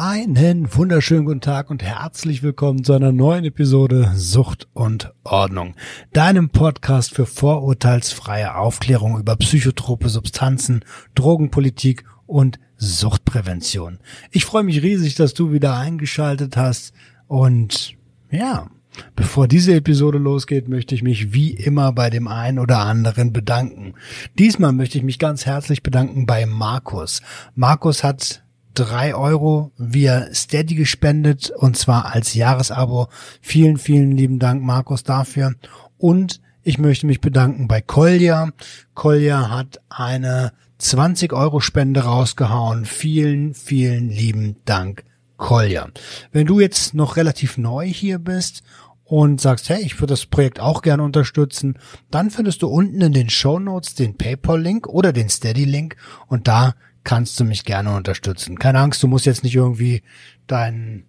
Einen wunderschönen guten Tag und herzlich willkommen zu einer neuen Episode Sucht und Ordnung, deinem Podcast für vorurteilsfreie Aufklärung über psychotrope Substanzen, Drogenpolitik und Suchtprävention. Ich freue mich riesig, dass du wieder eingeschaltet hast und ja, Bevor diese Episode losgeht, möchte ich mich wie immer bei dem einen oder anderen bedanken. Diesmal möchte ich mich ganz herzlich bedanken bei Markus. Markus hat drei Euro via Steady gespendet und zwar als Jahresabo. Vielen, vielen lieben Dank, Markus, dafür. Und ich möchte mich bedanken bei Kolja. Kolja hat eine 20 Euro Spende rausgehauen. Vielen, vielen lieben Dank, Kolja. Wenn du jetzt noch relativ neu hier bist und sagst, hey, ich würde das Projekt auch gerne unterstützen, dann findest du unten in den Show Notes den PayPal-Link oder den Steady-Link und da kannst du mich gerne unterstützen. Keine Angst, du musst jetzt nicht irgendwie dein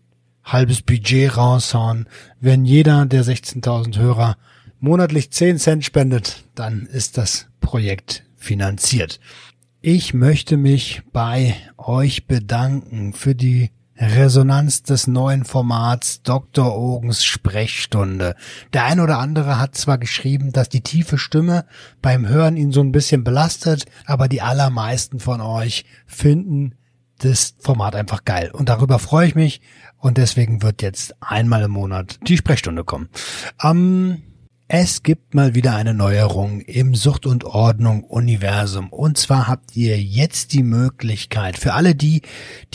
halbes Budget raushauen. Wenn jeder der 16.000 Hörer monatlich 10 Cent spendet, dann ist das Projekt finanziert. Ich möchte mich bei euch bedanken für die Resonanz des neuen Formats Dr. Ogens Sprechstunde. Der ein oder andere hat zwar geschrieben, dass die tiefe Stimme beim Hören ihn so ein bisschen belastet, aber die allermeisten von euch finden das Format einfach geil. Und darüber freue ich mich. Und deswegen wird jetzt einmal im Monat die Sprechstunde kommen. Am es gibt mal wieder eine Neuerung im Sucht und Ordnung Universum. Und zwar habt ihr jetzt die Möglichkeit für alle die,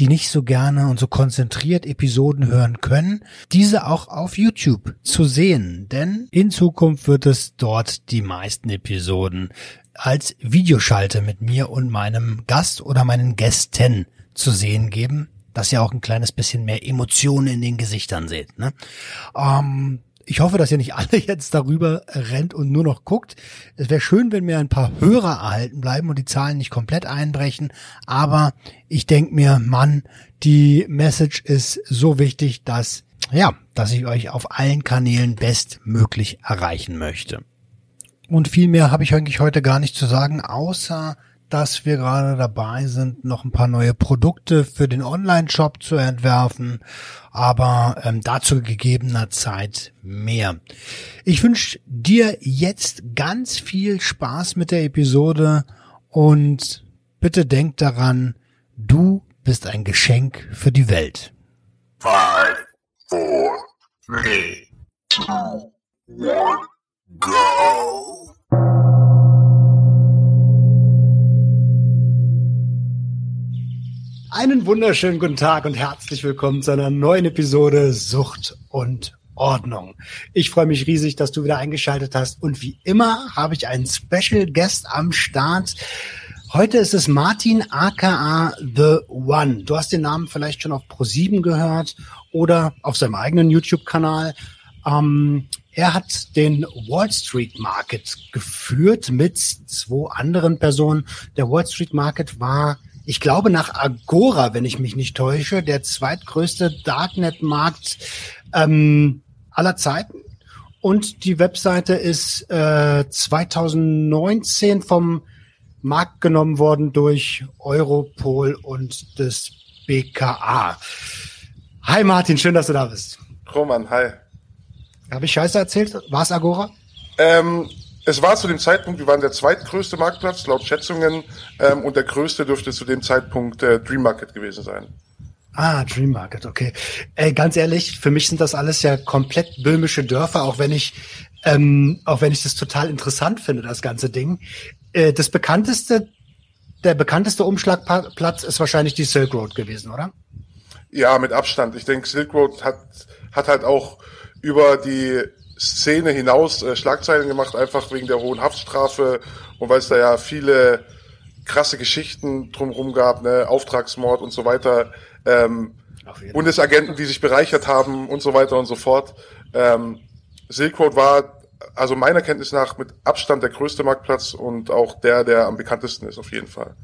die nicht so gerne und so konzentriert Episoden hören können, diese auch auf YouTube zu sehen. Denn in Zukunft wird es dort die meisten Episoden als Videoschalte mit mir und meinem Gast oder meinen Gästen zu sehen geben, dass ihr auch ein kleines bisschen mehr Emotionen in den Gesichtern seht. Ne? Ähm, ich hoffe, dass ihr nicht alle jetzt darüber rennt und nur noch guckt. Es wäre schön, wenn mir ein paar Hörer erhalten bleiben und die Zahlen nicht komplett einbrechen. Aber ich denke mir, Mann, die Message ist so wichtig, dass, ja, dass ich euch auf allen Kanälen bestmöglich erreichen möchte. Und viel mehr habe ich eigentlich heute gar nicht zu sagen, außer dass wir gerade dabei sind, noch ein paar neue Produkte für den Online-Shop zu entwerfen, aber ähm, dazu gegebener Zeit mehr. Ich wünsche dir jetzt ganz viel Spaß mit der Episode und bitte denk daran, du bist ein Geschenk für die Welt. Five, four, three, two, one, go! Einen wunderschönen guten Tag und herzlich willkommen zu einer neuen Episode Sucht und Ordnung. Ich freue mich riesig, dass du wieder eingeschaltet hast und wie immer habe ich einen Special Guest am Start. Heute ist es Martin aka The One. Du hast den Namen vielleicht schon auf Pro7 gehört oder auf seinem eigenen YouTube-Kanal. Ähm, er hat den Wall Street Market geführt mit zwei anderen Personen. Der Wall Street Market war ich glaube nach Agora, wenn ich mich nicht täusche, der zweitgrößte Darknet-Markt ähm, aller Zeiten. Und die Webseite ist äh, 2019 vom Markt genommen worden durch Europol und das BKA. Hi Martin, schön, dass du da bist. Roman, hi. Habe ich Scheiße erzählt? War es Agora? Ähm, es war zu dem Zeitpunkt, wir waren der zweitgrößte Marktplatz laut Schätzungen ähm, und der größte dürfte zu dem Zeitpunkt äh, Dream Market gewesen sein. Ah, Dream Market, okay. Ey, ganz ehrlich, für mich sind das alles ja komplett böhmische Dörfer, auch wenn ich, ähm, auch wenn ich das total interessant finde, das ganze Ding. Äh, das bekannteste, der bekannteste Umschlagplatz ist wahrscheinlich die Silk Road gewesen, oder? Ja, mit Abstand. Ich denke, Silk Road hat, hat halt auch über die Szene hinaus äh, Schlagzeilen gemacht, einfach wegen der hohen Haftstrafe und weil es da ja viele krasse Geschichten drumherum gab, ne, Auftragsmord und so weiter, ähm, Bundesagenten, die sich bereichert haben und so weiter und so fort. Ähm, Silk Road war also meiner Kenntnis nach mit Abstand der größte Marktplatz und auch der, der am bekanntesten ist, auf jeden Fall.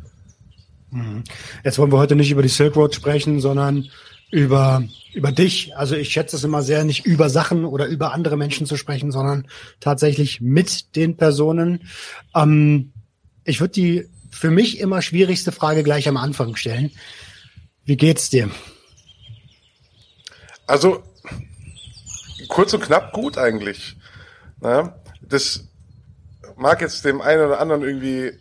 Mhm. Jetzt wollen wir heute nicht über die Silk Road sprechen, sondern über, über dich. Also ich schätze es immer sehr, nicht über Sachen oder über andere Menschen zu sprechen, sondern tatsächlich mit den Personen. Ähm, ich würde die für mich immer schwierigste Frage gleich am Anfang stellen. Wie geht's dir? Also kurz und knapp gut eigentlich. Na, das mag jetzt dem einen oder anderen irgendwie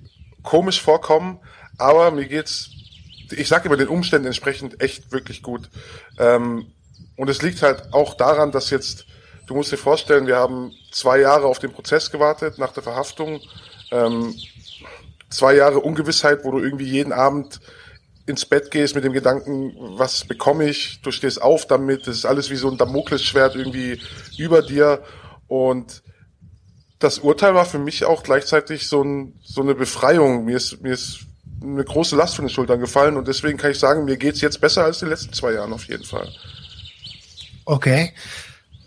komisch vorkommen, aber mir geht's, ich sage immer den Umständen entsprechend echt wirklich gut. Ähm, und es liegt halt auch daran, dass jetzt, du musst dir vorstellen, wir haben zwei Jahre auf den Prozess gewartet nach der Verhaftung. Ähm, zwei Jahre Ungewissheit, wo du irgendwie jeden Abend ins Bett gehst mit dem Gedanken, was bekomme ich? Du stehst auf damit, das ist alles wie so ein Damoklesschwert irgendwie über dir. Und das Urteil war für mich auch gleichzeitig so, ein, so eine Befreiung. Mir ist, mir ist eine große Last von den Schultern gefallen und deswegen kann ich sagen, mir geht's jetzt besser als die letzten zwei Jahren auf jeden Fall. Okay.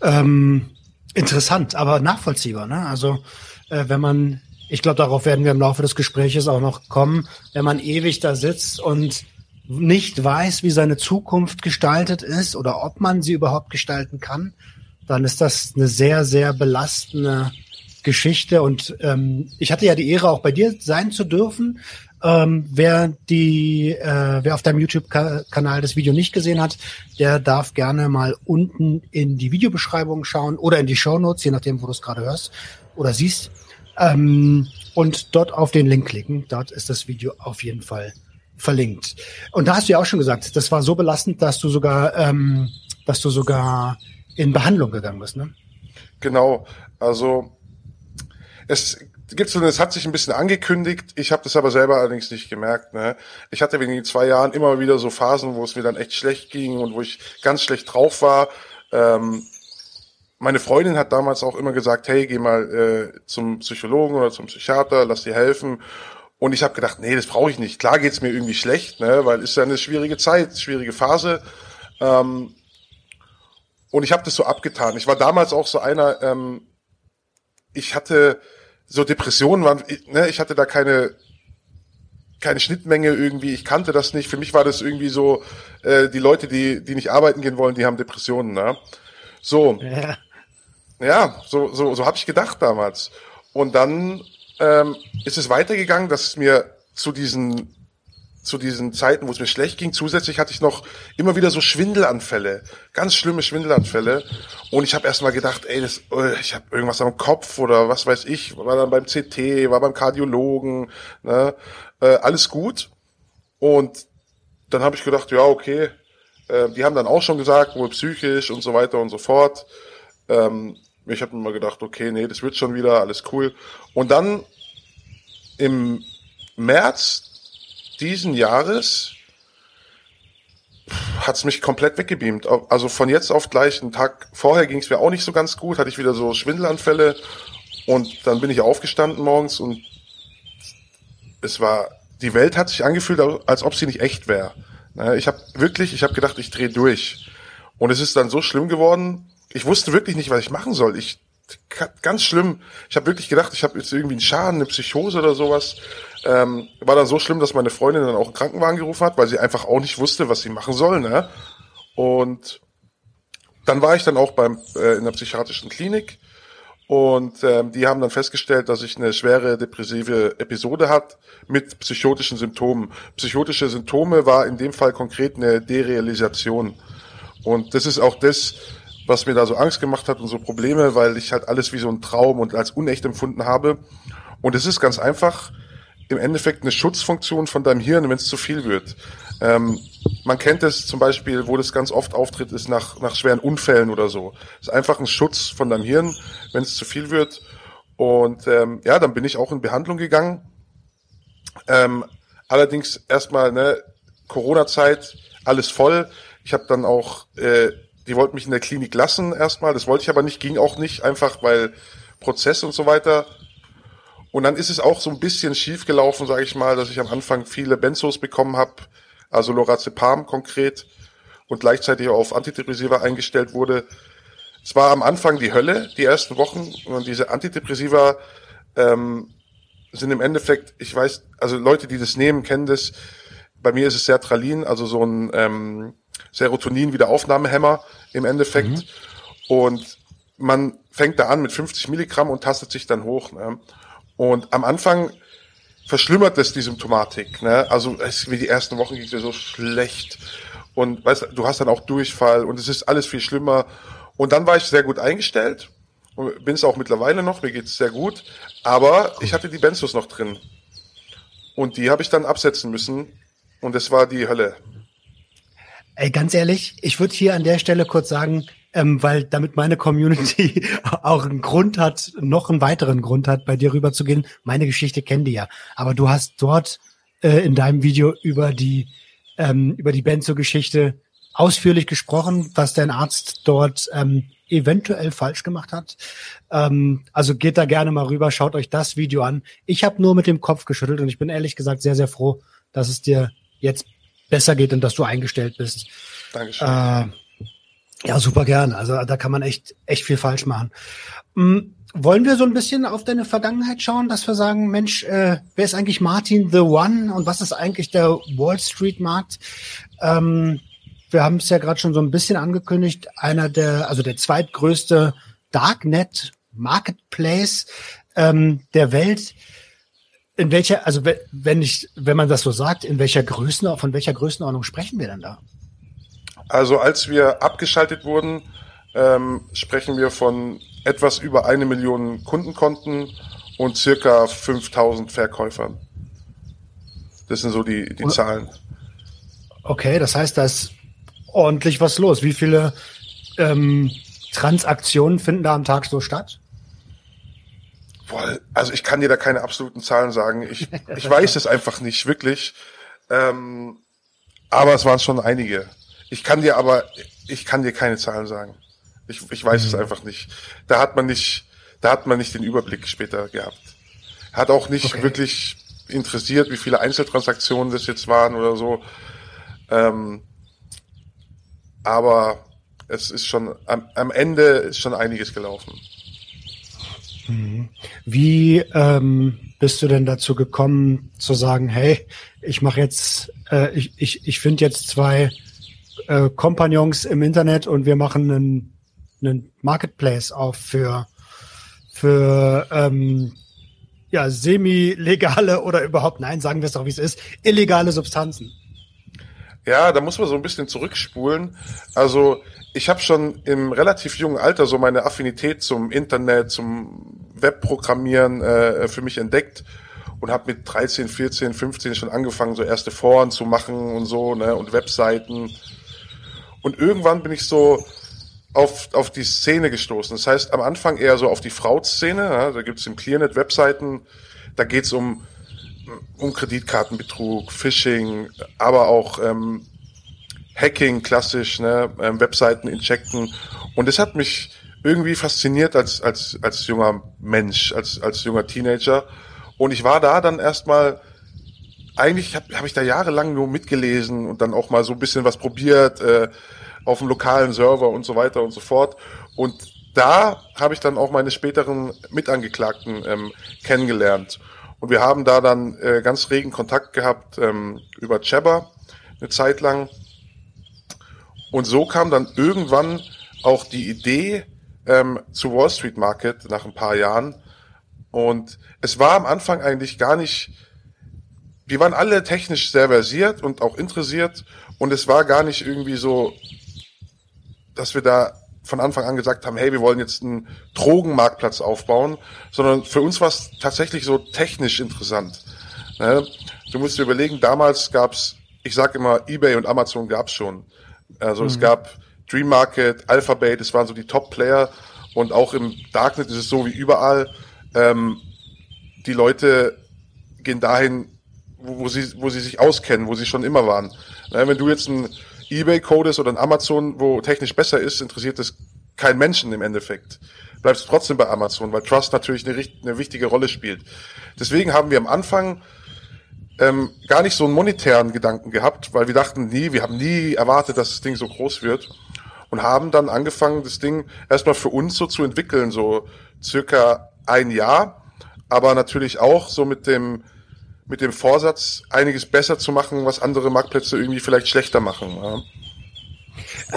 Ähm, interessant, aber nachvollziehbar. Ne? Also äh, wenn man, ich glaube, darauf werden wir im Laufe des Gespräches auch noch kommen, wenn man ewig da sitzt und nicht weiß, wie seine Zukunft gestaltet ist oder ob man sie überhaupt gestalten kann, dann ist das eine sehr, sehr belastende Geschichte. Und ähm, ich hatte ja die Ehre, auch bei dir sein zu dürfen. Ähm, wer die, äh, wer auf deinem YouTube-Kanal das Video nicht gesehen hat, der darf gerne mal unten in die Videobeschreibung schauen oder in die Show Notes, je nachdem, wo du es gerade hörst oder siehst. Ähm, und dort auf den Link klicken. Dort ist das Video auf jeden Fall verlinkt. Und da hast du ja auch schon gesagt, das war so belastend, dass du sogar, ähm, dass du sogar in Behandlung gegangen bist, ne? Genau. Also es gibt so, es hat sich ein bisschen angekündigt. Ich habe das aber selber allerdings nicht gemerkt. Ne? Ich hatte wegen den zwei Jahren immer wieder so Phasen, wo es mir dann echt schlecht ging und wo ich ganz schlecht drauf war. Ähm, meine Freundin hat damals auch immer gesagt, hey, geh mal äh, zum Psychologen oder zum Psychiater, lass dir helfen. Und ich habe gedacht, nee, das brauche ich nicht. Klar geht's mir irgendwie schlecht, ne, weil ist ja eine schwierige Zeit, schwierige Phase. Ähm, und ich habe das so abgetan. Ich war damals auch so einer, ähm, ich hatte so Depressionen waren, ne, ich hatte da keine keine Schnittmenge irgendwie, ich kannte das nicht. Für mich war das irgendwie so, äh, die Leute, die, die nicht arbeiten gehen wollen, die haben Depressionen, ne? So. Ja, ja so, so, so habe ich gedacht damals. Und dann ähm, ist es weitergegangen, dass es mir zu diesen zu diesen Zeiten, wo es mir schlecht ging. Zusätzlich hatte ich noch immer wieder so Schwindelanfälle, ganz schlimme Schwindelanfälle. Und ich habe erst mal gedacht, ey, das, äh, ich habe irgendwas am Kopf oder was weiß ich. War dann beim CT, war beim Kardiologen, ne? äh, alles gut. Und dann habe ich gedacht, ja okay. Äh, die haben dann auch schon gesagt, wohl psychisch und so weiter und so fort. Ähm, ich habe mir mal gedacht, okay, nee, das wird schon wieder, alles cool. Und dann im März diesen Jahres hat's mich komplett weggebeamt. Also von jetzt auf gleich, einen Tag vorher ging es mir auch nicht so ganz gut, hatte ich wieder so Schwindelanfälle und dann bin ich aufgestanden morgens und es war, die Welt hat sich angefühlt, als ob sie nicht echt wäre. Ich habe wirklich, ich habe gedacht, ich drehe durch. Und es ist dann so schlimm geworden, ich wusste wirklich nicht, was ich machen soll. Ich ganz schlimm. Ich habe wirklich gedacht, ich habe jetzt irgendwie einen Schaden, eine Psychose oder sowas. Ähm, war dann so schlimm, dass meine Freundin dann auch einen Krankenwagen gerufen hat, weil sie einfach auch nicht wusste, was sie machen soll. Ne? Und dann war ich dann auch beim äh, in der psychiatrischen Klinik und ähm, die haben dann festgestellt, dass ich eine schwere depressive Episode hat mit psychotischen Symptomen. Psychotische Symptome war in dem Fall konkret eine Derealisation. Und das ist auch das, was mir da so Angst gemacht hat und so Probleme, weil ich halt alles wie so ein Traum und als unecht empfunden habe. Und es ist ganz einfach im Endeffekt eine Schutzfunktion von deinem Hirn, wenn es zu viel wird. Ähm, man kennt es zum Beispiel, wo das ganz oft auftritt, ist nach, nach schweren Unfällen oder so. Ist einfach ein Schutz von deinem Hirn, wenn es zu viel wird. Und ähm, ja, dann bin ich auch in Behandlung gegangen. Ähm, allerdings erstmal ne, Corona-Zeit, alles voll. Ich habe dann auch äh, die wollten mich in der Klinik lassen erstmal. Das wollte ich aber nicht, ging auch nicht, einfach weil Prozess und so weiter. Und dann ist es auch so ein bisschen schief gelaufen, sage ich mal, dass ich am Anfang viele Benzos bekommen habe, also Lorazepam konkret, und gleichzeitig auf Antidepressiva eingestellt wurde. es war am Anfang die Hölle, die ersten Wochen. Und diese Antidepressiva ähm, sind im Endeffekt, ich weiß, also Leute, die das nehmen, kennen das. Bei mir ist es Sertralin, also so ein ähm, Serotonin-Wiederaufnahmehemmer im Endeffekt. Mhm. Und man fängt da an mit 50 Milligramm und tastet sich dann hoch. Ne? Und am Anfang verschlimmert es die Symptomatik. Ne? Also es, wie die ersten Wochen ging es dir so schlecht. Und weißt du, hast dann auch Durchfall und es ist alles viel schlimmer. Und dann war ich sehr gut eingestellt bin es auch mittlerweile noch, mir geht es sehr gut. Aber ich hatte die Benzos noch drin. Und die habe ich dann absetzen müssen. Und es war die Hölle. Ey, ganz ehrlich, ich würde hier an der Stelle kurz sagen, ähm, weil damit meine Community auch einen Grund hat, noch einen weiteren Grund hat, bei dir rüberzugehen. Meine Geschichte kennen die ja. Aber du hast dort äh, in deinem Video über die, ähm, über die Benzo-Geschichte ausführlich gesprochen, was dein Arzt dort ähm, eventuell falsch gemacht hat. Ähm, also geht da gerne mal rüber, schaut euch das Video an. Ich habe nur mit dem Kopf geschüttelt und ich bin ehrlich gesagt sehr, sehr froh, dass es dir jetzt besser geht und dass du eingestellt bist. Dankeschön. Äh, ja, super gern. Also da kann man echt, echt viel falsch machen. Mhm. Wollen wir so ein bisschen auf deine Vergangenheit schauen, dass wir sagen, Mensch, äh, wer ist eigentlich Martin the One und was ist eigentlich der Wall Street Markt? Ähm, wir haben es ja gerade schon so ein bisschen angekündigt, einer der, also der zweitgrößte Darknet Marketplace ähm, der Welt. In welcher, also wenn ich, wenn man das so sagt, in welcher Größenordnung, von welcher Größenordnung sprechen wir denn da? Also als wir abgeschaltet wurden, ähm, sprechen wir von etwas über eine Million Kundenkonten und circa 5000 Verkäufern. Das sind so die, die Zahlen. Okay, das heißt, da ist ordentlich was los. Wie viele ähm, Transaktionen finden da am Tag so statt? Boah, also ich kann dir da keine absoluten Zahlen sagen. Ich, ich weiß es einfach nicht, wirklich. Ähm, aber es waren schon einige. Ich kann dir aber, ich kann dir keine Zahlen sagen. Ich, ich weiß mhm. es einfach nicht. Da hat man nicht, da hat man nicht den Überblick später gehabt. Hat auch nicht okay. wirklich interessiert, wie viele Einzeltransaktionen das jetzt waren oder so. Ähm, aber es ist schon am, am Ende ist schon einiges gelaufen. Mhm. Wie ähm, bist du denn dazu gekommen zu sagen, hey, ich mache jetzt, äh, ich, ich, ich finde jetzt zwei äh, Kompagnons im Internet und wir machen einen, einen Marketplace auf für, für ähm, ja, semi-legale oder überhaupt, nein, sagen wir es doch, wie es ist, illegale Substanzen. Ja, da muss man so ein bisschen zurückspulen. Also ich habe schon im relativ jungen Alter so meine Affinität zum Internet, zum Webprogrammieren äh, für mich entdeckt und habe mit 13, 14, 15 schon angefangen, so erste Foren zu machen und so, ne, und Webseiten. Und irgendwann bin ich so auf, auf die Szene gestoßen. Das heißt, am Anfang eher so auf die Fraud-Szene. Ja, da gibt's im Clearnet Webseiten, da geht's um um Kreditkartenbetrug, Phishing, aber auch ähm, Hacking, klassisch, ne, ähm, Webseiten injecten. Und das hat mich irgendwie fasziniert als, als, als junger Mensch, als, als junger Teenager. Und ich war da dann erstmal, eigentlich habe hab ich da jahrelang nur mitgelesen und dann auch mal so ein bisschen was probiert, äh, auf dem lokalen Server und so weiter und so fort. Und da habe ich dann auch meine späteren Mitangeklagten ähm, kennengelernt. Und wir haben da dann äh, ganz regen Kontakt gehabt ähm, über Jabber eine Zeit lang. Und so kam dann irgendwann auch die Idee ähm, zu Wall Street Market nach ein paar Jahren. Und es war am Anfang eigentlich gar nicht, wir waren alle technisch sehr versiert und auch interessiert. Und es war gar nicht irgendwie so, dass wir da von Anfang an gesagt haben, hey, wir wollen jetzt einen Drogenmarktplatz aufbauen, sondern für uns war es tatsächlich so technisch interessant. Ne? Du musst dir überlegen, damals gab's, ich sag immer, eBay und Amazon gab's schon. Also mhm. es gab Dream Market, Alphabet, das waren so die Top-Player und auch im Darknet ist es so wie überall. Ähm, die Leute gehen dahin, wo, wo, sie, wo sie sich auskennen, wo sie schon immer waren. Ne? Wenn du jetzt ein eBay-Code ist oder ein Amazon, wo technisch besser ist, interessiert es keinen Menschen im Endeffekt. Bleibst trotzdem bei Amazon, weil Trust natürlich eine, eine wichtige Rolle spielt. Deswegen haben wir am Anfang ähm, gar nicht so einen monetären Gedanken gehabt, weil wir dachten nie, wir haben nie erwartet, dass das Ding so groß wird. und haben dann angefangen, das Ding erstmal für uns so zu entwickeln, so circa ein Jahr, aber natürlich auch so mit dem mit dem Vorsatz, einiges besser zu machen, was andere Marktplätze irgendwie vielleicht schlechter machen. Ja.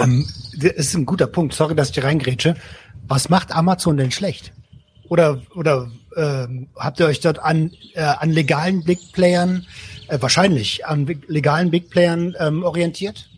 Ähm, das ist ein guter Punkt. Sorry, dass ich hier reingrätsche. Was macht Amazon denn schlecht? Oder oder ähm, habt ihr euch dort an äh, an legalen Big Playern äh, wahrscheinlich an legalen Big Playern ähm, orientiert?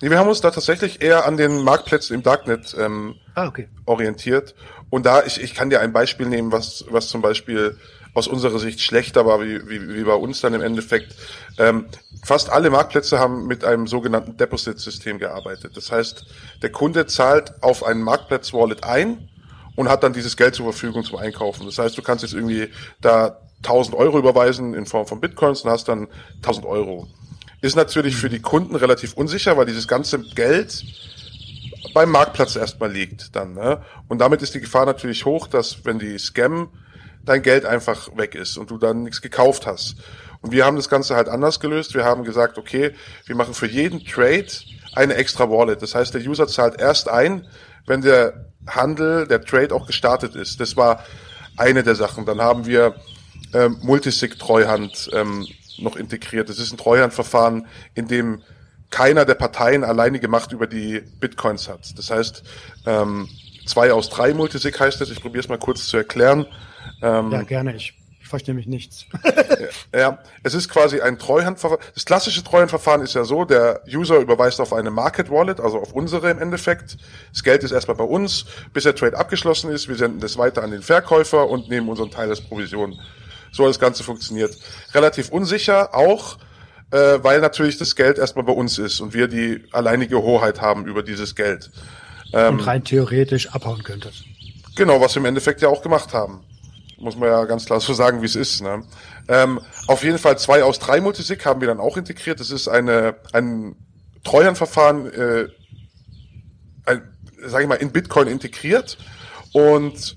Nee, wir haben uns da tatsächlich eher an den Marktplätzen im Darknet ähm, ah, okay. orientiert. Und da, ich, ich kann dir ein Beispiel nehmen, was, was zum Beispiel aus unserer Sicht schlechter war, wie, wie, wie bei uns dann im Endeffekt. Ähm, fast alle Marktplätze haben mit einem sogenannten Deposit-System gearbeitet. Das heißt, der Kunde zahlt auf einen Marktplatz-Wallet ein und hat dann dieses Geld zur Verfügung zum Einkaufen. Das heißt, du kannst jetzt irgendwie da 1000 Euro überweisen in Form von Bitcoins und hast dann 1000 Euro. Ist natürlich für die Kunden relativ unsicher, weil dieses ganze Geld beim Marktplatz erstmal liegt dann. Ne? Und damit ist die Gefahr natürlich hoch, dass wenn die scammen, dein Geld einfach weg ist und du dann nichts gekauft hast. Und wir haben das Ganze halt anders gelöst. Wir haben gesagt, okay, wir machen für jeden Trade eine extra Wallet. Das heißt, der User zahlt erst ein, wenn der Handel, der Trade auch gestartet ist. Das war eine der Sachen. Dann haben wir ähm, Multisig-Treuhand ähm, noch integriert. Das ist ein Treuhandverfahren, in dem keiner der Parteien alleinige Macht über die Bitcoins hat. Das heißt, ähm, zwei aus drei Multisig heißt es. Ich probiere es mal kurz zu erklären. Ähm, ja, gerne. Ich, ich verstehe mich nichts. ja, es ist quasi ein Treuhandverfahren. Das klassische Treuhandverfahren ist ja so, der User überweist auf eine Market Wallet, also auf unsere im Endeffekt. Das Geld ist erstmal bei uns, bis der Trade abgeschlossen ist. Wir senden das weiter an den Verkäufer und nehmen unseren Teil des Provision. So das Ganze funktioniert. Relativ unsicher auch, äh, weil natürlich das Geld erstmal bei uns ist und wir die alleinige Hoheit haben über dieses Geld. Ähm, und rein theoretisch abhauen könntet. Genau, was wir im Endeffekt ja auch gemacht haben muss man ja ganz klar so sagen, wie es ist. Ne? Ähm, auf jeden Fall zwei aus drei Multisig haben wir dann auch integriert. Das ist eine, ein Treuhandverfahren, äh, ein, sag ich mal, in Bitcoin integriert. Und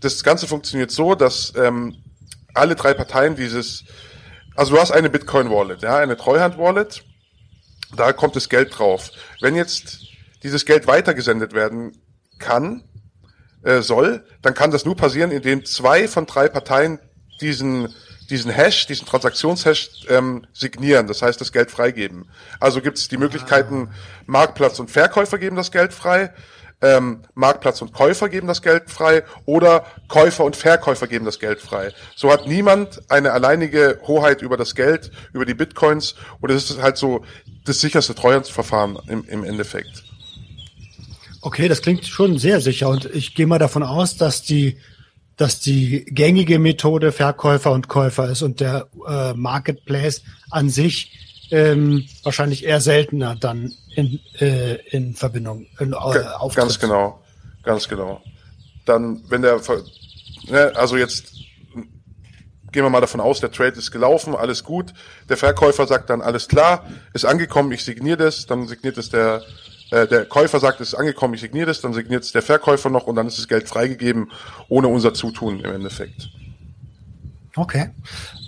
das Ganze funktioniert so, dass ähm, alle drei Parteien dieses, also du hast eine Bitcoin-Wallet, ja, eine Treuhand-Wallet, da kommt das Geld drauf. Wenn jetzt dieses Geld weitergesendet werden kann, äh, soll, dann kann das nur passieren, indem zwei von drei Parteien diesen diesen Hash, diesen Transaktionshash ähm, signieren, das heißt das Geld freigeben. Also gibt es die Möglichkeiten, Marktplatz und Verkäufer geben das Geld frei, ähm, Marktplatz und Käufer geben das Geld frei oder Käufer und Verkäufer geben das Geld frei. So hat niemand eine alleinige Hoheit über das Geld, über die Bitcoins und das ist halt so das sicherste Treuhandsverfahren im, im Endeffekt. Okay, das klingt schon sehr sicher und ich gehe mal davon aus, dass die dass die gängige Methode Verkäufer und Käufer ist und der äh, Marketplace an sich ähm, wahrscheinlich eher seltener dann in, äh, in Verbindung in, äh, auftritt. Ganz genau, ganz genau. Dann, wenn der, ne, also jetzt gehen wir mal davon aus, der Trade ist gelaufen, alles gut. Der Verkäufer sagt dann, alles klar, ist angekommen, ich signiere das, dann signiert es der äh, der Käufer sagt, es ist angekommen, ich signiere das, dann signiert es der Verkäufer noch und dann ist das Geld freigegeben, ohne unser Zutun im Endeffekt. Okay,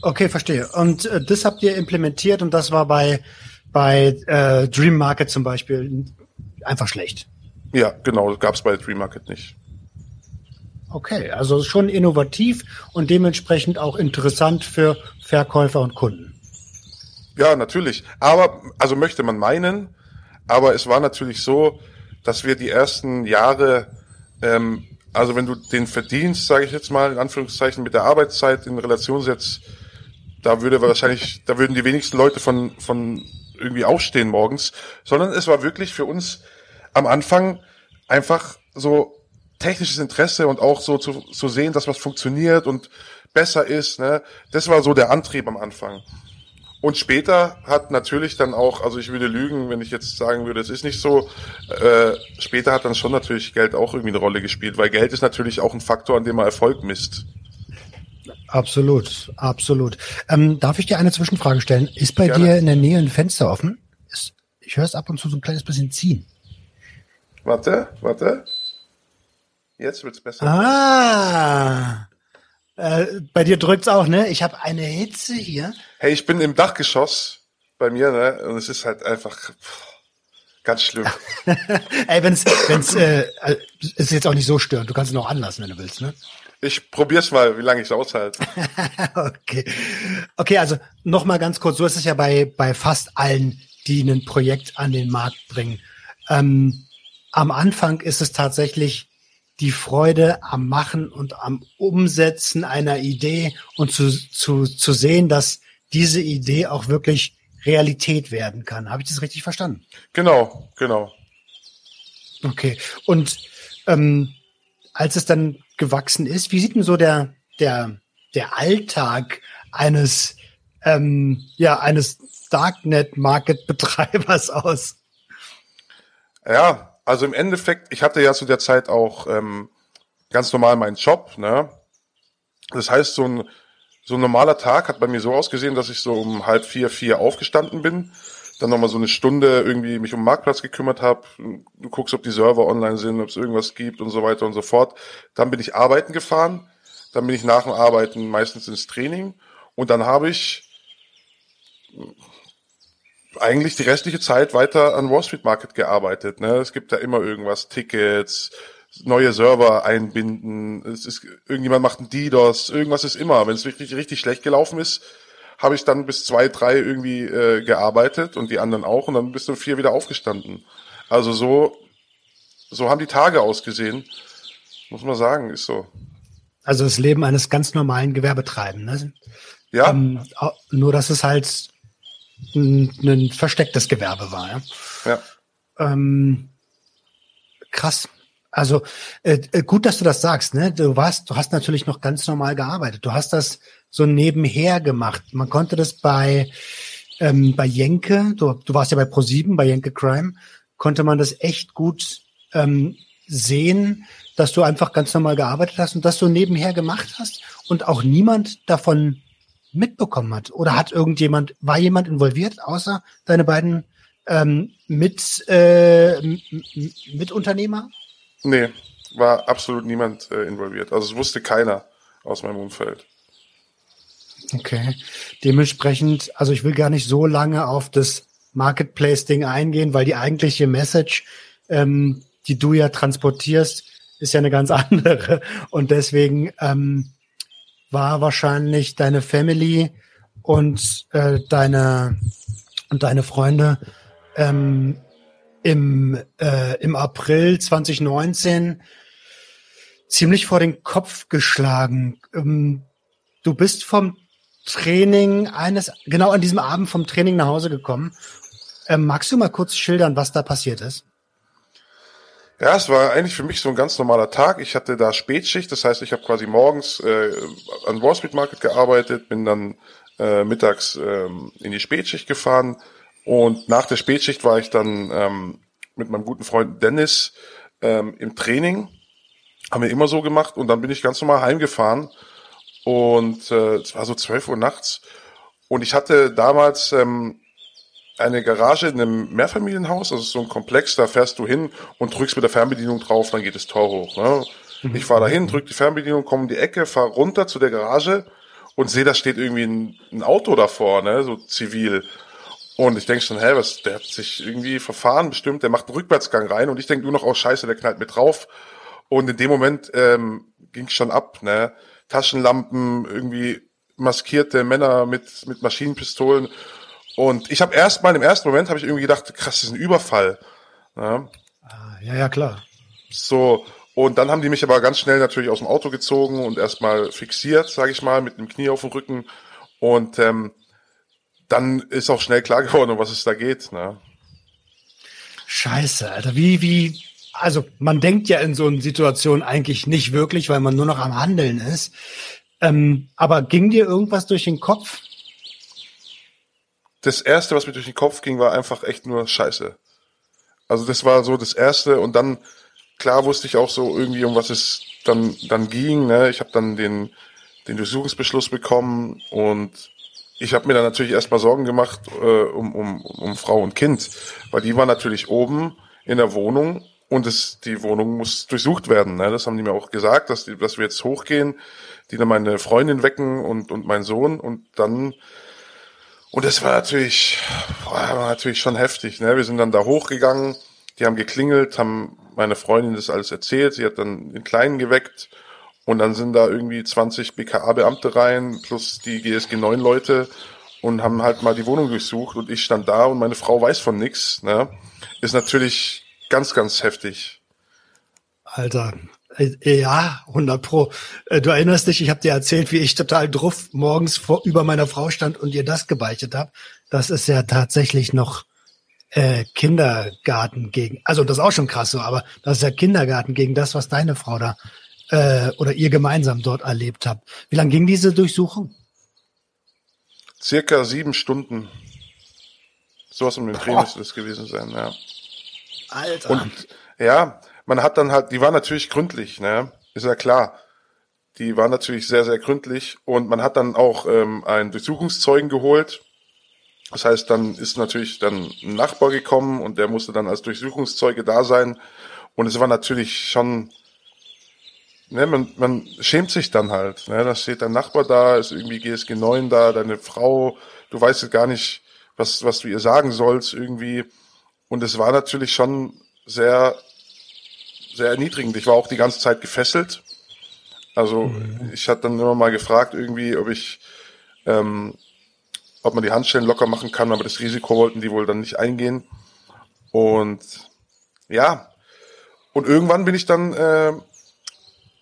okay, verstehe. Und äh, das habt ihr implementiert und das war bei bei äh, Dream Market zum Beispiel einfach schlecht. Ja, genau, das gab es bei Dream Market nicht. Okay, also schon innovativ und dementsprechend auch interessant für Verkäufer und Kunden. Ja, natürlich. Aber, also möchte man meinen, aber es war natürlich so, dass wir die ersten Jahre, ähm, also wenn du den Verdienst, sage ich jetzt mal in Anführungszeichen, mit der Arbeitszeit in Relation setzt, da würde wahrscheinlich, da würden die wenigsten Leute von von irgendwie aufstehen morgens, sondern es war wirklich für uns am Anfang einfach so technisches Interesse und auch so zu, zu sehen, dass was funktioniert und besser ist. Ne? Das war so der Antrieb am Anfang. Und später hat natürlich dann auch, also ich würde lügen, wenn ich jetzt sagen würde, es ist nicht so, äh, später hat dann schon natürlich Geld auch irgendwie eine Rolle gespielt, weil Geld ist natürlich auch ein Faktor, an dem man Erfolg misst. Absolut, absolut. Ähm, darf ich dir eine Zwischenfrage stellen? Ist bei Gerne. dir in der Nähe ein Fenster offen? Ist, ich höre es ab und zu so ein kleines bisschen ziehen. Warte, warte. Jetzt wird's besser. Ah, äh, bei dir drückt's auch, ne? Ich habe eine Hitze hier. Hey, ich bin im Dachgeschoss bei mir, ne? Und es ist halt einfach. Ganz schlimm. Ey, wenn's, wenn's, äh, äh, ist jetzt auch nicht so störend. Du kannst es noch anlassen, wenn du willst, ne? Ich probier's mal, wie lange ich es aushalte. okay. Okay, also noch mal ganz kurz. So ist es ja bei, bei fast allen, die ein Projekt an den Markt bringen. Ähm, am Anfang ist es tatsächlich die Freude am Machen und am Umsetzen einer Idee und zu, zu, zu sehen, dass diese Idee auch wirklich Realität werden kann. Habe ich das richtig verstanden? Genau, genau. Okay. Und ähm, als es dann gewachsen ist, wie sieht denn so der, der, der Alltag eines, ähm, ja, eines Darknet-Market-Betreibers aus? Ja, also im Endeffekt, ich hatte ja zu der Zeit auch ähm, ganz normal meinen Job, ne? Das heißt, so ein, so ein normaler Tag hat bei mir so ausgesehen, dass ich so um halb vier, vier aufgestanden bin, dann nochmal so eine Stunde irgendwie mich um den Marktplatz gekümmert habe, du guckst, ob die Server online sind, ob es irgendwas gibt und so weiter und so fort. Dann bin ich arbeiten gefahren, dann bin ich nach dem Arbeiten meistens ins Training und dann habe ich eigentlich die restliche Zeit weiter an Wall Street Market gearbeitet. Ne? Es gibt da immer irgendwas, Tickets, neue Server einbinden, es ist, irgendjemand macht ein DDoS, irgendwas ist immer. Wenn es richtig, richtig schlecht gelaufen ist, habe ich dann bis zwei, drei irgendwie äh, gearbeitet und die anderen auch und dann bist du vier wieder aufgestanden. Also so, so haben die Tage ausgesehen, muss man sagen, ist so. Also das Leben eines ganz normalen Gewerbetreibenden. Ne? Ja. Ähm, nur, dass es halt ein, ein verstecktes Gewerbe war. Ja. ja. Ähm, krass. Also äh, äh, gut, dass du das sagst. Ne? Du warst, du hast natürlich noch ganz normal gearbeitet. Du hast das so nebenher gemacht. Man konnte das bei ähm, bei Jenke. Du, du warst ja bei Pro7 bei Jenke Crime. Konnte man das echt gut ähm, sehen, dass du einfach ganz normal gearbeitet hast und das so nebenher gemacht hast und auch niemand davon mitbekommen hat? Oder hat irgendjemand, war jemand involviert, außer deine beiden ähm, mit, äh, Mitunternehmer? Nee, war absolut niemand äh, involviert. Also es wusste keiner aus meinem Umfeld. Okay. Dementsprechend, also ich will gar nicht so lange auf das Marketplace-Ding eingehen, weil die eigentliche Message, ähm, die du ja transportierst, ist ja eine ganz andere. Und deswegen ähm, war wahrscheinlich deine Family und äh, deine und deine Freunde ähm, im, äh, im April 2019 ziemlich vor den Kopf geschlagen. Ähm, du bist vom Training eines, genau an diesem Abend vom Training nach Hause gekommen. Ähm, magst du mal kurz schildern, was da passiert ist? Ja, es war eigentlich für mich so ein ganz normaler Tag. Ich hatte da Spätschicht, das heißt, ich habe quasi morgens äh, an Wall Street Market gearbeitet, bin dann äh, mittags ähm, in die Spätschicht gefahren und nach der Spätschicht war ich dann ähm, mit meinem guten Freund Dennis ähm, im Training. Haben wir immer so gemacht und dann bin ich ganz normal heimgefahren und äh, es war so 12 Uhr nachts und ich hatte damals ähm, eine Garage in einem Mehrfamilienhaus, also so ein Komplex, da fährst du hin und drückst mit der Fernbedienung drauf, dann geht das Tor hoch. Ne? Mhm. Ich fahre da hin, drück die Fernbedienung, komme in die Ecke, fahre runter zu der Garage und sehe, da steht irgendwie ein, ein, Auto davor, ne, so zivil. Und ich denke schon, hä, was, der hat sich irgendwie verfahren bestimmt, der macht einen Rückwärtsgang rein und ich denke nur noch, oh scheiße, der knallt mit drauf. Und in dem Moment ähm, ging schon ab, ne? Taschenlampen, irgendwie maskierte Männer mit, mit Maschinenpistolen und ich habe erst mal im ersten Moment habe ich irgendwie gedacht, krass, das ist ein Überfall. Ja. Ah, ja, ja, klar. So, und dann haben die mich aber ganz schnell natürlich aus dem Auto gezogen und erstmal fixiert, sage ich mal, mit dem Knie auf dem Rücken. Und ähm, dann ist auch schnell klar geworden, um was es da geht. Ne? Scheiße, Alter. Wie, wie, also man denkt ja in so einer Situation eigentlich nicht wirklich, weil man nur noch am Handeln ist. Ähm, aber ging dir irgendwas durch den Kopf? Das erste, was mir durch den Kopf ging, war einfach echt nur Scheiße. Also das war so das erste und dann klar wusste ich auch so irgendwie um was es dann dann ging. Ne? Ich habe dann den den Durchsuchungsbeschluss bekommen und ich habe mir dann natürlich erstmal Sorgen gemacht äh, um, um, um Frau und Kind, weil die war natürlich oben in der Wohnung und es, die Wohnung muss durchsucht werden. Ne? Das haben die mir auch gesagt, dass, die, dass wir jetzt hochgehen, die dann meine Freundin wecken und, und mein Sohn und dann Und das war natürlich, war natürlich schon heftig. Ne? Wir sind dann da hochgegangen, die haben geklingelt, haben meine Freundin das alles erzählt, sie hat dann den Kleinen geweckt und dann sind da irgendwie 20 BKA-Beamte rein, plus die GSG 9 Leute und haben halt mal die Wohnung durchsucht und ich stand da und meine Frau weiß von nix. Ne? Ist natürlich ganz, ganz heftig. Alter, ja, 100 pro. Äh, du erinnerst dich, ich habe dir erzählt, wie ich total druff morgens vor, über meiner Frau stand und ihr das gebeichtet habe. Das ist ja tatsächlich noch äh, Kindergarten gegen, also das ist auch schon krass so, aber das ist ja Kindergarten gegen das, was deine Frau da äh, oder ihr gemeinsam dort erlebt habt. Wie lange ging diese Durchsuchung? Circa sieben Stunden. Sowas um den Dreh müsste das gewesen sein, ja. Alter. Und ja, man hat dann halt, die war natürlich gründlich, ne? Ist ja klar. Die war natürlich sehr, sehr gründlich und man hat dann auch ähm, einen Durchsuchungszeugen geholt. Das heißt, dann ist natürlich dann ein Nachbar gekommen und der musste dann als Durchsuchungszeuge da sein. Und es war natürlich schon, ne, man, man schämt sich dann halt. Ne? Da steht dein Nachbar da, ist irgendwie GSG 9 da, deine Frau, du weißt jetzt gar nicht, was, was du ihr sagen sollst irgendwie. Und es war natürlich schon sehr sehr erniedrigend. Ich war auch die ganze Zeit gefesselt. Also mhm. ich hatte dann immer mal gefragt irgendwie, ob ich, ähm, ob man die Handschellen locker machen kann, aber das Risiko wollten die wohl dann nicht eingehen. Und ja, und irgendwann bin ich dann äh,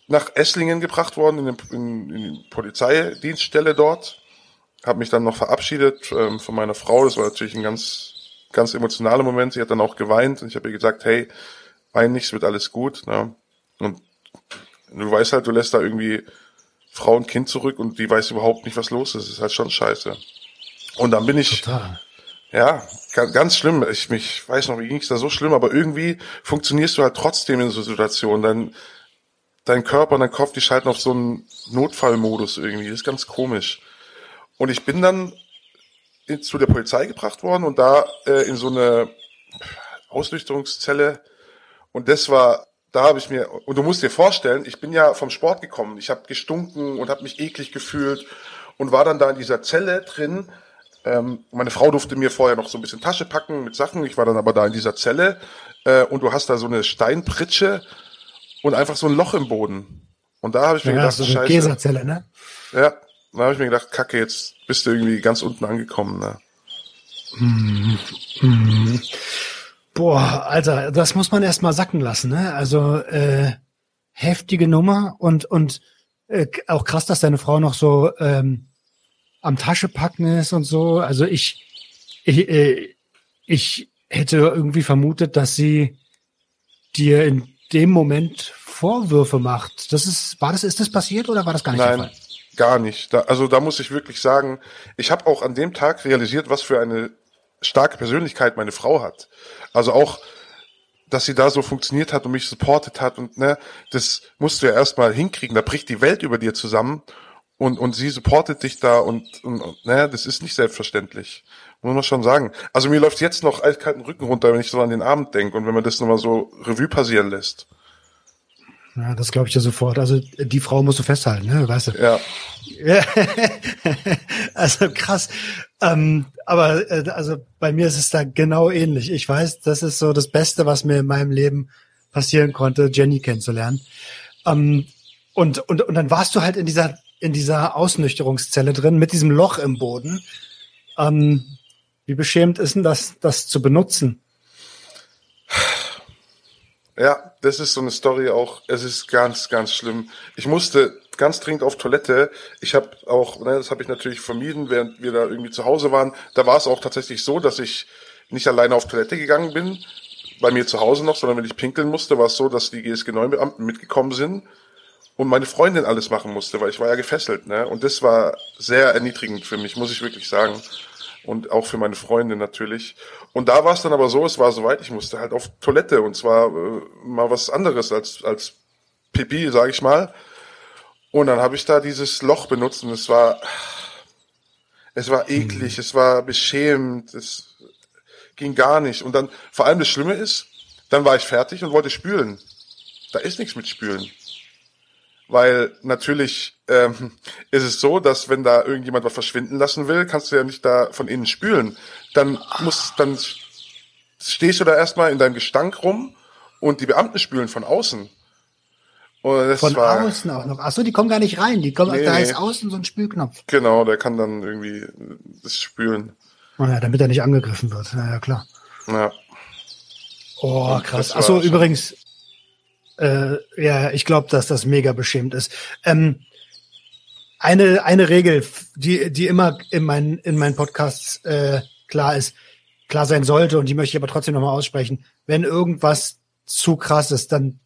nach Esslingen gebracht worden, in, den, in, in die Polizeidienststelle dort. Habe mich dann noch verabschiedet ähm, von meiner Frau. Das war natürlich ein ganz, ganz emotionaler Moment. Sie hat dann auch geweint und ich habe ihr gesagt, hey, es wird alles gut. Ne? Und du weißt halt, du lässt da irgendwie Frau und Kind zurück und die weiß überhaupt nicht, was los ist. Das ist halt schon scheiße. Und dann bin ich, Total. ja, ganz schlimm. Ich mich weiß noch, wie ging es da so schlimm, aber irgendwie funktionierst du halt trotzdem in so Situationen. Dein, dein Körper und dein Kopf, die schalten auf so einen Notfallmodus irgendwie. Das ist ganz komisch. Und ich bin dann zu der Polizei gebracht worden und da äh, in so eine Auslüchterungszelle und das war, da habe ich mir, und du musst dir vorstellen, ich bin ja vom Sport gekommen. Ich habe gestunken und habe mich eklig gefühlt und war dann da in dieser Zelle drin. Ähm, meine Frau durfte mir vorher noch so ein bisschen Tasche packen mit Sachen. Ich war dann aber da in dieser Zelle äh, und du hast da so eine Steinpritsche und einfach so ein Loch im Boden. Und da habe ich mir ja, gedacht, so eine Scheiße. ne? Ja, da habe ich mir gedacht, Kacke, jetzt bist du irgendwie ganz unten angekommen. Ne? Mm, mm. Boah, Alter, das muss man erst mal sacken lassen, ne? Also äh, heftige Nummer und und äh, auch krass, dass deine Frau noch so ähm, am Tasche packen ist und so. Also ich ich, äh, ich hätte irgendwie vermutet, dass sie dir in dem Moment Vorwürfe macht. Das ist war das ist das passiert oder war das gar nicht Nein. der Fall? Gar nicht. Da, also da muss ich wirklich sagen, ich habe auch an dem Tag realisiert, was für eine starke Persönlichkeit meine Frau hat. Also auch, dass sie da so funktioniert hat und mich supportet hat und ne, das musst du ja erstmal hinkriegen. Da bricht die Welt über dir zusammen und, und sie supportet dich da und, und, und ne, das ist nicht selbstverständlich. Muss man schon sagen. Also mir läuft jetzt noch eiskalten Rücken runter, wenn ich so an den Abend denke und wenn man das nochmal so Revue passieren lässt. Ja, das glaube ich ja sofort. Also die Frau musst du festhalten, ne? Weißt du? Ja. also krass. Ähm, aber äh, also bei mir ist es da genau ähnlich. Ich weiß, das ist so das Beste, was mir in meinem Leben passieren konnte, Jenny kennenzulernen. Ähm, und, und, und dann warst du halt in dieser, in dieser Ausnüchterungszelle drin mit diesem Loch im Boden. Ähm, wie beschämt ist denn das, das zu benutzen? Ja, das ist so eine Story auch. Es ist ganz, ganz schlimm. Ich musste ganz dringend auf Toilette. Ich habe auch, ne, das habe ich natürlich vermieden, während wir da irgendwie zu Hause waren. Da war es auch tatsächlich so, dass ich nicht alleine auf Toilette gegangen bin, bei mir zu Hause noch, sondern wenn ich pinkeln musste, war es so, dass die GSG 9 Beamten mitgekommen sind und meine Freundin alles machen musste, weil ich war ja gefesselt, ne? Und das war sehr erniedrigend für mich, muss ich wirklich sagen und auch für meine Freunde natürlich. Und da war es dann aber so, es war soweit, ich musste halt auf Toilette und zwar äh, mal was anderes als als Pipi, sage ich mal. Und dann habe ich da dieses Loch benutzt und es war es war eklig, es war beschämend, es ging gar nicht. Und dann vor allem das Schlimme ist, dann war ich fertig und wollte spülen. Da ist nichts mit spülen. weil natürlich ähm, ist es so, dass wenn da irgendjemand was verschwinden lassen will, kannst du ja nicht da von innen spülen. Dann muss, dann stehst du da erstmal in deinem Gestank rum und die Beamten spülen von außen. Und von war, außen auch noch. Ach so, die kommen gar nicht rein. Die kommen, nee, da nee. ist außen so ein Spülknopf. Genau, der kann dann irgendwie das spülen. Oh ja, damit er nicht angegriffen wird. Ja, ja klar. Ja. Oh, krass. Ach so, übrigens, äh, ja, ich glaube, dass das mega beschämt ist. Ähm, eine, eine Regel, die, die immer in meinen, in meinen Podcasts äh, klar ist, klar sein sollte, und die möchte ich aber trotzdem nochmal aussprechen. Wenn irgendwas zu krass ist, dann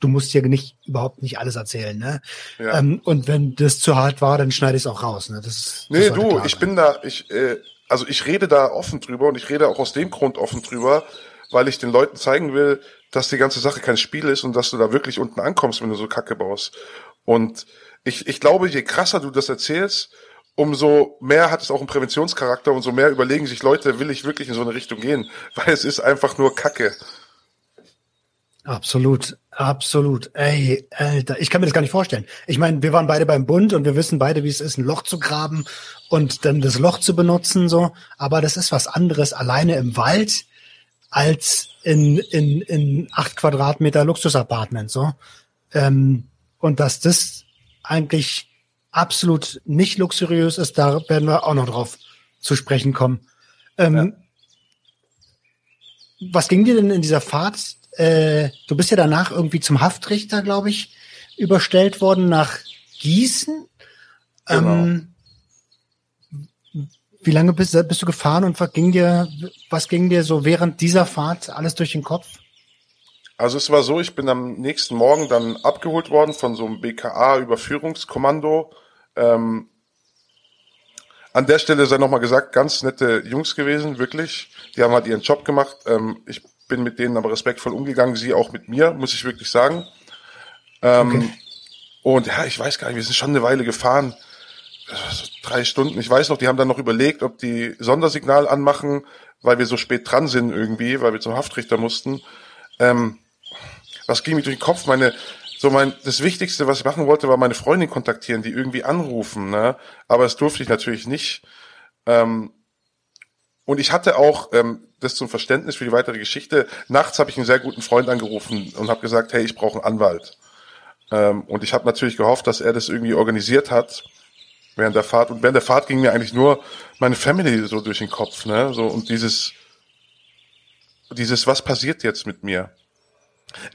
du musst hier nicht überhaupt nicht alles erzählen, ne? Ja. Ähm, und wenn das zu hart war, dann schneide ich es auch raus. Ne? Das, das nee, du, ich bin da, ich, äh, also ich rede da offen drüber und ich rede auch aus dem Grund offen drüber, weil ich den Leuten zeigen will, dass die ganze Sache kein Spiel ist und dass du da wirklich unten ankommst, wenn du so Kacke baust. Und ich, ich glaube, je krasser du das erzählst, umso mehr hat es auch einen Präventionscharakter und so mehr überlegen sich Leute, will ich wirklich in so eine Richtung gehen? Weil es ist einfach nur Kacke. Absolut, absolut. Ey, Alter, ich kann mir das gar nicht vorstellen. Ich meine, wir waren beide beim Bund und wir wissen beide, wie es ist, ein Loch zu graben und dann das Loch zu benutzen, so. Aber das ist was anderes alleine im Wald als in, in, in acht Quadratmeter Luxusapartment, so. Ähm, und dass das eigentlich absolut nicht luxuriös ist, da werden wir auch noch drauf zu sprechen kommen. Ähm, ja. Was ging dir denn in dieser Fahrt? Äh, du bist ja danach irgendwie zum Haftrichter, glaube ich, überstellt worden nach Gießen. Genau. Ähm, wie lange bist, bist du gefahren und was ging dir, was ging dir so während dieser Fahrt alles durch den Kopf? Also es war so, ich bin am nächsten Morgen dann abgeholt worden von so einem BKA-Überführungskommando. Ähm, an der Stelle sei nochmal gesagt, ganz nette Jungs gewesen, wirklich. Die haben halt ihren Job gemacht. Ähm, ich bin mit denen aber respektvoll umgegangen, sie auch mit mir, muss ich wirklich sagen. Ähm, okay. Und ja, ich weiß gar nicht, wir sind schon eine Weile gefahren so drei Stunden. Ich weiß noch, die haben dann noch überlegt, ob die Sondersignal anmachen, weil wir so spät dran sind irgendwie, weil wir zum Haftrichter mussten. Ähm, was ging mir durch den Kopf? Meine, so mein, das Wichtigste, was ich machen wollte, war meine Freundin kontaktieren, die irgendwie anrufen, ne? Aber das durfte ich natürlich nicht. Ähm, und ich hatte auch ähm, das zum Verständnis für die weitere Geschichte. Nachts habe ich einen sehr guten Freund angerufen und habe gesagt, hey, ich brauche einen Anwalt. Ähm, und ich habe natürlich gehofft, dass er das irgendwie organisiert hat während der Fahrt. Und während der Fahrt ging mir eigentlich nur meine Family so durch den Kopf, ne? So, und dieses, dieses, was passiert jetzt mit mir?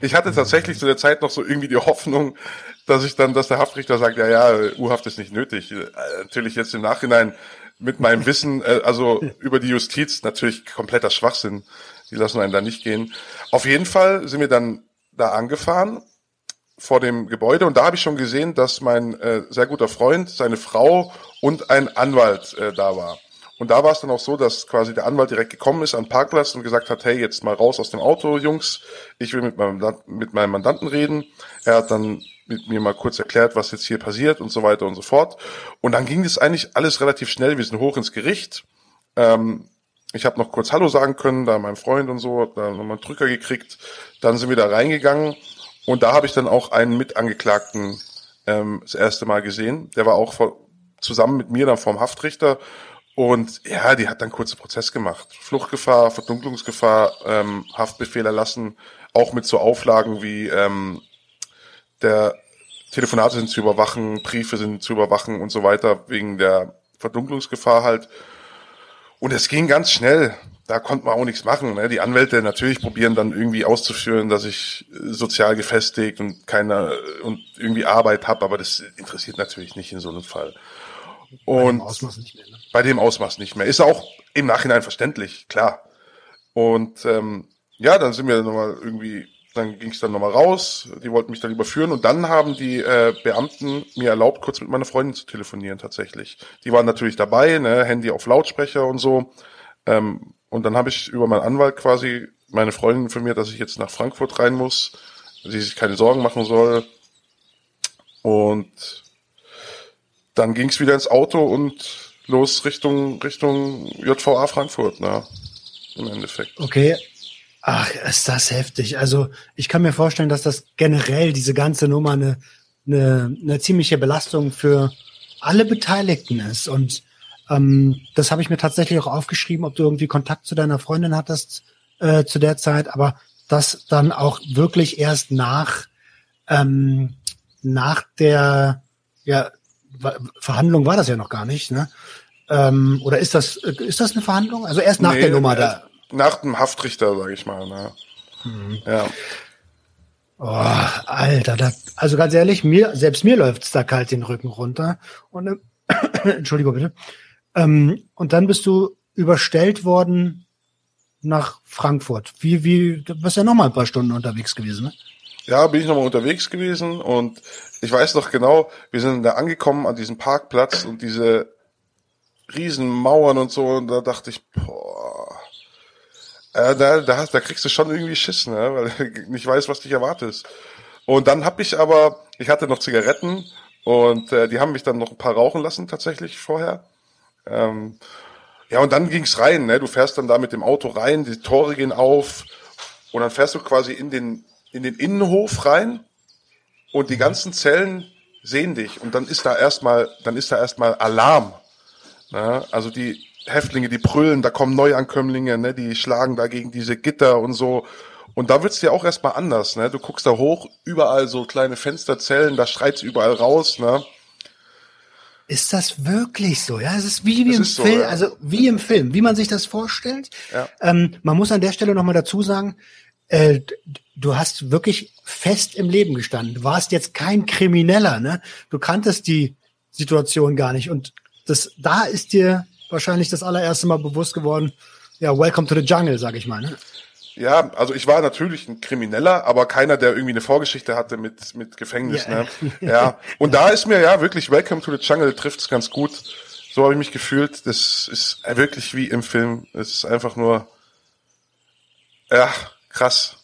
Ich hatte tatsächlich zu der Zeit noch so irgendwie die Hoffnung, dass ich dann, dass der Haftrichter sagt, ja, ja, U-Haft ist nicht nötig. Äh, natürlich jetzt im Nachhinein mit meinem Wissen, äh, also über die Justiz, natürlich kompletter Schwachsinn. Die lassen einen da nicht gehen. Auf jeden Fall sind wir dann da angefahren vor dem Gebäude und da habe ich schon gesehen, dass mein äh, sehr guter Freund, seine Frau und ein Anwalt äh, da war. Und da war es dann auch so, dass quasi der Anwalt direkt gekommen ist an Parkplatz und gesagt hat, hey, jetzt mal raus aus dem Auto, Jungs, ich will mit meinem, mit meinem Mandanten reden. Er hat dann mit mir mal kurz erklärt, was jetzt hier passiert und so weiter und so fort. Und dann ging das eigentlich alles relativ schnell. Wir sind hoch ins Gericht. Ähm, ich habe noch kurz Hallo sagen können, da meinem Freund und so, da nochmal einen Drücker gekriegt. Dann sind wir da reingegangen und da habe ich dann auch einen Mitangeklagten ähm, das erste Mal gesehen. Der war auch vor, zusammen mit mir dann vorm Haftrichter. Und ja, die hat dann kurzen Prozess gemacht. Fluchtgefahr, Verdunklungsgefahr, ähm, Haftbefehl erlassen, auch mit so Auflagen wie ähm, der Telefonate sind zu überwachen, Briefe sind zu überwachen und so weiter, wegen der Verdunklungsgefahr halt. Und es ging ganz schnell da konnte man auch nichts machen. Ne? Die Anwälte natürlich probieren dann irgendwie auszuführen, dass ich sozial gefestigt und keine und irgendwie Arbeit habe, aber das interessiert natürlich nicht in so einem Fall. Und bei dem Ausmaß nicht mehr. Ne? Bei dem Ausmaß nicht mehr. Ist auch im Nachhinein verständlich, klar. Und ähm, ja, dann sind wir nochmal irgendwie, dann ging es dann nochmal raus, die wollten mich dann überführen und dann haben die äh, Beamten mir erlaubt, kurz mit meiner Freundin zu telefonieren tatsächlich. Die waren natürlich dabei, ne, Handy auf Lautsprecher und so. Ähm, und dann habe ich über meinen Anwalt quasi meine Freundin informiert, dass ich jetzt nach Frankfurt rein muss, sie sich keine Sorgen machen soll. Und dann ging es wieder ins Auto und los Richtung Richtung JVA Frankfurt, ne? Im Endeffekt. Okay. Ach, ist das heftig. Also ich kann mir vorstellen, dass das generell diese ganze Nummer eine eine, eine ziemliche Belastung für alle Beteiligten ist. Und ähm, das habe ich mir tatsächlich auch aufgeschrieben, ob du irgendwie Kontakt zu deiner Freundin hattest äh, zu der Zeit, aber das dann auch wirklich erst nach ähm, nach der ja, Verhandlung war das ja noch gar nicht, ne? Ähm, oder ist das ist das eine Verhandlung? Also erst nach nee, der Nummer da. Nach dem Haftrichter, sage ich mal. Ne? Mhm. Ja. Oh, Alter, da, also ganz ehrlich, mir, selbst mir läuft's da kalt den Rücken runter. Und äh, Entschuldigung bitte. Ähm, und dann bist du überstellt worden nach Frankfurt. Wie, wie, du bist ja noch mal ein paar Stunden unterwegs gewesen, ne? Ja, bin ich nochmal unterwegs gewesen und ich weiß noch genau, wir sind da angekommen an diesem Parkplatz und diese riesen Mauern und so und da dachte ich, boah, äh, da, da, da kriegst du schon irgendwie Schiss, ne? weil du nicht weißt, was dich erwartet. Und dann habe ich aber, ich hatte noch Zigaretten und äh, die haben mich dann noch ein paar rauchen lassen tatsächlich vorher. Ähm, ja, und dann ging's rein, ne? Du fährst dann da mit dem Auto rein, die Tore gehen auf und dann fährst du quasi in den, in den Innenhof rein und die ganzen Zellen sehen dich und dann ist da erstmal, dann ist da erstmal Alarm. Ne? Also die Häftlinge, die brüllen, da kommen Neuankömmlinge, ne, die schlagen da gegen diese Gitter und so. Und da wird's dir auch erstmal anders, ne? Du guckst da hoch, überall so kleine Fensterzellen, da schreit's überall raus, ne? Ist das wirklich so? Ja, es ist wie, wie im so, Film, ja. also wie im Film, wie man sich das vorstellt. Ja. Ähm, man muss an der Stelle nochmal dazu sagen, äh, du hast wirklich fest im Leben gestanden. Du warst jetzt kein Krimineller, ne? Du kanntest die Situation gar nicht. Und das, da ist dir wahrscheinlich das allererste Mal bewusst geworden, ja, welcome to the jungle, sag ich mal. Ne? Ja, also ich war natürlich ein Krimineller, aber keiner, der irgendwie eine Vorgeschichte hatte mit, mit Gefängnis. Ja. Ne? ja. Und da ist mir ja wirklich Welcome to the Jungle trifft's ganz gut. So habe ich mich gefühlt. Das ist wirklich wie im Film. Es ist einfach nur, ja, krass.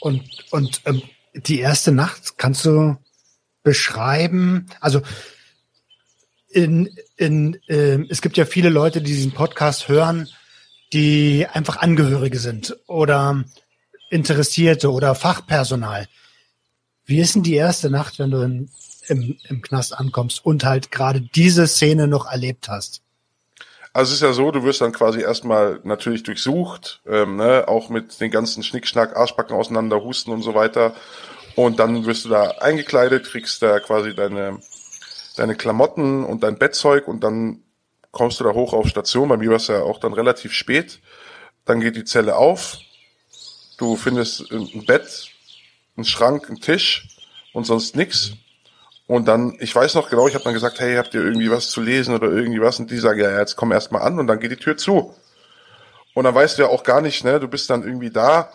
Und, und ähm, die erste Nacht kannst du beschreiben? Also in, in, äh, es gibt ja viele Leute, die diesen Podcast hören, die einfach Angehörige sind oder Interessierte oder Fachpersonal. Wie ist denn die erste Nacht, wenn du in, im, im Knast ankommst und halt gerade diese Szene noch erlebt hast? Also es ist ja so, du wirst dann quasi erstmal natürlich durchsucht, ähm, ne, auch mit den ganzen Schnickschnack, Arschbacken auseinander, Husten und so weiter. Und dann wirst du da eingekleidet, kriegst da quasi deine deine Klamotten und dein Bettzeug und dann kommst du da hoch auf Station. Bei mir war es ja auch dann relativ spät. Dann geht die Zelle auf. Du findest ein Bett, einen Schrank, einen Tisch und sonst nix. Und dann, ich weiß noch genau, ich habe dann gesagt, hey, habt ihr irgendwie was zu lesen oder irgendwie was? Und die sagen, ja, jetzt komm erst mal an und dann geht die Tür zu. Und dann weißt du ja auch gar nicht, ne, du bist dann irgendwie da,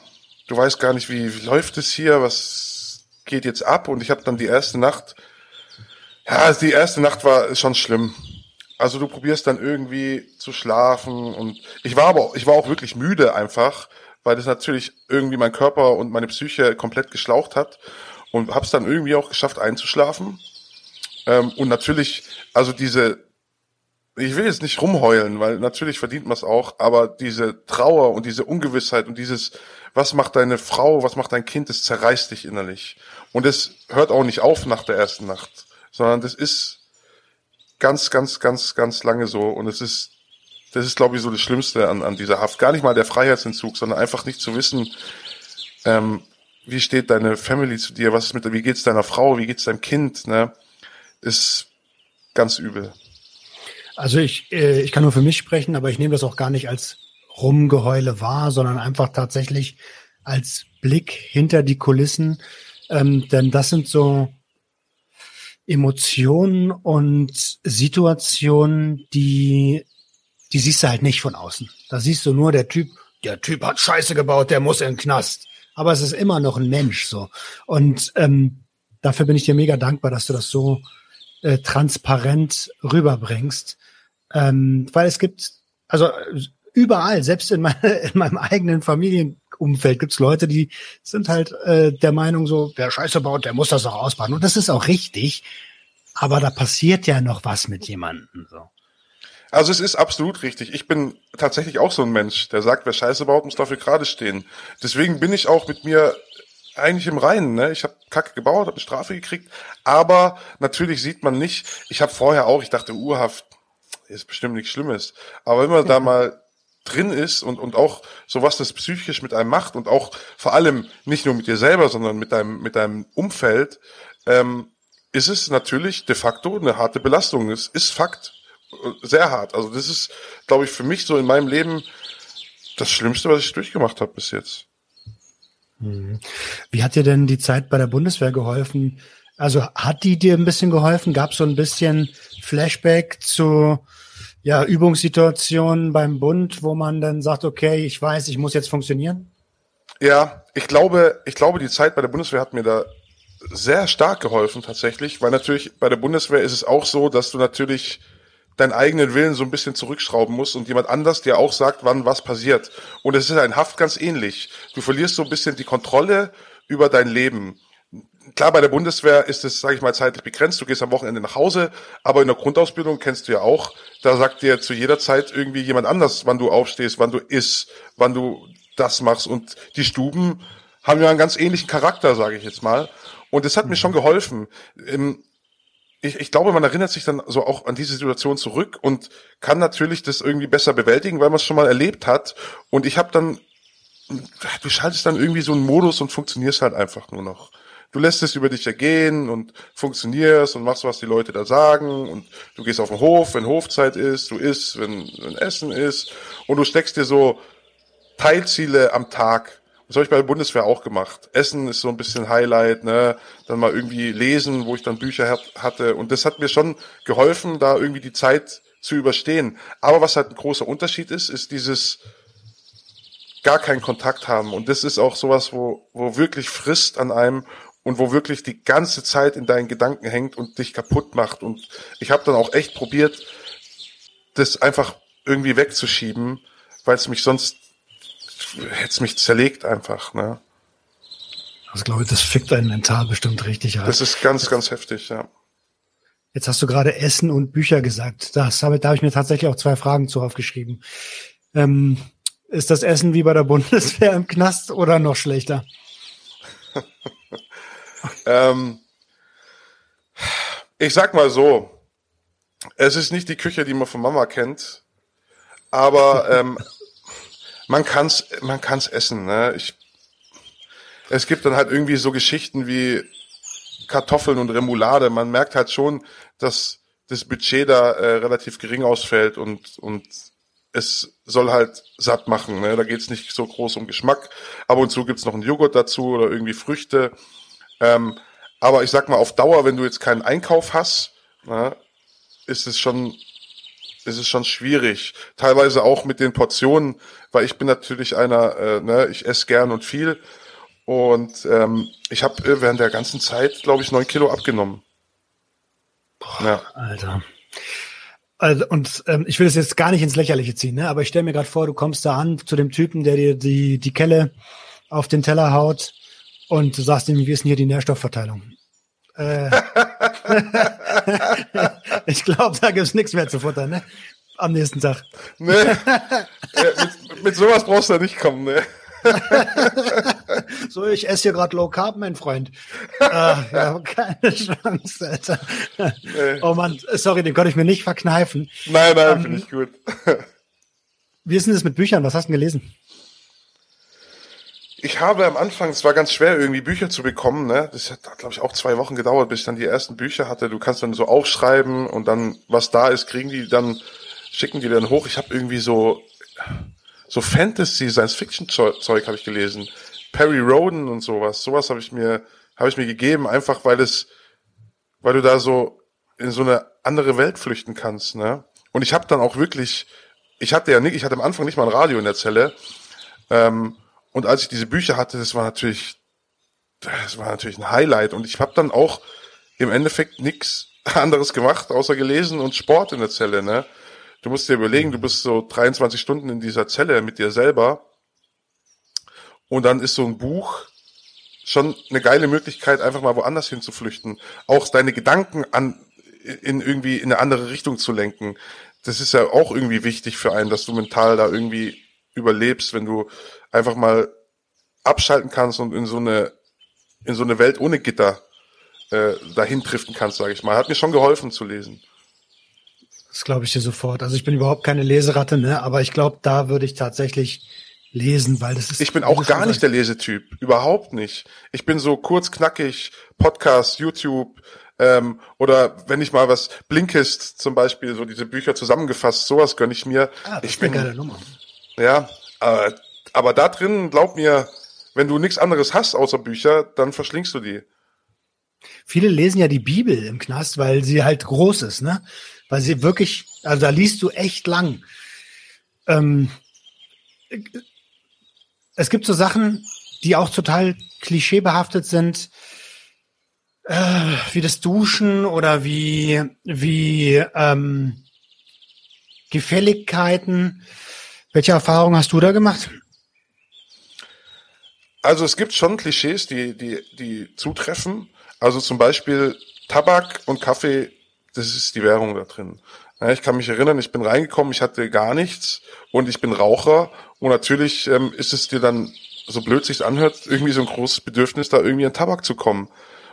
du weißt gar nicht, wie, wie läuft es hier, was geht jetzt ab? Und ich habe dann die erste Nacht ja, die erste Nacht war schon schlimm. Also du probierst dann irgendwie zu schlafen und ich war aber ich war auch wirklich müde einfach, weil das natürlich irgendwie mein Körper und meine Psyche komplett geschlaucht hat und hab's dann irgendwie auch geschafft einzuschlafen. Ähm, und natürlich, also diese, ich will jetzt nicht rumheulen, weil natürlich verdient man es auch, aber diese Trauer und diese Ungewissheit und dieses, was macht deine Frau, was macht dein Kind, das zerreißt dich innerlich. Und es hört auch nicht auf nach der ersten Nacht sondern das ist ganz, ganz, ganz, ganz lange so und es ist, das ist, glaube ich, so das Schlimmste an, an dieser Haft. Gar nicht mal der Freiheitsentzug, sondern einfach nicht zu wissen, ähm, wie steht deine Family zu dir, was ist mit, wie geht's deiner Frau, wie geht's deinem Kind, ne, ist ganz übel. Also ich, äh, ich kann nur für mich sprechen, aber ich nehme das auch gar nicht als Rumgeheule wahr, sondern einfach tatsächlich als Blick hinter die Kulissen. Ähm, denn das sind so Emotionen und Situationen, die, die siehst du halt nicht von außen. Da siehst du nur, der Typ, der Typ hat Scheiße gebaut, der muss in den Knast. Aber es ist immer noch ein Mensch so. Und ähm, dafür bin ich dir mega dankbar, dass du das so äh, transparent rüberbringst. Ähm, weil es gibt, also überall, selbst in, meine, in meinem eigenen Familienumfeld gibt's Leute, die sind halt äh, der Meinung so, wer Scheiße baut, der muss das auch ausbauen. Und das ist auch richtig. Aber da passiert ja noch was mit jemandem. So. Also es ist absolut richtig. Ich bin tatsächlich auch so ein Mensch, der sagt, wer Scheiße baut, muss dafür gerade stehen. Deswegen bin ich auch mit mir eigentlich im Reinen. Ne? Ich habe Kacke gebaut, habe eine Strafe gekriegt, aber natürlich sieht man nicht. Ich habe vorher auch, ich dachte, Urhaft ist bestimmt nichts Schlimmes, aber wenn man da mal drin ist und, und auch so was das psychisch mit einem macht und auch vor allem nicht nur mit dir selber, sondern mit deinem, mit deinem Umfeld, ähm, ist es natürlich de facto eine harte Belastung. Es ist Fakt. Sehr hart. Also das ist, glaube ich, für mich so in meinem Leben das Schlimmste, was ich durchgemacht habe bis jetzt. Mhm. Wie hat dir denn die Zeit bei der Bundeswehr geholfen? Also hat die dir ein bisschen geholfen? Gab es so ein bisschen Flashback zu ja, Übungssituationen beim Bund, wo man dann sagt, okay, ich weiß, ich muss jetzt funktionieren? Ja, ich glaube, ich glaube, die Zeit bei der Bundeswehr hat mir da sehr stark geholfen tatsächlich, weil natürlich bei der Bundeswehr ist es auch so, dass du natürlich deinen eigenen Willen so ein bisschen zurückschrauben musst und jemand anders dir auch sagt, wann was passiert. Und es ist ein Haft ganz ähnlich. Du verlierst so ein bisschen die Kontrolle über dein Leben. Klar, bei der Bundeswehr ist es, sage ich mal, zeitlich begrenzt. Du gehst am Wochenende nach Hause, aber in der Grundausbildung kennst du ja auch, da sagt dir zu jeder Zeit irgendwie jemand anders, wann du aufstehst, wann du isst, wann du das machst. Und die Stuben haben ja einen ganz ähnlichen Charakter, sage ich jetzt mal. Und es hat mir schon geholfen. Ich, ich glaube, man erinnert sich dann so auch an diese Situation zurück und kann natürlich das irgendwie besser bewältigen, weil man es schon mal erlebt hat. Und ich habe dann, du schaltest dann irgendwie so einen Modus und funktionierst halt einfach nur noch. Du lässt es über dich ergehen und funktionierst und machst, was die Leute da sagen und du gehst auf den Hof, wenn Hofzeit ist, du isst, wenn, wenn Essen ist und du steckst dir so Teilziele am Tag das habe ich bei der Bundeswehr auch gemacht. Essen ist so ein bisschen Highlight, ne? Dann mal irgendwie lesen, wo ich dann Bücher hatte. Und das hat mir schon geholfen, da irgendwie die Zeit zu überstehen. Aber was halt ein großer Unterschied ist, ist dieses gar keinen Kontakt haben. Und das ist auch sowas, wo, wo wirklich frisst an einem und wo wirklich die ganze Zeit in deinen Gedanken hängt und dich kaputt macht. Und ich habe dann auch echt probiert, das einfach irgendwie wegzuschieben, weil es mich sonst hätte es mich zerlegt einfach, ne? Also glaube ich, das fickt einen mental bestimmt richtig ab. Das ist ganz, ganz heftig, ja. Jetzt hast du gerade Essen und Bücher gesagt. Das habe, da habe ich mir tatsächlich auch zwei Fragen zu aufgeschrieben. Ähm, ist das Essen wie bei der Bundeswehr im Knast oder noch schlechter? ähm, ich sag mal so, es ist nicht die Küche, die man von Mama kennt, aber ähm, man kann's, man kann's essen. Ne? Ich, es gibt dann halt irgendwie so Geschichten wie Kartoffeln und Remoulade. Man merkt halt schon, dass das Budget da äh, relativ gering ausfällt und und es soll halt satt machen. Ne? Da geht's nicht so groß um Geschmack. Ab und zu gibt's noch einen Joghurt dazu oder irgendwie Früchte. Ähm, aber ich sag mal, auf Dauer, wenn du jetzt keinen Einkauf hast, ne, ist es schon ist es schon schwierig. Teilweise auch mit den Portionen, weil ich bin natürlich einer, äh, ne, ich esse gern und viel. Und ähm, ich habe äh, während der ganzen Zeit, glaube ich, neun Kilo abgenommen. Boah, ja. Alter. Also, und ähm, ich will es jetzt gar nicht ins Lächerliche ziehen, ne? aber ich stelle mir gerade vor, du kommst da an zu dem Typen, der dir die, die Kelle auf den Teller haut und du sagst ihm, wie ist denn hier die Nährstoffverteilung? Äh, ich glaube, da gibt's nichts mehr zu futtern, ne? Am nächsten Tag. Nee. mit, mit sowas brauchst du ja nicht kommen, ne? so, ich esse hier gerade Low Carb, mein Freund. Ach, ja, keine Chance, Alter. Nee. Oh Mann, sorry, den konnte ich mir nicht verkneifen. Nein, nein, um, finde ich gut. wie ist denn das mit Büchern? Was hast du denn gelesen? Ich habe am Anfang, es war ganz schwer, irgendwie Bücher zu bekommen. Ne? Das hat, glaube ich, auch zwei Wochen gedauert, bis ich dann die ersten Bücher hatte. Du kannst dann so aufschreiben und dann, was da ist, kriegen die dann, schicken die dann hoch. Ich habe irgendwie so, so Fantasy, Science-Fiction-Zeug habe ich gelesen. Perry Roden und sowas. Sowas habe ich mir, habe ich mir gegeben, einfach weil es, weil du da so in so eine andere Welt flüchten kannst. Ne? Und ich habe dann auch wirklich, ich hatte ja nicht, ich hatte am Anfang nicht mal ein Radio in der Zelle. Ähm, und als ich diese Bücher hatte, das war natürlich, das war natürlich ein Highlight. Und ich habe dann auch im Endeffekt nichts anderes gemacht, außer gelesen und Sport in der Zelle. Ne? Du musst dir überlegen, du bist so 23 Stunden in dieser Zelle mit dir selber. Und dann ist so ein Buch schon eine geile Möglichkeit, einfach mal woanders hinzuflüchten. Auch deine Gedanken an, in irgendwie in eine andere Richtung zu lenken. Das ist ja auch irgendwie wichtig für einen, dass du mental da irgendwie überlebst, wenn du einfach mal abschalten kannst und in so eine in so eine Welt ohne Gitter äh, dahin driften kannst, sage ich mal. Hat mir schon geholfen zu lesen. Das glaube ich dir sofort. Also ich bin überhaupt keine Leseratte, ne? aber ich glaube, da würde ich tatsächlich lesen, weil das ist. Ich bin auch gar nicht der Lesetyp, überhaupt nicht. Ich bin so kurz knackig, Podcast, YouTube ähm, oder wenn ich mal was Blinkist zum Beispiel, so diese Bücher zusammengefasst, sowas gönne ich mir. Ah, das ich ist bin, eine geile Nummer. Ja, aber, aber da drin, glaub mir, wenn du nichts anderes hast außer Bücher, dann verschlingst du die. Viele lesen ja die Bibel im Knast, weil sie halt groß ist, ne? Weil sie wirklich, also da liest du echt lang. Ähm, es gibt so Sachen, die auch total klischeebehaftet sind, äh, wie das Duschen oder wie, wie ähm, Gefälligkeiten. Welche Erfahrungen hast du da gemacht? Also es gibt schon Klischees, die, die, die zutreffen. Also zum Beispiel Tabak und Kaffee, das ist die Währung da drin. Ich kann mich erinnern, ich bin reingekommen, ich hatte gar nichts und ich bin Raucher und natürlich ähm, ist es dir dann, so blöd sich anhört, irgendwie so ein großes Bedürfnis, da irgendwie an Tabak zu kommen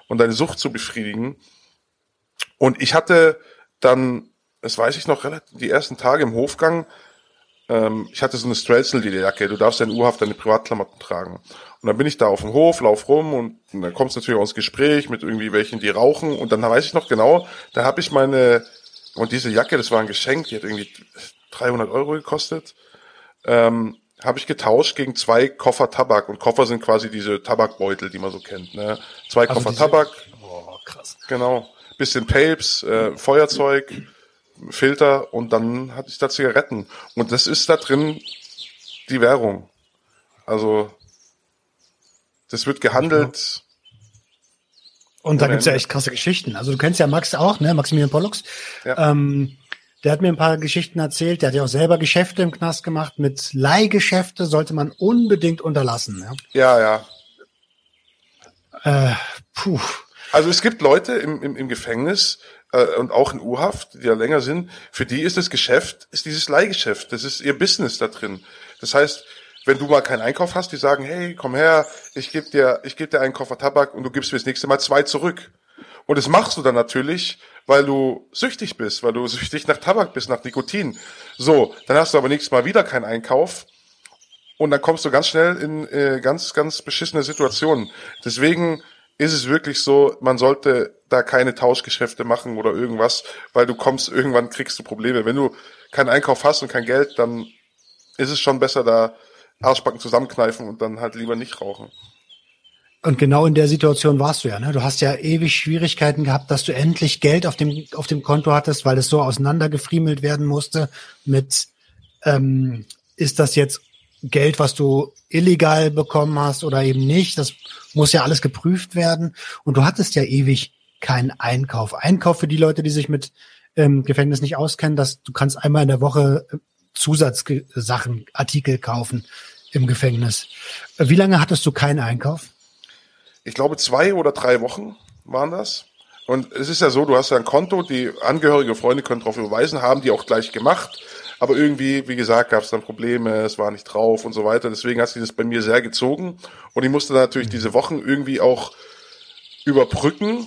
und deine Sucht zu befriedigen. Und ich hatte dann, das weiß ich noch, relativ, die ersten Tage im Hofgang, ähm, ich hatte so eine Strelzel-Jacke, du darfst ja in Urhaft deine Privatklamotten tragen. Und dann bin ich da auf dem Hof, lauf rum und, und dann kommst du natürlich aus Gespräch mit irgendwie welchen, die rauchen. Und dann weiß ich noch genau, da habe ich meine, und diese Jacke, das war ein Geschenk, die hat irgendwie 300 Euro gekostet, ähm, habe ich getauscht gegen zwei Koffer Tabak. Und Koffer sind quasi diese Tabakbeutel, die man so kennt. Ne? Zwei Also Koffer diese- Tabak, Oh, krass. genau. Bisschen Tapes, äh, Feuerzeug, Filter und dann hatte ich da Zigaretten. Und das ist da drin die Währung. Also das wird gehandelt. Und da Ohne gibt's ja echt krasse Geschichten. Also du kennst ja Max auch, ne? Maximilian Pollux. Ja. Ähm, der hat mir ein paar Geschichten erzählt. Der hat ja auch selber Geschäfte im Knast gemacht. Mit Leihgeschäfte sollte man unbedingt unterlassen. Ja, ja. Ja? Äh, puh. Also es gibt Leute im, im, im Gefängnis äh, und auch in U-Haft, die ja länger sind, für die ist das Geschäft, ist dieses Leihgeschäft. Das ist ihr Business da drin. Das heißt, wenn du mal keinen Einkauf hast, die sagen, hey, komm her, ich gebe dir, ich gebe dir einen Koffer Tabak und du gibst mir das nächste Mal zwei zurück. Und das machst du dann natürlich, weil du süchtig bist, weil du süchtig nach Tabak bist, nach Nikotin. So, dann hast du aber nächstes Mal wieder keinen Einkauf und dann kommst du ganz schnell in äh, ganz, ganz beschissene Situationen. Deswegen ist es wirklich so, man sollte da keine Tauschgeschäfte machen oder irgendwas, weil du kommst, irgendwann kriegst du Probleme. Wenn du keinen Einkauf hast und kein Geld, dann ist es schon besser, da Arschbacken zusammenkneifen und dann halt lieber nicht rauchen. Und genau in der Situation warst du ja. Ne? Du hast ja ewig Schwierigkeiten gehabt, dass du endlich Geld auf dem auf dem Konto hattest, weil es so auseinandergefriemelt werden musste. Mit ähm, ist das jetzt Geld, was du illegal bekommen hast oder eben nicht? Das muss ja alles geprüft werden. Und du hattest ja ewig keinen Einkauf. Einkauf für die Leute, die sich mit ähm, Gefängnis nicht auskennen, dass du kannst einmal in der Woche äh, Zusatzsachen, Artikel kaufen im Gefängnis. Äh, Wie lange hattest du keinen Einkauf? ich glaube, zwei oder drei Wochen waren das. Und es ist ja so, du hast ja ein Konto, die Angehörige Freunde können darauf überweisen, haben die auch gleich gemacht. Aber irgendwie, wie gesagt, gab es dann Probleme, es war nicht drauf und so weiter. Deswegen hat sich das bei mir sehr gezogen. Und ich musste natürlich diese Wochen irgendwie auch überbrücken.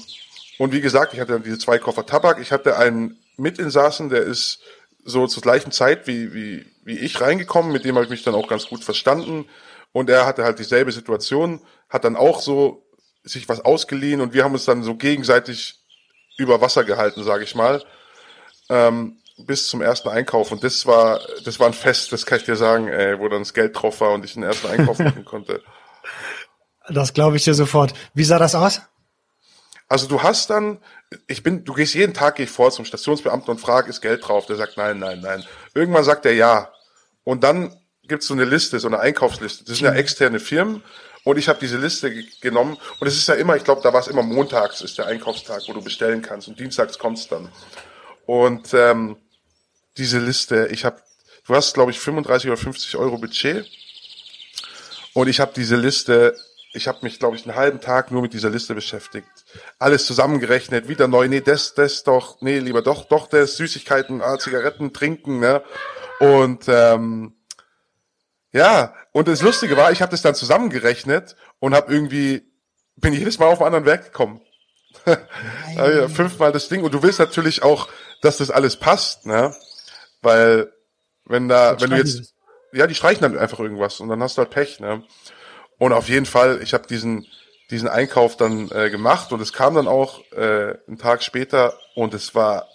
Und wie gesagt, ich hatte dann diese zwei Koffer Tabak. Ich hatte einen Mitinsassen, der ist so zur gleichen Zeit wie, wie, wie ich reingekommen. Mit dem habe ich mich dann auch ganz gut verstanden. Und er hatte halt dieselbe Situation, hat dann auch so sich was ausgeliehen und wir haben uns dann so gegenseitig über Wasser gehalten, sage ich mal, ähm, bis zum ersten Einkauf. Und das war, das war ein Fest, das kann ich dir sagen, ey, wo dann das Geld drauf war und ich den ersten Einkauf machen konnte. Das glaube ich dir sofort. Wie sah das aus? Also du hast dann, ich bin, du gehst jeden Tag geh ich vor zum Stationsbeamten und frag, ist Geld drauf? Der sagt nein, nein, nein. Irgendwann sagt er ja. Und dann gibt's so eine Liste, so eine Einkaufsliste. Das sind ja externe Firmen. Und ich habe diese Liste ge- genommen. Und es ist ja immer, ich glaube, da war es immer montags, ist der Einkaufstag, wo du bestellen kannst. Und dienstags kommt's dann. Und ähm, diese Liste, ich habe, du hast, glaube ich, 35 oder 50 Euro Budget. Und ich habe diese Liste, ich habe mich, glaube ich, einen halben Tag nur mit dieser Liste beschäftigt. Alles zusammengerechnet, wieder neu, nee, das, das doch, nee, lieber doch, doch das, Süßigkeiten, ah, Zigaretten, Trinken, ne? Und ähm, ja, und das Lustige war, ich habe das dann zusammengerechnet und habe irgendwie bin jedes Mal auf einen anderen Werk gekommen. ja, fünfmal das Ding. Und du willst natürlich auch, dass das alles passt, ne? Weil, wenn da, wenn du jetzt, ja, die streichen dann einfach irgendwas und dann hast du halt Pech, ne? Und auf jeden Fall, ich habe diesen, diesen Einkauf dann äh, gemacht und es kam dann auch äh, einen Tag später und es war,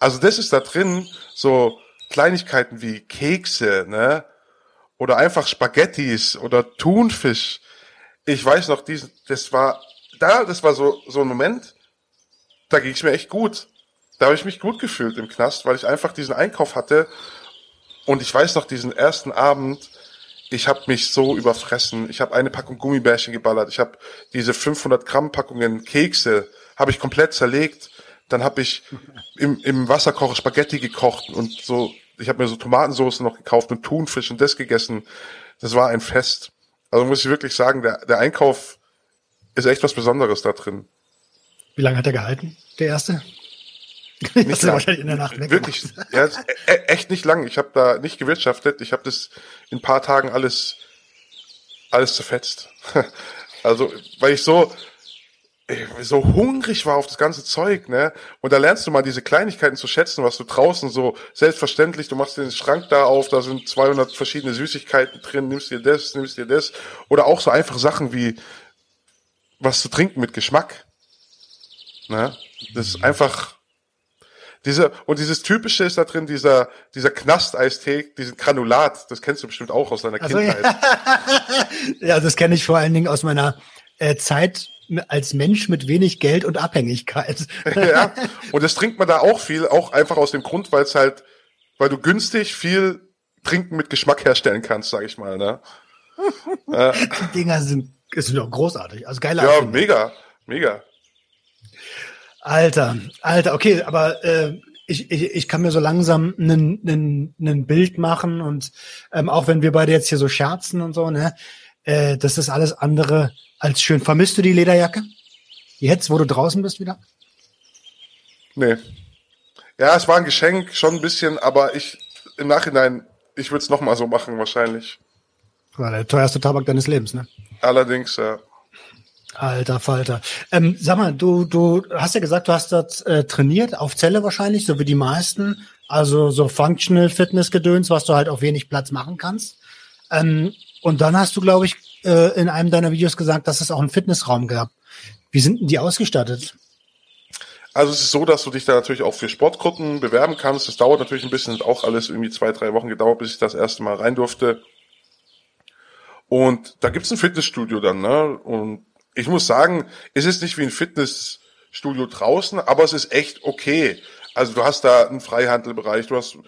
also das ist da drin, so Kleinigkeiten wie Kekse, ne? Oder einfach Spaghettis oder Thunfisch. Ich weiß noch, diesen, das war, da, das war so, so ein Moment, da ging es mir echt gut. Da habe ich mich gut gefühlt im Knast, weil ich einfach diesen Einkauf hatte. Und ich weiß noch, diesen ersten Abend, ich habe mich so überfressen. Ich habe eine Packung Gummibärchen geballert. Ich habe diese 500 Gramm Packungen Kekse, habe ich komplett zerlegt. Dann habe ich im, im Wasserkocher Spaghetti gekocht und so. Ich habe mir so Tomatensauce noch gekauft und Thunfisch und das gegessen. Das war ein Fest. Also muss ich wirklich sagen, der, der Einkauf ist echt was Besonderes da drin. Wie lange hat er gehalten, der erste? Nicht lang. wahrscheinlich in der Nacht Wirklich, ja, e-, e echt nicht lang. Ich habe da nicht gewirtschaftet. Ich habe das in ein paar Tagen alles, alles zerfetzt. also, weil ich so, so hungrig war auf das ganze Zeug, ne? Und da lernst du mal diese Kleinigkeiten zu schätzen, was du draußen so selbstverständlich, du machst den Schrank da auf, da sind 200 verschiedene Süßigkeiten drin, nimmst dir das, nimmst dir das. Oder auch so einfach Sachen wie was zu trinken mit Geschmack. Ne? Das ist einfach, diese, und dieses Typische ist da drin, dieser, dieser Knast-Eistee, diesen Granulat, das kennst du bestimmt auch aus deiner also, Kindheit. Ja. ja, das kenne ich vor allen Dingen aus meiner äh, Zeit als Mensch mit wenig Geld und Abhängigkeit. ja, und das trinkt man da auch viel, auch einfach aus dem Grund, weil es halt, weil du günstig viel Trinken mit Geschmack herstellen kannst, sag ich mal, ne? Die Dinger sind, sind doch großartig. Also geile Ja, mega, mega. Alter, Alter, okay, aber äh, ich, ich, ich kann mir so langsam ein Bild machen und ähm, auch wenn wir beide jetzt hier so scherzen und so, ne, äh, das ist alles andere als schön. Vermisst du die Lederjacke? Jetzt, wo du draußen bist wieder? Nee. Ja, es war ein Geschenk, schon ein bisschen, aber ich im Nachhinein, ich würde es nochmal so machen wahrscheinlich. War der teuerste Tabak deines Lebens, ne? Allerdings, ja. Alter Falter. Ähm, sag mal, du, du hast ja gesagt, du hast dort äh, trainiert, auf Zelle wahrscheinlich, so wie die meisten. Also so Functional Fitness Gedöns, was du halt auf wenig Platz machen kannst. Ähm, und dann hast du, glaube ich, äh, in einem deiner Videos gesagt, dass es auch einen Fitnessraum gab. Wie sind denn die ausgestattet? Also es ist so, dass du dich da natürlich auch für Sportgruppen bewerben kannst. Das dauert natürlich ein bisschen, hat auch alles irgendwie zwei, drei Wochen gedauert, bis ich das erste Mal rein durfte. Und da gibt's ein Fitnessstudio dann, ne? Und ich muss sagen, es ist nicht wie ein Fitnessstudio draußen, aber es ist echt okay. Also du hast da einen Freihandelbereich, du hast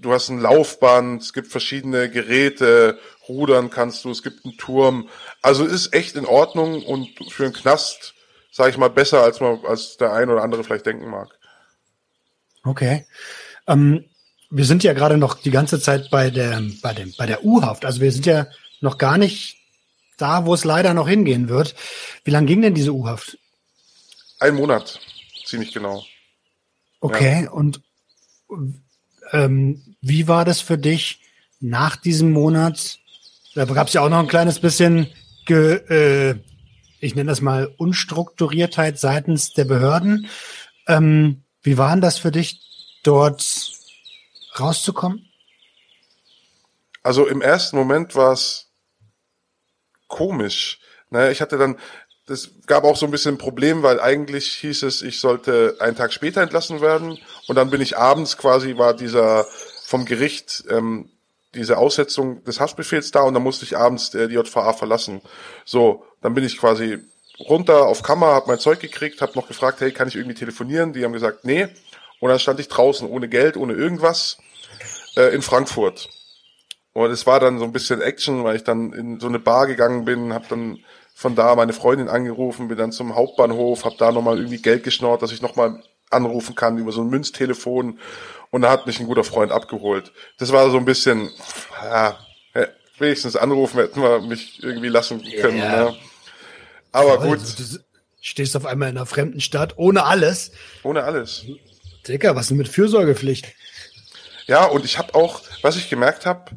du hast ein Laufband, es gibt verschiedene Geräte, rudern kannst du, es gibt einen Turm. Also ist echt in Ordnung und für einen Knast, sage ich mal, besser als man als der ein oder andere vielleicht denken mag. Okay. Ähm, wir sind ja gerade noch die ganze Zeit bei der bei dem bei der U-Haft. Also wir sind ja noch gar nicht da, wo es leider noch hingehen wird. Wie lange ging denn diese U-Haft? Ein Monat, ziemlich genau. Okay, ja. und ähm, wie war das für dich nach diesem Monat? Da gab es ja auch noch ein kleines bisschen, ge, äh, ich nenne das mal Unstrukturiertheit seitens der Behörden. Ähm, wie war denn das für dich, dort rauszukommen? Also im ersten Moment war es komisch. Ne, ich hatte dann, das gab auch so ein bisschen ein Problem, weil eigentlich hieß es, ich sollte einen Tag später entlassen werden und dann bin ich abends quasi, war dieser vom Gericht ähm, diese Aussetzung des Haftbefehls da und dann musste ich abends äh, die JVA verlassen. So, dann bin ich quasi runter auf Kammer, habe mein Zeug gekriegt, habe noch gefragt, hey, kann ich irgendwie telefonieren? Die haben gesagt, nee. Und dann stand ich draußen ohne Geld, ohne irgendwas äh, in Frankfurt. Und es war dann so ein bisschen Action, weil ich dann in so eine Bar gegangen bin, habe dann von da meine Freundin angerufen, bin dann zum Hauptbahnhof, habe da nochmal irgendwie Geld geschnort, dass ich nochmal anrufen kann über so ein Münztelefon. Und da hat mich ein guter Freund abgeholt. Das war so ein bisschen, ja, wenigstens anrufen hätten wir mich irgendwie lassen können. Yeah. Ne? Aber Voll, gut. Du stehst auf einmal in einer fremden Stadt ohne alles. Ohne alles. Dicker, was denn mit Fürsorgepflicht? Ja, und ich habe auch, was ich gemerkt habe,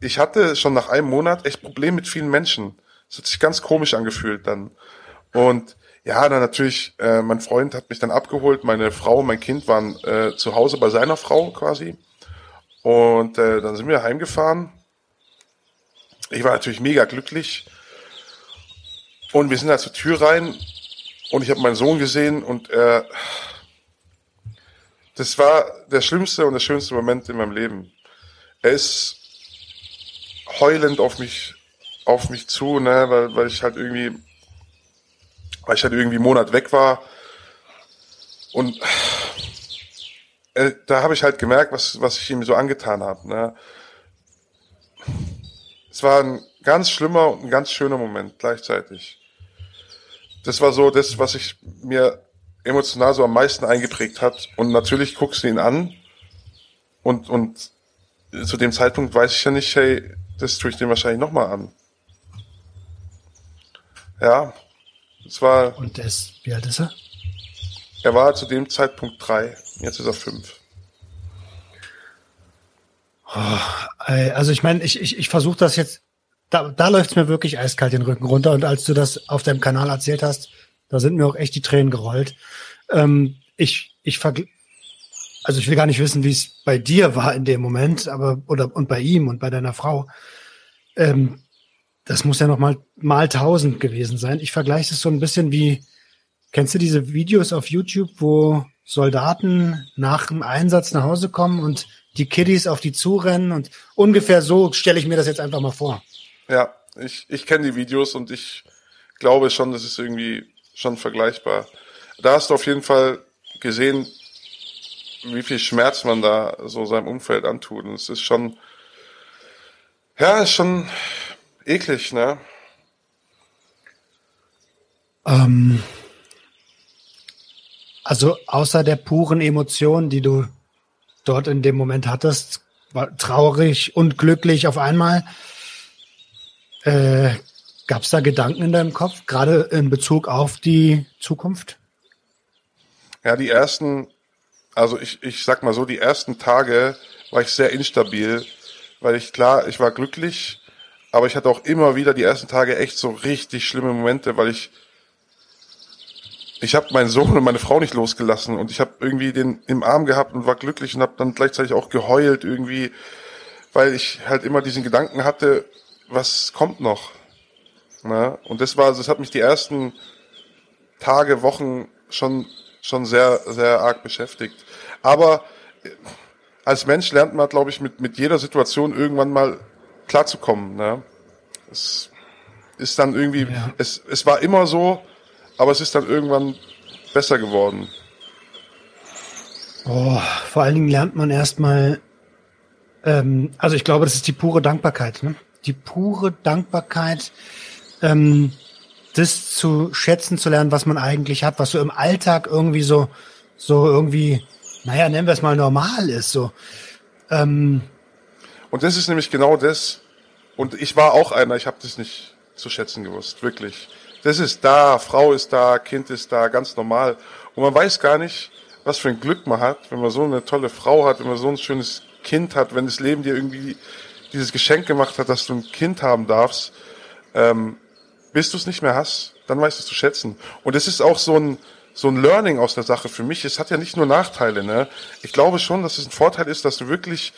ich hatte schon nach einem Monat echt Probleme mit vielen Menschen. Es hat sich ganz komisch angefühlt dann. Und ja, dann natürlich, äh, mein Freund hat mich dann abgeholt, meine Frau und mein Kind waren äh, zu Hause bei seiner Frau quasi. Und äh, dann sind wir heimgefahren. Ich war natürlich mega glücklich. Und wir sind da zur Tür rein und ich habe meinen Sohn gesehen und äh, das war der schlimmste und der schönste Moment in meinem Leben. Er ist heulend auf mich auf mich zu, ne, weil, weil ich halt irgendwie weil ich halt irgendwie einen Monat weg war und äh, da habe ich halt gemerkt, was was ich ihm so angetan habe, ne. Es war ein ganz schlimmer und ein ganz schöner Moment gleichzeitig das war so das, was ich mir emotional so am meisten eingeprägt hat. Und natürlich guckst du ihn an und, und zu dem Zeitpunkt weiß ich ja nicht, hey, das tue ich dem wahrscheinlich nochmal an. Ja, es war. Und der ist, wie alt ist er? Er war zu dem Zeitpunkt drei, jetzt ist er fünf. Oh, also ich meine, ich, ich, ich versuche das jetzt da, da läuft's mir wirklich eiskalt den Rücken runter. Und als du das auf deinem Kanal erzählt hast, da sind mir auch echt die Tränen gerollt. Ähm, ich, ich vergl also ich will gar nicht wissen, wie es bei dir war in dem Moment, aber oder und bei ihm und bei deiner Frau. Ähm, das muss ja noch mal mal tausend gewesen sein. Ich vergleiche es so ein bisschen wie, kennst du diese Videos auf YouTube, wo Soldaten nach dem Einsatz nach Hause kommen und die Kiddies auf die zurennen und ungefähr so stelle ich mir das jetzt einfach mal vor. Ja, ich, ich kenne die Videos und ich glaube schon, das ist irgendwie schon vergleichbar. Da hast du auf jeden Fall gesehen, wie viel Schmerz man da so seinem Umfeld antut. Und es ist schon, ja, ist schon eklig, ne? Ähm, also außer der puren Emotion, die du dort in dem Moment hattest, war traurig und glücklich auf einmal, äh, Gab es da Gedanken in deinem Kopf, gerade in Bezug auf die Zukunft? Ja, die ersten, also ich, ich sag mal so, die ersten Tage war ich sehr instabil, weil ich klar, ich war glücklich, aber ich hatte auch immer wieder die ersten Tage echt so richtig schlimme Momente, weil ich ich habe meinen Sohn und meine Frau nicht losgelassen und ich habe irgendwie den im Arm gehabt und war glücklich und habe dann gleichzeitig auch geheult irgendwie, weil ich halt immer diesen Gedanken hatte, was kommt noch? Na? Und das war, das hat mich die ersten Tage, Wochen schon, schon sehr, sehr arg beschäftigt. Aber äh, als Mensch lernt man, glaube ich, mit, mit jeder Situation irgendwann mal klarzukommen. Ne? Es ist dann irgendwie, ja. es, es war immer so, aber es ist dann irgendwann besser geworden. Oh, vor allen Dingen lernt man erstmal, ähm, also ich glaube, das ist die pure Dankbarkeit. Ne? die pure Dankbarkeit, ähm, das zu schätzen zu lernen, was man eigentlich hat, was so im Alltag irgendwie so, so irgendwie, naja, nennen wir es mal normal ist, so. Ähm, und das ist nämlich genau das. Und ich war auch einer, ich habe das nicht zu schätzen gewusst, wirklich. Das ist da, Frau ist da, Kind ist da, ganz normal. Und man weiß gar nicht, was für ein Glück man hat, wenn man so eine tolle Frau hat, wenn man so ein schönes Kind hat, wenn das Leben dir irgendwie dieses Geschenk gemacht hat, dass du ein Kind haben darfst, ähm, bis du es nicht mehr hast, dann weißt du es zu schätzen. Und es ist auch so ein, so ein Learning aus der Sache für mich. Es hat ja nicht nur Nachteile. Ne? Ich glaube schon, dass es ein Vorteil ist, dass du wirklich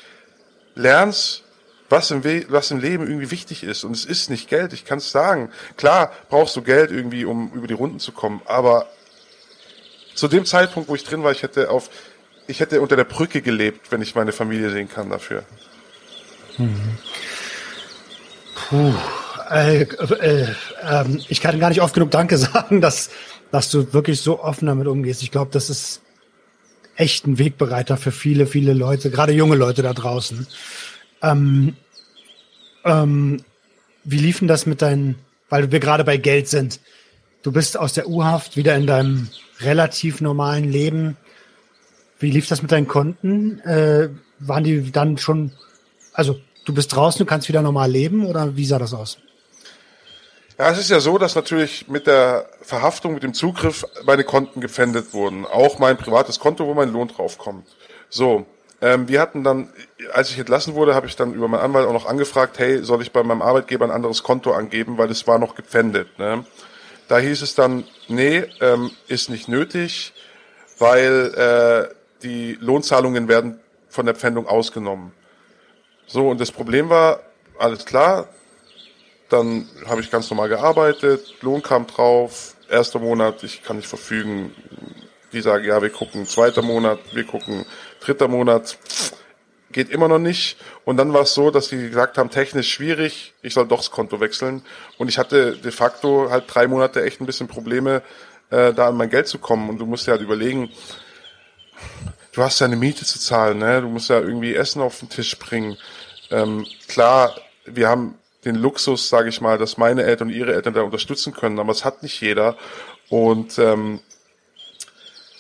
lernst, was im, was im Leben irgendwie wichtig ist. Und es ist nicht Geld, ich kann es sagen. Klar brauchst du Geld irgendwie, um über die Runden zu kommen. Aber zu dem Zeitpunkt, wo ich drin war, ich hätte auf, ich hätte unter der Brücke gelebt, wenn ich meine Familie sehen kann dafür. Mhm. Puh. Äh, äh, äh, ich kann gar nicht oft genug Danke sagen, dass, dass du wirklich so offen damit umgehst. Ich glaube, das ist echt ein Wegbereiter für viele, viele Leute, gerade junge Leute da draußen. Ähm, ähm, wie liefen das mit deinen, weil wir gerade bei Geld sind? Du bist aus der U-Haft wieder in deinem relativ normalen Leben. Wie lief das mit deinen Konten? Äh, waren die dann schon also du bist draußen, du kannst wieder normal leben oder wie sah das aus? Ja, es ist ja so, dass natürlich mit der Verhaftung, mit dem Zugriff meine Konten gefändet wurden. Auch mein privates Konto, wo mein Lohn draufkommt. So, Ähm, wir hatten dann, als ich entlassen wurde, habe ich dann über meinen Anwalt auch noch angefragt, hey, soll ich bei meinem Arbeitgeber ein anderes Konto angeben, weil es war noch gepfändet. Ne? Da hieß es dann, nee, ähm, ist nicht nötig, weil äh, die Lohnzahlungen werden von der Pfändung ausgenommen. So, und das Problem war, alles klar, dann habe ich ganz normal gearbeitet, Lohn kam drauf, erster Monat, ich kann nicht verfügen. Die sagen, ja, wir gucken zweiter Monat, wir gucken dritter Monat. Geht immer noch nicht. Und dann war es so, dass sie gesagt haben, technisch schwierig, ich soll doch das Konto wechseln. Und ich hatte de facto halt drei Monate echt ein bisschen Probleme, äh, da an mein Geld zu kommen. Und du musst dir halt überlegen, du hast ja eine Miete zu zahlen, ne? Du musst ja irgendwie Essen auf den Tisch bringen. Ähm, klar, wir haben den Luxus, sage ich mal, dass meine Eltern und ihre Eltern da unterstützen können, aber es hat nicht jeder. Und ähm,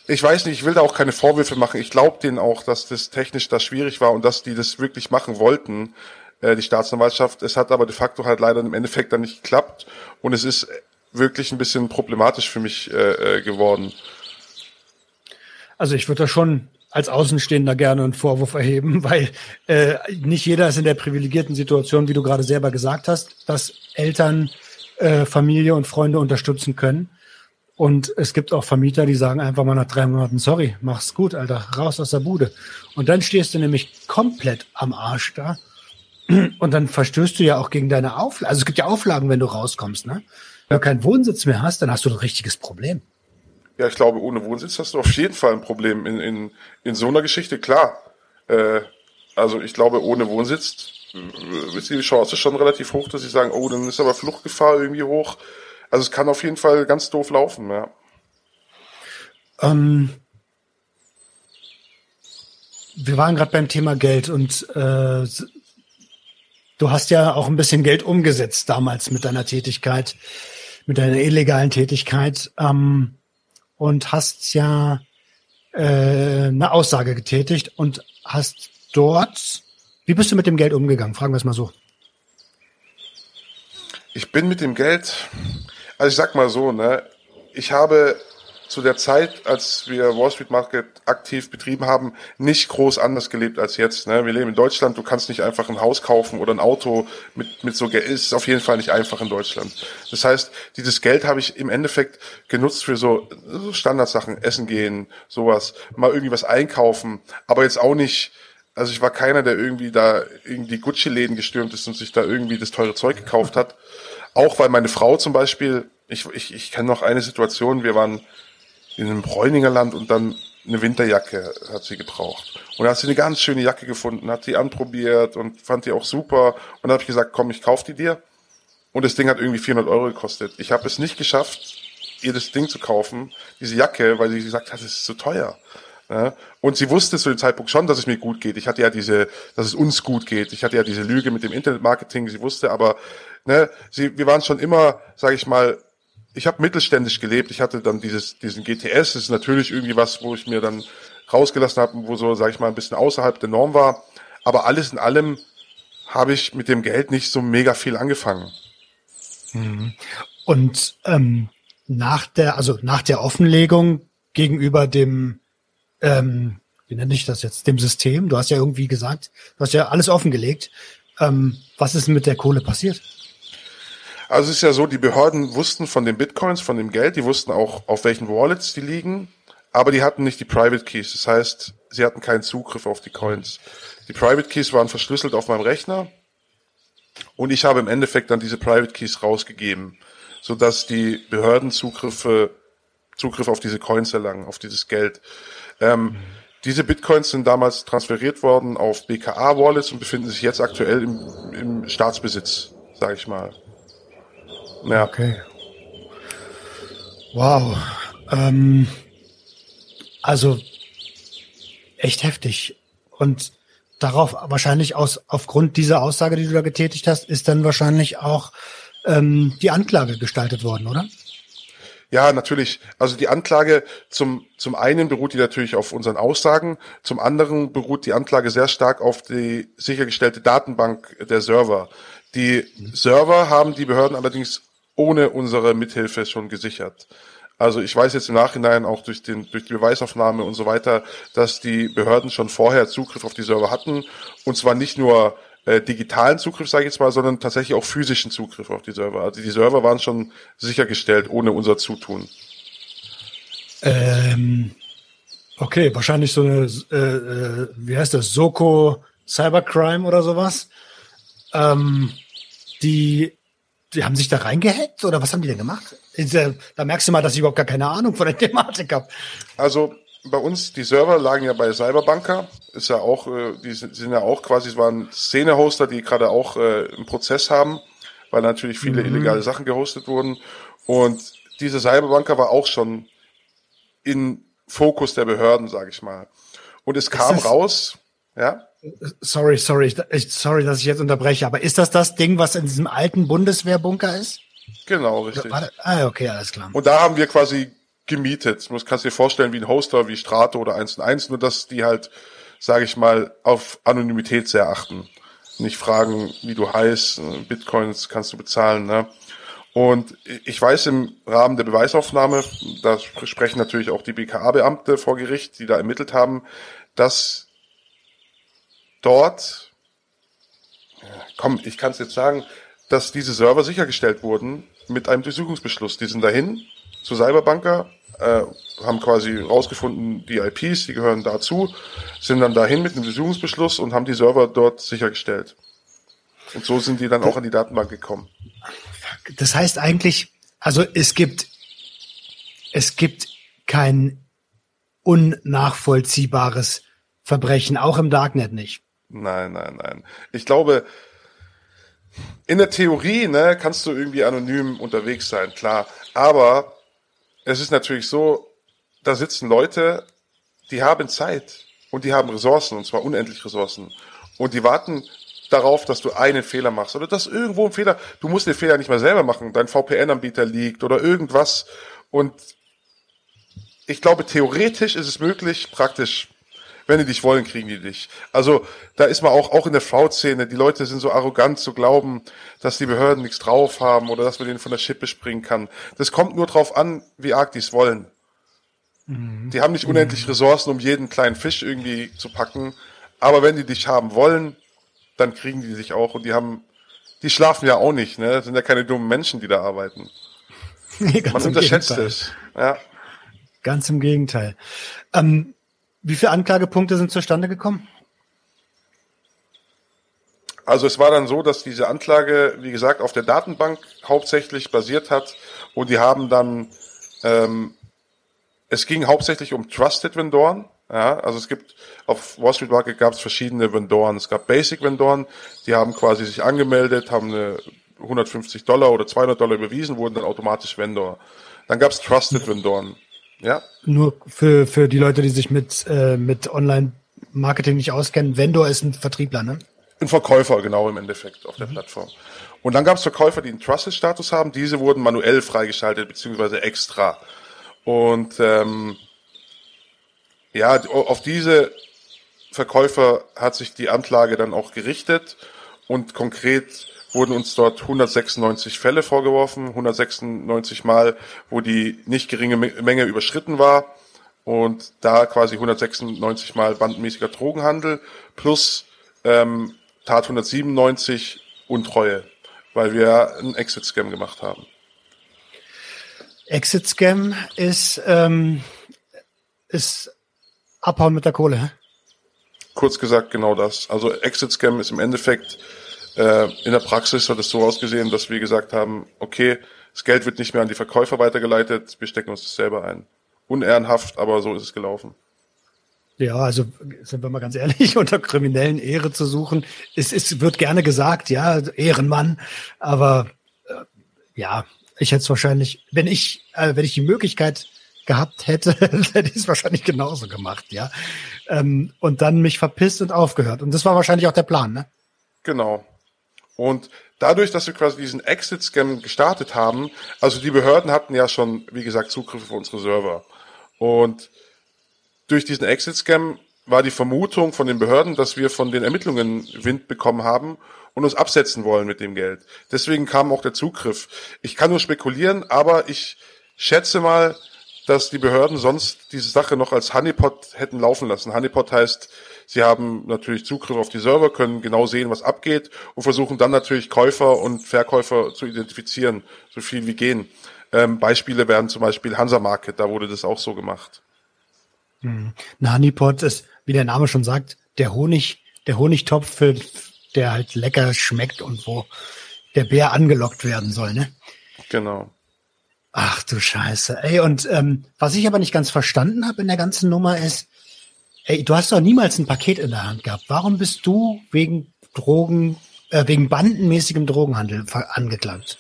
ich weiß nicht, ich will da auch keine Vorwürfe machen. Ich glaube denen auch, dass das technisch da schwierig war und dass die das wirklich machen wollten, äh, die Staatsanwaltschaft. Es hat aber de facto halt leider im Endeffekt dann nicht geklappt und es ist wirklich ein bisschen problematisch für mich äh, äh geworden. Also ich würde da schon als Außenstehender gerne einen Vorwurf erheben, weil äh, nicht jeder ist in der privilegierten Situation, wie du gerade selber gesagt hast, dass Eltern, äh, Familie und Freunde unterstützen können. Und es gibt auch Vermieter, die sagen einfach mal nach drei Monaten, sorry, mach's gut, Alter, raus aus der Bude. Und dann stehst du nämlich komplett am Arsch da. Und dann verstößt du ja auch gegen deine Auflagen. Also es gibt ja Auflagen, wenn du rauskommst, ne? Wenn du keinen Wohnsitz mehr hast, dann hast du ein richtiges Problem. Ja, ich glaube, ohne Wohnsitz hast du auf jeden Fall ein Problem in, in, in so einer Geschichte, klar. Äh, also ich glaube, ohne Wohnsitz äh, ist die Chance schon relativ hoch, dass sie sagen, oh, dann ist aber Fluchtgefahr irgendwie hoch. Also es kann auf jeden Fall ganz doof laufen, ja. Ähm, wir waren gerade beim Thema Geld und äh, du hast ja auch ein bisschen Geld umgesetzt damals mit deiner Tätigkeit, mit deiner illegalen Tätigkeit. Ähm, und hast ja äh, eine Aussage getätigt und hast dort, wie bist du mit dem Geld umgegangen? Fragen wir es mal so. Ich bin mit dem Geld, also ich sag mal so, ne, ich habe zu der Zeit, als wir Wall Street Market aktiv betrieben haben, nicht groß anders gelebt als jetzt. Ne? Wir leben in Deutschland, du kannst nicht einfach ein Haus kaufen oder ein Auto mit, mit so Geld. Ist auf jeden Fall nicht einfach in Deutschland. Das heißt, dieses Geld habe ich im Endeffekt genutzt für so, so Standardsachen, essen gehen, sowas, mal irgendwie was einkaufen, aber jetzt auch nicht, also ich war keiner, der irgendwie da irgendwie Gucci-Läden gestürmt ist und sich da irgendwie das teure Zeug gekauft hat. Auch weil meine Frau zum Beispiel, ich, ich, ich kenne noch eine Situation, wir waren in einem Bräuninger Land und dann eine Winterjacke hat sie gebraucht. Und da hat sie eine ganz schöne Jacke gefunden, hat die anprobiert und fand die auch super. Und dann habe ich gesagt, komm, ich kauf die dir. Und das Ding hat irgendwie 400 Euro gekostet. Ich habe es nicht geschafft, ihr das Ding zu kaufen, diese Jacke, weil sie gesagt hat, es ist zu teuer. Und sie wusste zu dem Zeitpunkt schon, dass es mir gut geht. Ich hatte ja diese, dass es uns gut geht. Ich hatte ja diese Lüge mit dem Internetmarketing. Sie wusste aber, ne, sie, wir waren schon immer, sage ich mal, ich habe mittelständisch gelebt. Ich hatte dann dieses, diesen GTS. Das ist natürlich irgendwie was, wo ich mir dann rausgelassen habe, wo so, sage ich mal, ein bisschen außerhalb der Norm war. Aber alles in allem habe ich mit dem Geld nicht so mega viel angefangen. Mhm. Und ähm, nach der, also nach der Offenlegung gegenüber dem, ähm, wie nenne ich das jetzt, dem System, du hast ja irgendwie gesagt, du hast ja alles offengelegt. Ähm, was ist mit der Kohle passiert? Also es ist ja so, die Behörden wussten von den Bitcoins, von dem Geld, die wussten auch, auf welchen Wallets die liegen, aber die hatten nicht die Private Keys. Das heißt, sie hatten keinen Zugriff auf die Coins. Die Private Keys waren verschlüsselt auf meinem Rechner und ich habe im Endeffekt dann diese Private Keys rausgegeben, sodass die Behörden Zugriffe, Zugriff auf diese Coins erlangen, auf dieses Geld. Ähm. Diese Bitcoins sind damals transferiert worden auf BKA-Wallets und befinden sich jetzt aktuell im, im Staatsbesitz, sage ich mal. Ja. Okay. Wow. Ähm, also echt heftig. Und darauf wahrscheinlich aus aufgrund dieser Aussage, die du da getätigt hast, ist dann wahrscheinlich auch ähm, die Anklage gestaltet worden, oder? Ja, natürlich. Also die Anklage zum, zum einen beruht die natürlich auf unseren Aussagen, zum anderen beruht die Anklage sehr stark auf die sichergestellte Datenbank der Server. Die Server haben die Behörden allerdings ohne unsere Mithilfe schon gesichert. Also ich weiß jetzt im Nachhinein auch durch, den, durch die Beweisaufnahme und so weiter, dass die Behörden schon vorher Zugriff auf die Server hatten. Und zwar nicht nur äh, digitalen Zugriff, sage ich jetzt mal, sondern tatsächlich auch physischen Zugriff auf die Server. Also die Server waren schon sichergestellt, ohne unser Zutun. Ähm, okay, wahrscheinlich so eine, äh, äh, wie heißt das, Soko Cybercrime oder sowas. Ähm, die, die haben sich da reingehackt oder was haben die denn gemacht? Da merkst du mal, dass ich überhaupt gar keine Ahnung von der Thematik habe. Also bei uns, die Server lagen ja bei Cyberbanker, ist ja auch, äh, die sind, ja auch quasi, es waren Szene-Hoster, die gerade auch äh, im Prozess haben, weil natürlich viele mhm. illegale Sachen gehostet wurden. Und diese Cyberbanker war auch schon in Fokus der Behörden, sage ich mal. Und es kam raus, ja. Sorry, sorry, sorry, dass ich jetzt unterbreche, aber ist das das Ding, was in diesem alten Bundeswehrbunker ist? Genau, richtig. Ah, okay, alles klar. Und da haben wir quasi gemietet. Du kannst dir vorstellen wie ein Hoster, wie Strato oder 1 1, nur dass die halt, sage ich mal, auf Anonymität sehr achten. Nicht fragen, wie du heißt, Bitcoins kannst du bezahlen, ne? Und ich weiß im Rahmen der Beweisaufnahme, da sprechen natürlich auch die BKA-Beamte vor Gericht, die da ermittelt haben, dass dort, komm, ich kann es jetzt sagen, dass diese Server sichergestellt wurden mit einem Durchsuchungsbeschluss. Die sind dahin zu Cyberbanker, äh, haben quasi rausgefunden, die IPs, die gehören dazu, sind dann dahin mit einem Durchsuchungsbeschluss und haben die Server dort sichergestellt. Und so sind die dann auch an die Datenbank gekommen. Das heißt eigentlich, also es gibt, es gibt kein unnachvollziehbares Verbrechen, auch im Darknet nicht. Nein, nein, nein. Ich glaube, in der Theorie, ne, kannst du irgendwie anonym unterwegs sein, klar. Aber es ist natürlich so, da sitzen Leute, die haben Zeit und die haben Ressourcen, und zwar unendlich Ressourcen. Und die warten darauf, dass du einen Fehler machst oder dass irgendwo ein Fehler, du musst den Fehler nicht mal selber machen, dein VPN-Anbieter liegt oder irgendwas. Und ich glaube, theoretisch ist es möglich, praktisch wenn die dich wollen, kriegen die dich. Also da ist man auch, auch in der Frau-Szene, die Leute sind so arrogant zu glauben, dass die Behörden nichts drauf haben oder dass man denen von der Schippe springen kann. Das kommt nur drauf an, wie arg die es wollen. Mhm. Die haben nicht unendlich Ressourcen, um jeden kleinen Fisch irgendwie zu packen. Aber wenn die dich haben wollen, dann kriegen die dich auch und die haben, die schlafen ja auch nicht, ne? Das sind ja keine dummen Menschen, die da arbeiten. Nee, Man unterschätzt Gegenteil. es. Ja. Ganz im Gegenteil. Ähm, wie viele Anklagepunkte sind zustande gekommen? Also es war dann so, dass diese Anklage, wie gesagt, auf der Datenbank hauptsächlich basiert hat und die haben dann, ähm, es ging hauptsächlich um Trusted Vendoren. Ja, also es gibt auf Wall Street Market gab es verschiedene Vendoren. Es gab Basic Vendoren, die haben quasi sich angemeldet, haben eine 150 Dollar oder 200 Dollar überwiesen, wurden dann automatisch Vendor. Dann gab es Trusted Vendoren. Ja. Nur für, für die Leute, die sich mit, äh, mit Online-Marketing nicht auskennen, Vendor ist ein Vertriebler, ne? Ein Verkäufer, genau im Endeffekt auf der mhm. Plattform. Und dann gab es Verkäufer, die einen Trusted-Status haben. Diese wurden manuell freigeschaltet, beziehungsweise extra. Und ähm, ja, auf diese Verkäufer hat sich die Anklage dann auch gerichtet und konkret wurden uns dort 196 Fälle vorgeworfen, 196 Mal, wo die nicht geringe Menge überschritten war und da quasi 196 Mal bandmäßiger Drogenhandel plus ähm, Tat 197 Untreue, weil wir einen Exit-Scam gemacht haben. Exit-Scam ist, ähm, ist Abhauen mit der Kohle. Kurz gesagt, genau das. Also Exit-Scam ist im Endeffekt äh, in der Praxis hat es so ausgesehen, dass wir gesagt haben, okay, das Geld wird nicht mehr an die Verkäufer weitergeleitet, wir stecken uns das selber ein. Unehrenhaft, aber so ist es gelaufen. Ja, also sind wir mal ganz ehrlich, unter kriminellen Ehre zu suchen, es, es wird gerne gesagt, ja, Ehrenmann, aber äh, ja, ich hätte es wahrscheinlich, wenn ich, äh, wenn ich die Möglichkeit gehabt hätte, hätte ich es wahrscheinlich genauso gemacht, ja. Ähm, und dann mich verpisst und aufgehört. Und das war wahrscheinlich auch der Plan, ne? Genau. Und dadurch, dass wir quasi diesen Exit-Scam gestartet haben, also die Behörden hatten ja schon, wie gesagt, Zugriff auf unsere Server. Und durch diesen Exit-Scam war die Vermutung von den Behörden, dass wir von den Ermittlungen Wind bekommen haben und uns absetzen wollen mit dem Geld. Deswegen kam auch der Zugriff. Ich kann nur spekulieren, aber ich schätze mal, dass die Behörden sonst diese Sache noch als Honeypot hätten laufen lassen. Honeypot heißt, sie haben natürlich Zugriff auf die Server, können genau sehen, was abgeht und versuchen dann natürlich Käufer und Verkäufer zu identifizieren, so viel wie gehen. Ähm, Beispiele wären zum Beispiel Hansa Market, da wurde das auch so gemacht. Hm. Ein Honeypot ist, wie der Name schon sagt, der Honig, der Honigtopf, der halt lecker schmeckt und wo der Bär angelockt werden soll, ne? Genau. Ach du Scheiße. Ey, und ähm, was ich aber nicht ganz verstanden habe in der ganzen Nummer ist, ey, du hast doch niemals ein Paket in der Hand gehabt. Warum bist du wegen Drogen, äh, wegen bandenmäßigem Drogenhandel angeklagt?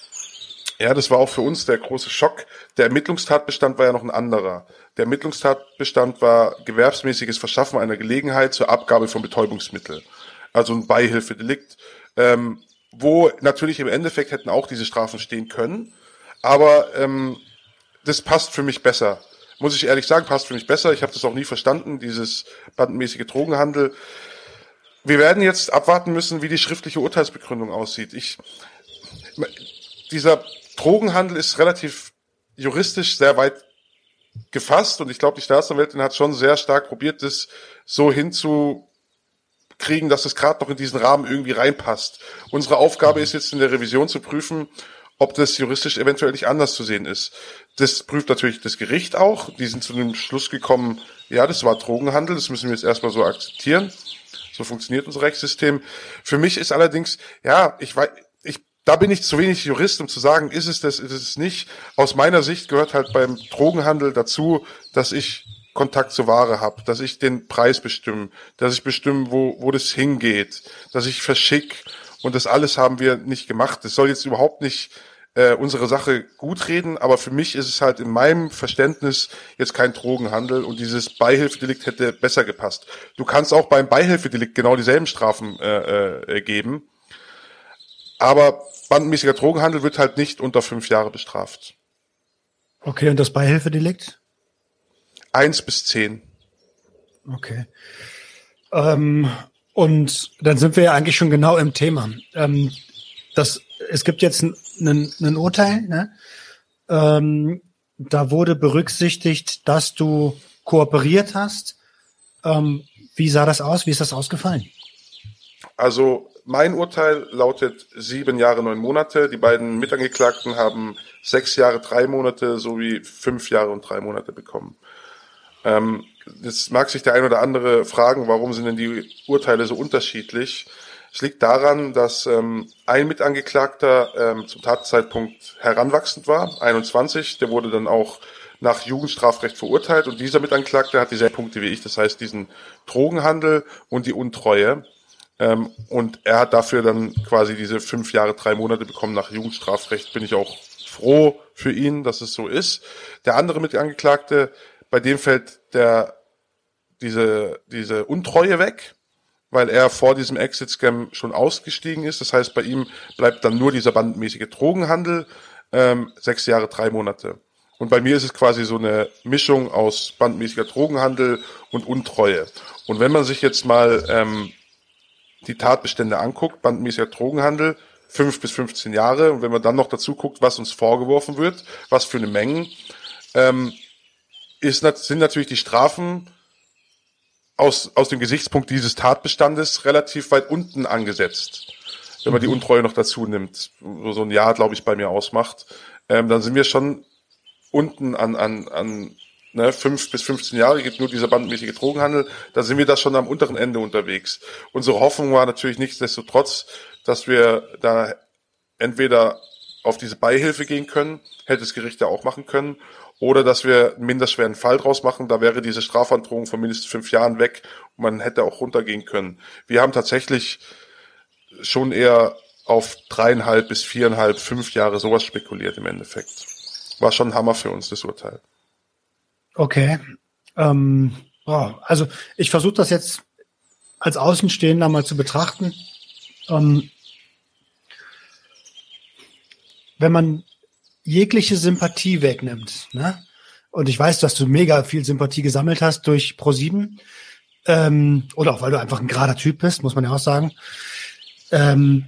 Ja, das war auch für uns der große Schock. Der Ermittlungstatbestand war ja noch ein anderer. Der Ermittlungstatbestand war gewerbsmäßiges Verschaffen einer Gelegenheit zur Abgabe von Betäubungsmittel. Also ein Beihilfedelikt, ähm, wo natürlich im Endeffekt hätten auch diese Strafen stehen können aber ähm, das passt für mich besser. Muss ich ehrlich sagen, passt für mich besser. Ich habe das auch nie verstanden, dieses bandenmäßige Drogenhandel. Wir werden jetzt abwarten müssen, wie die schriftliche Urteilsbegründung aussieht. Ich, dieser Drogenhandel ist relativ juristisch sehr weit gefasst und ich glaube, die Staatsanwältin hat schon sehr stark probiert, das so hinzukriegen, dass es gerade noch in diesen Rahmen irgendwie reinpasst. Unsere Aufgabe ist jetzt in der Revision zu prüfen, ob das juristisch eventuell nicht anders zu sehen ist. Das prüft natürlich das Gericht auch. Die sind zu dem Schluss gekommen, ja, das war Drogenhandel, das müssen wir jetzt erstmal so akzeptieren. So funktioniert unser Rechtssystem. Für mich ist allerdings, ja, ich weiß, ich, da bin ich zu wenig Jurist, um zu sagen, ist es das, ist es nicht. Aus meiner Sicht gehört halt beim Drogenhandel dazu, dass ich Kontakt zur Ware habe, dass ich den Preis bestimme, dass ich bestimme, wo, wo das hingeht, dass ich verschick und das alles haben wir nicht gemacht. Das soll jetzt überhaupt nicht äh, unsere Sache gut reden, aber für mich ist es halt in meinem Verständnis jetzt kein Drogenhandel und dieses Beihilfedelikt hätte besser gepasst. Du kannst auch beim Beihilfedelikt genau dieselben Strafen äh, äh, geben, aber bandenmäßiger Drogenhandel wird halt nicht unter fünf Jahre bestraft. Okay, und das Beihilfedelikt? Eins bis zehn. Okay. Ähm, und dann sind wir ja eigentlich schon genau im Thema. Ähm, das es gibt jetzt ein, ein, ein Urteil, ne? ähm, da wurde berücksichtigt, dass du kooperiert hast. Ähm, wie sah das aus? Wie ist das ausgefallen? Also mein Urteil lautet sieben Jahre, neun Monate. Die beiden Mitangeklagten haben sechs Jahre, drei Monate sowie fünf Jahre und drei Monate bekommen. Ähm, jetzt mag sich der ein oder andere fragen, warum sind denn die Urteile so unterschiedlich? Es liegt daran, dass ähm, ein Mitangeklagter ähm, zum Tatzeitpunkt heranwachsend war, 21. Der wurde dann auch nach Jugendstrafrecht verurteilt und dieser Mitangeklagte hat dieselben Punkte wie ich, das heißt diesen Drogenhandel und die Untreue. Ähm, und er hat dafür dann quasi diese fünf Jahre, drei Monate bekommen nach Jugendstrafrecht. Bin ich auch froh für ihn, dass es so ist. Der andere Mitangeklagte, bei dem fällt der diese, diese Untreue weg weil er vor diesem Exit-Scam schon ausgestiegen ist. Das heißt, bei ihm bleibt dann nur dieser bandmäßige Drogenhandel, ähm, sechs Jahre, drei Monate. Und bei mir ist es quasi so eine Mischung aus bandmäßiger Drogenhandel und Untreue. Und wenn man sich jetzt mal ähm, die Tatbestände anguckt, bandmäßiger Drogenhandel, fünf bis 15 Jahre, und wenn man dann noch dazu guckt, was uns vorgeworfen wird, was für eine Mengen, ähm, ist, sind natürlich die Strafen aus, aus dem Gesichtspunkt dieses Tatbestandes relativ weit unten angesetzt. Wenn man die mhm. Untreue noch dazu nimmt, wo so ein Jahr, glaube ich, bei mir ausmacht, ähm, dann sind wir schon unten an, an, an ne, fünf bis 15 Jahre gibt nur dieser bandmäßige Drogenhandel, da sind wir da schon am unteren Ende unterwegs. Unsere Hoffnung war natürlich nichtsdestotrotz, dass wir da entweder auf diese Beihilfe gehen können, hätte das Gericht ja auch machen können, oder dass wir einen minderschweren Fall draus machen, da wäre diese Strafandrohung von mindestens fünf Jahren weg und man hätte auch runtergehen können. Wir haben tatsächlich schon eher auf dreieinhalb bis viereinhalb, fünf Jahre sowas spekuliert im Endeffekt. War schon ein Hammer für uns, das Urteil. Okay. Ähm, also ich versuche das jetzt als Außenstehender mal zu betrachten. Ähm, wenn man jegliche Sympathie wegnimmt. Ne? Und ich weiß, dass du mega viel Sympathie gesammelt hast durch Pro7. Ähm, oder auch weil du einfach ein gerader Typ bist, muss man ja auch sagen. Ähm,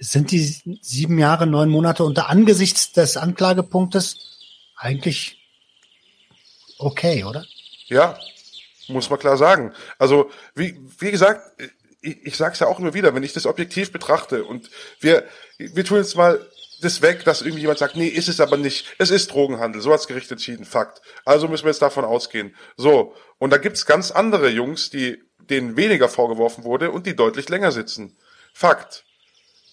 sind die sieben Jahre, neun Monate unter angesichts des Anklagepunktes eigentlich okay, oder? Ja, muss man klar sagen. Also, wie, wie gesagt, ich, ich sage es ja auch immer wieder, wenn ich das objektiv betrachte und wir, wir tun jetzt mal das weg, dass irgendwie jemand sagt, nee, ist es aber nicht. Es ist Drogenhandel. So hat's Gericht entschieden. Fakt. Also müssen wir jetzt davon ausgehen. So. Und da gibt's ganz andere Jungs, die denen weniger vorgeworfen wurde und die deutlich länger sitzen. Fakt.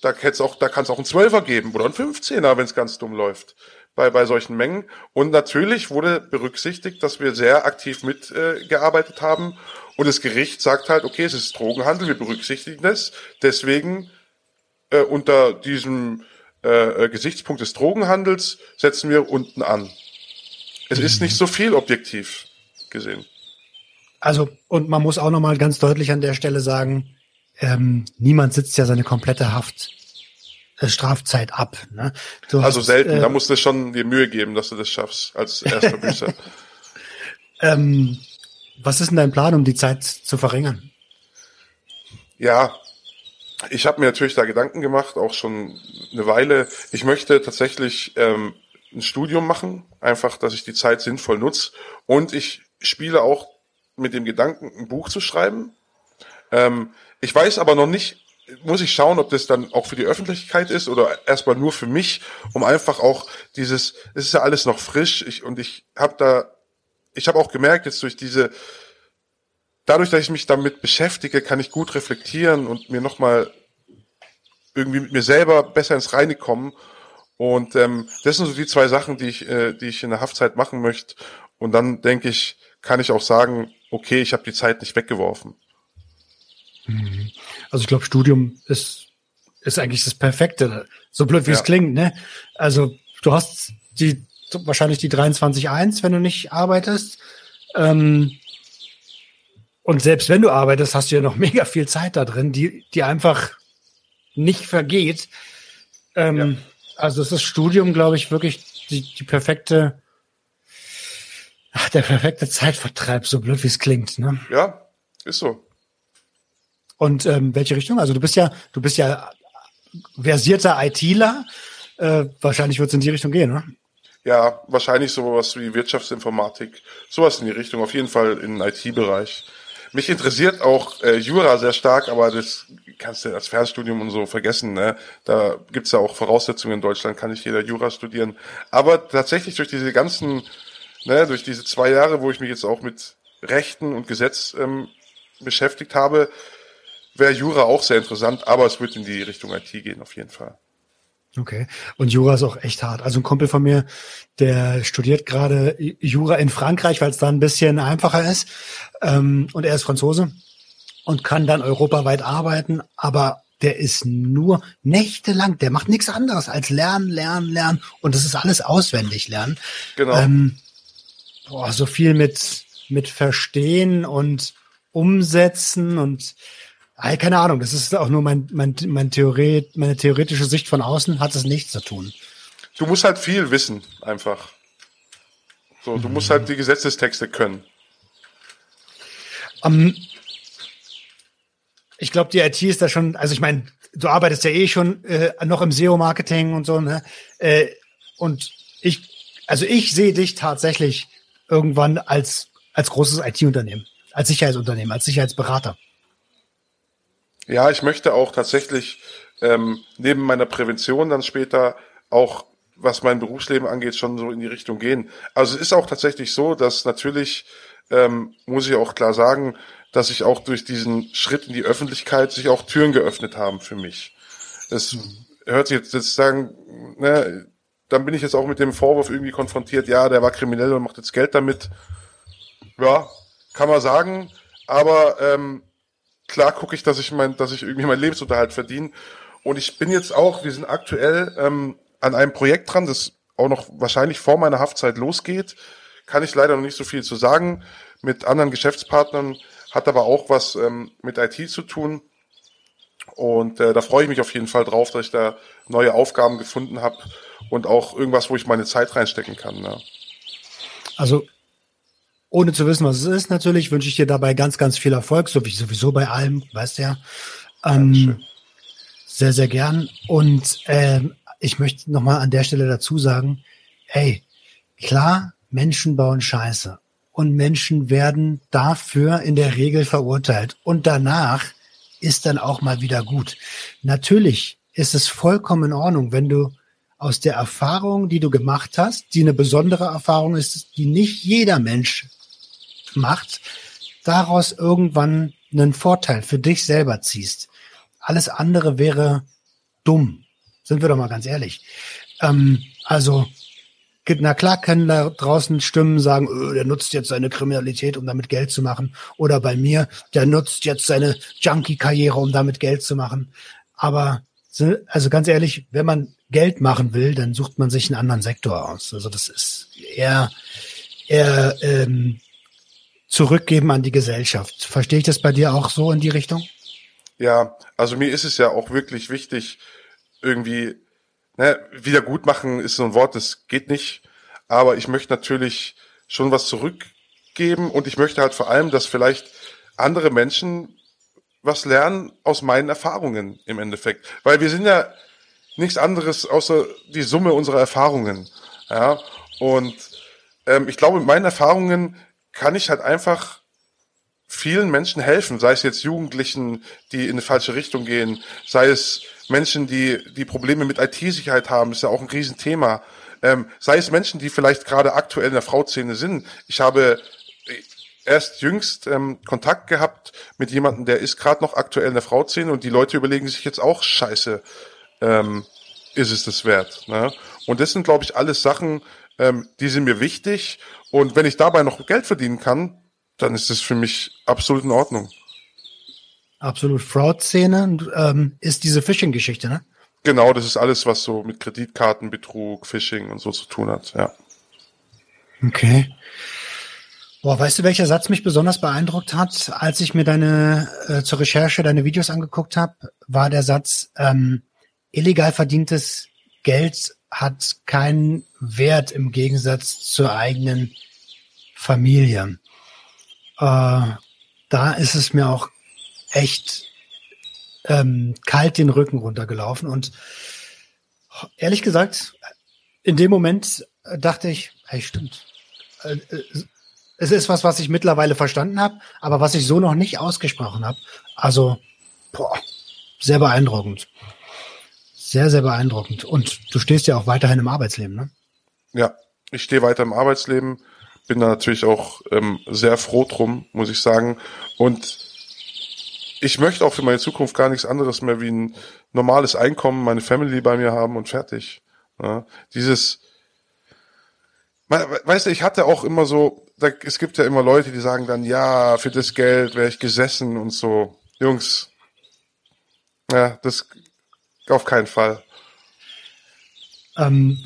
Da, hätt's auch, da kann es auch einen Zwölfer geben oder einen 15er, wenn es ganz dumm läuft bei, bei solchen Mengen. Und natürlich wurde berücksichtigt, dass wir sehr aktiv mitgearbeitet äh, haben. Und das Gericht sagt halt, okay, es ist Drogenhandel, wir berücksichtigen es. Deswegen äh, unter diesem äh, äh Gesichtspunkt des Drogenhandels setzen wir unten an. Es ist nicht so viel objektiv gesehen. Also, und man muss auch nochmal ganz deutlich an der Stelle sagen, ähm, niemand sitzt ja seine komplette Haft äh, Strafzeit ab. Ne? Du also hast, selten, äh, da musst du schon dir Mühe geben, dass du das schaffst als erster Büßer. ähm, was ist denn dein Plan, um die Zeit zu verringern? Ja, ich habe mir natürlich da Gedanken gemacht, auch schon eine Weile. Ich möchte tatsächlich ähm, ein Studium machen, einfach, dass ich die Zeit sinnvoll nutze. Und ich spiele auch mit dem Gedanken, ein Buch zu schreiben. Ähm, ich weiß aber noch nicht, muss ich schauen, ob das dann auch für die Öffentlichkeit ist oder erstmal nur für mich, um einfach auch dieses, es ist ja alles noch frisch ich, und ich habe da, ich habe auch gemerkt jetzt durch diese, dadurch, dass ich mich damit beschäftige, kann ich gut reflektieren und mir nochmal irgendwie mit mir selber besser ins Reine kommen. Und ähm, das sind so die zwei Sachen, die ich, äh, die ich in der Haftzeit machen möchte. Und dann denke ich, kann ich auch sagen, okay, ich habe die Zeit nicht weggeworfen. Mhm. Also ich glaube, Studium ist, ist eigentlich das Perfekte. So blöd wie ja. es klingt, ne? Also du hast die wahrscheinlich die 23.1, wenn du nicht arbeitest. Ähm, und selbst wenn du arbeitest, hast du ja noch mega viel Zeit da drin, die, die einfach nicht vergeht. Ähm, ja. Also ist das Studium, glaube ich, wirklich die, die perfekte, ach, der perfekte Zeitvertreib, so blöd wie es klingt. Ne? Ja, ist so. Und ähm, welche Richtung? Also du bist ja, du bist ja versierter ITler. Äh, wahrscheinlich wird es in die Richtung gehen, oder? Ja, wahrscheinlich sowas wie Wirtschaftsinformatik, sowas in die Richtung, auf jeden Fall im IT-Bereich. Mich interessiert auch äh, Jura sehr stark, aber das kannst du als Fernstudium und so vergessen. Ne? Da gibt's ja auch Voraussetzungen in Deutschland, kann nicht jeder Jura studieren. Aber tatsächlich durch diese ganzen, ne, durch diese zwei Jahre, wo ich mich jetzt auch mit Rechten und Gesetz ähm, beschäftigt habe, wäre Jura auch sehr interessant, aber es wird in die Richtung IT gehen, auf jeden Fall. Okay. Und Jura ist auch echt hart. Also ein Kumpel von mir, der studiert gerade Jura in Frankreich, weil es da ein bisschen einfacher ist. Ähm, und er ist Franzose und kann dann europaweit arbeiten, aber der ist nur nächtelang, der macht nichts anderes als lernen, lernen, lernen. Und das ist alles auswendig lernen. Genau. Ähm, boah, so viel mit, mit Verstehen und Umsetzen und keine Ahnung, das ist auch nur mein, mein, mein Theorie, meine theoretische Sicht von außen, hat es nichts zu tun. Du musst halt viel wissen, einfach. So, du mhm. musst halt die Gesetzestexte können. Um, ähm, ich glaube, die IT ist da schon, also ich meine, du arbeitest ja eh schon äh, noch im SEO-Marketing und so, ne? Äh, und ich, also ich sehe dich tatsächlich irgendwann als, als großes IT-Unternehmen, als Sicherheitsunternehmen, als Sicherheitsberater. Ja, ich möchte auch tatsächlich ähm, neben meiner Prävention dann später auch, was mein Berufsleben angeht, schon so in die Richtung gehen. Also es ist auch tatsächlich so, dass natürlich, ähm, muss ich auch klar sagen, dass sich auch durch diesen Schritt in die Öffentlichkeit sich auch Türen geöffnet haben für mich. Es hört sich jetzt, jetzt sagen, ne, dann bin ich jetzt auch mit dem Vorwurf irgendwie konfrontiert, ja, der war kriminell und macht jetzt Geld damit. Ja, kann man sagen, aber ähm, klar gucke ich, dass ich mein, dass ich irgendwie meinen Lebensunterhalt verdiene. Und ich bin jetzt auch, wir sind aktuell ähm, an einem Projekt dran, das auch noch wahrscheinlich vor meiner Haftzeit losgeht. Kann ich leider noch nicht so viel zu sagen. Mit anderen Geschäftspartnern hat aber auch was ähm, mit IT zu tun. Und äh, da freue ich mich auf jeden Fall drauf, dass ich da neue Aufgaben gefunden habe und auch irgendwas, wo ich meine Zeit reinstecken kann. Ne? Also ohne zu wissen, was es ist, natürlich wünsche ich dir dabei ganz, ganz viel Erfolg, so wie sowieso bei allem, weißt du ja. Ähm, sehr, sehr gern. Und ähm, ich möchte nochmal an der Stelle dazu sagen, hey, klar, Menschen bauen Scheiße und Menschen werden dafür in der Regel verurteilt und danach ist dann auch mal wieder gut. Natürlich ist es vollkommen in Ordnung, wenn du aus der Erfahrung, die du gemacht hast, die eine besondere Erfahrung ist, die nicht jeder Mensch macht, daraus irgendwann einen Vorteil für dich selber ziehst. Alles andere wäre dumm. Sind wir doch mal ganz ehrlich. Ähm, also, na klar können da draußen Stimmen sagen, öh, der nutzt jetzt seine Kriminalität, um damit Geld zu machen. Oder bei mir, der nutzt jetzt seine Junkie-Karriere, um damit Geld zu machen. Aber also ganz ehrlich, wenn man Geld machen will, dann sucht man sich einen anderen Sektor aus. Also das ist eher, eher ähm, zurückgeben an die Gesellschaft. Verstehe ich das bei dir auch so in die Richtung? Ja, also mir ist es ja auch wirklich wichtig, irgendwie, ne, wiedergutmachen ist so ein Wort, das geht nicht, aber ich möchte natürlich schon was zurückgeben und ich möchte halt vor allem, dass vielleicht andere Menschen was lernen aus meinen Erfahrungen im Endeffekt. Weil wir sind ja nichts anderes außer die Summe unserer Erfahrungen. Ja, und ähm, ich glaube, mit meinen Erfahrungen kann ich halt einfach vielen Menschen helfen, sei es jetzt Jugendlichen, die in eine falsche Richtung gehen, sei es Menschen, die die Probleme mit IT-Sicherheit haben, ist ja auch ein Riesenthema. Ähm, sei es Menschen, die vielleicht gerade aktuell in der Frauszene sind. Ich habe erst jüngst ähm, Kontakt gehabt mit jemandem, der ist gerade noch aktuell in der Frauszene und die Leute überlegen sich jetzt auch, scheiße, ähm, ist es das wert. Ne? Und das sind, glaube ich, alles Sachen, ähm, die sind mir wichtig. Und wenn ich dabei noch Geld verdienen kann, dann ist das für mich absolut in Ordnung. Absolut. Fraud-Szene ähm, ist diese Phishing-Geschichte, ne? Genau, das ist alles, was so mit Kreditkartenbetrug, Phishing und so zu tun hat, ja. Okay. Boah, weißt du, welcher Satz mich besonders beeindruckt hat, als ich mir deine äh, zur Recherche deine Videos angeguckt habe, war der Satz: ähm, illegal verdientes Geld hat keinen Wert im Gegensatz zur eigenen Familie. Äh, da ist es mir auch echt ähm, kalt den Rücken runtergelaufen und ehrlich gesagt, in dem Moment dachte ich, hey, stimmt. Äh, äh, es ist was, was ich mittlerweile verstanden habe, aber was ich so noch nicht ausgesprochen habe. Also, boah, sehr beeindruckend. Sehr, sehr beeindruckend. Und du stehst ja auch weiterhin im Arbeitsleben, ne? Ja, ich stehe weiter im Arbeitsleben, bin da natürlich auch ähm, sehr froh drum, muss ich sagen. Und ich möchte auch für meine Zukunft gar nichts anderes mehr wie ein normales Einkommen, meine Family bei mir haben und fertig. Ja, dieses, weißt du, ich hatte auch immer so, da, es gibt ja immer Leute, die sagen dann, ja, für das Geld wäre ich gesessen und so. Jungs, ja, das auf keinen Fall. Ähm,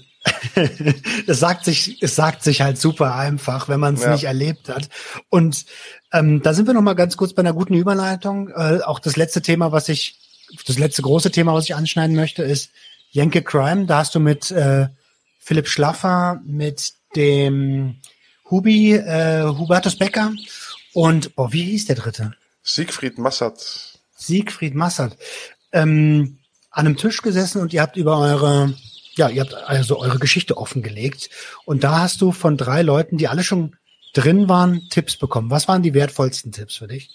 es sagt sich, es sagt sich halt super einfach, wenn man es ja. nicht erlebt hat. Und ähm, da sind wir noch mal ganz kurz bei einer guten Überleitung. Äh, auch das letzte Thema, was ich, das letzte große Thema, was ich anschneiden möchte, ist Jenke Crime. Da hast du mit äh, Philipp Schlaffer, mit dem Hubi, äh, Hubertus Becker und, oh, wie hieß der dritte? Siegfried Massert. Siegfried Massert. Ähm, an einem Tisch gesessen und ihr habt über eure, ja, ihr habt also eure Geschichte offengelegt. Und da hast du von drei Leuten, die alle schon drin waren, Tipps bekommen. Was waren die wertvollsten Tipps für dich?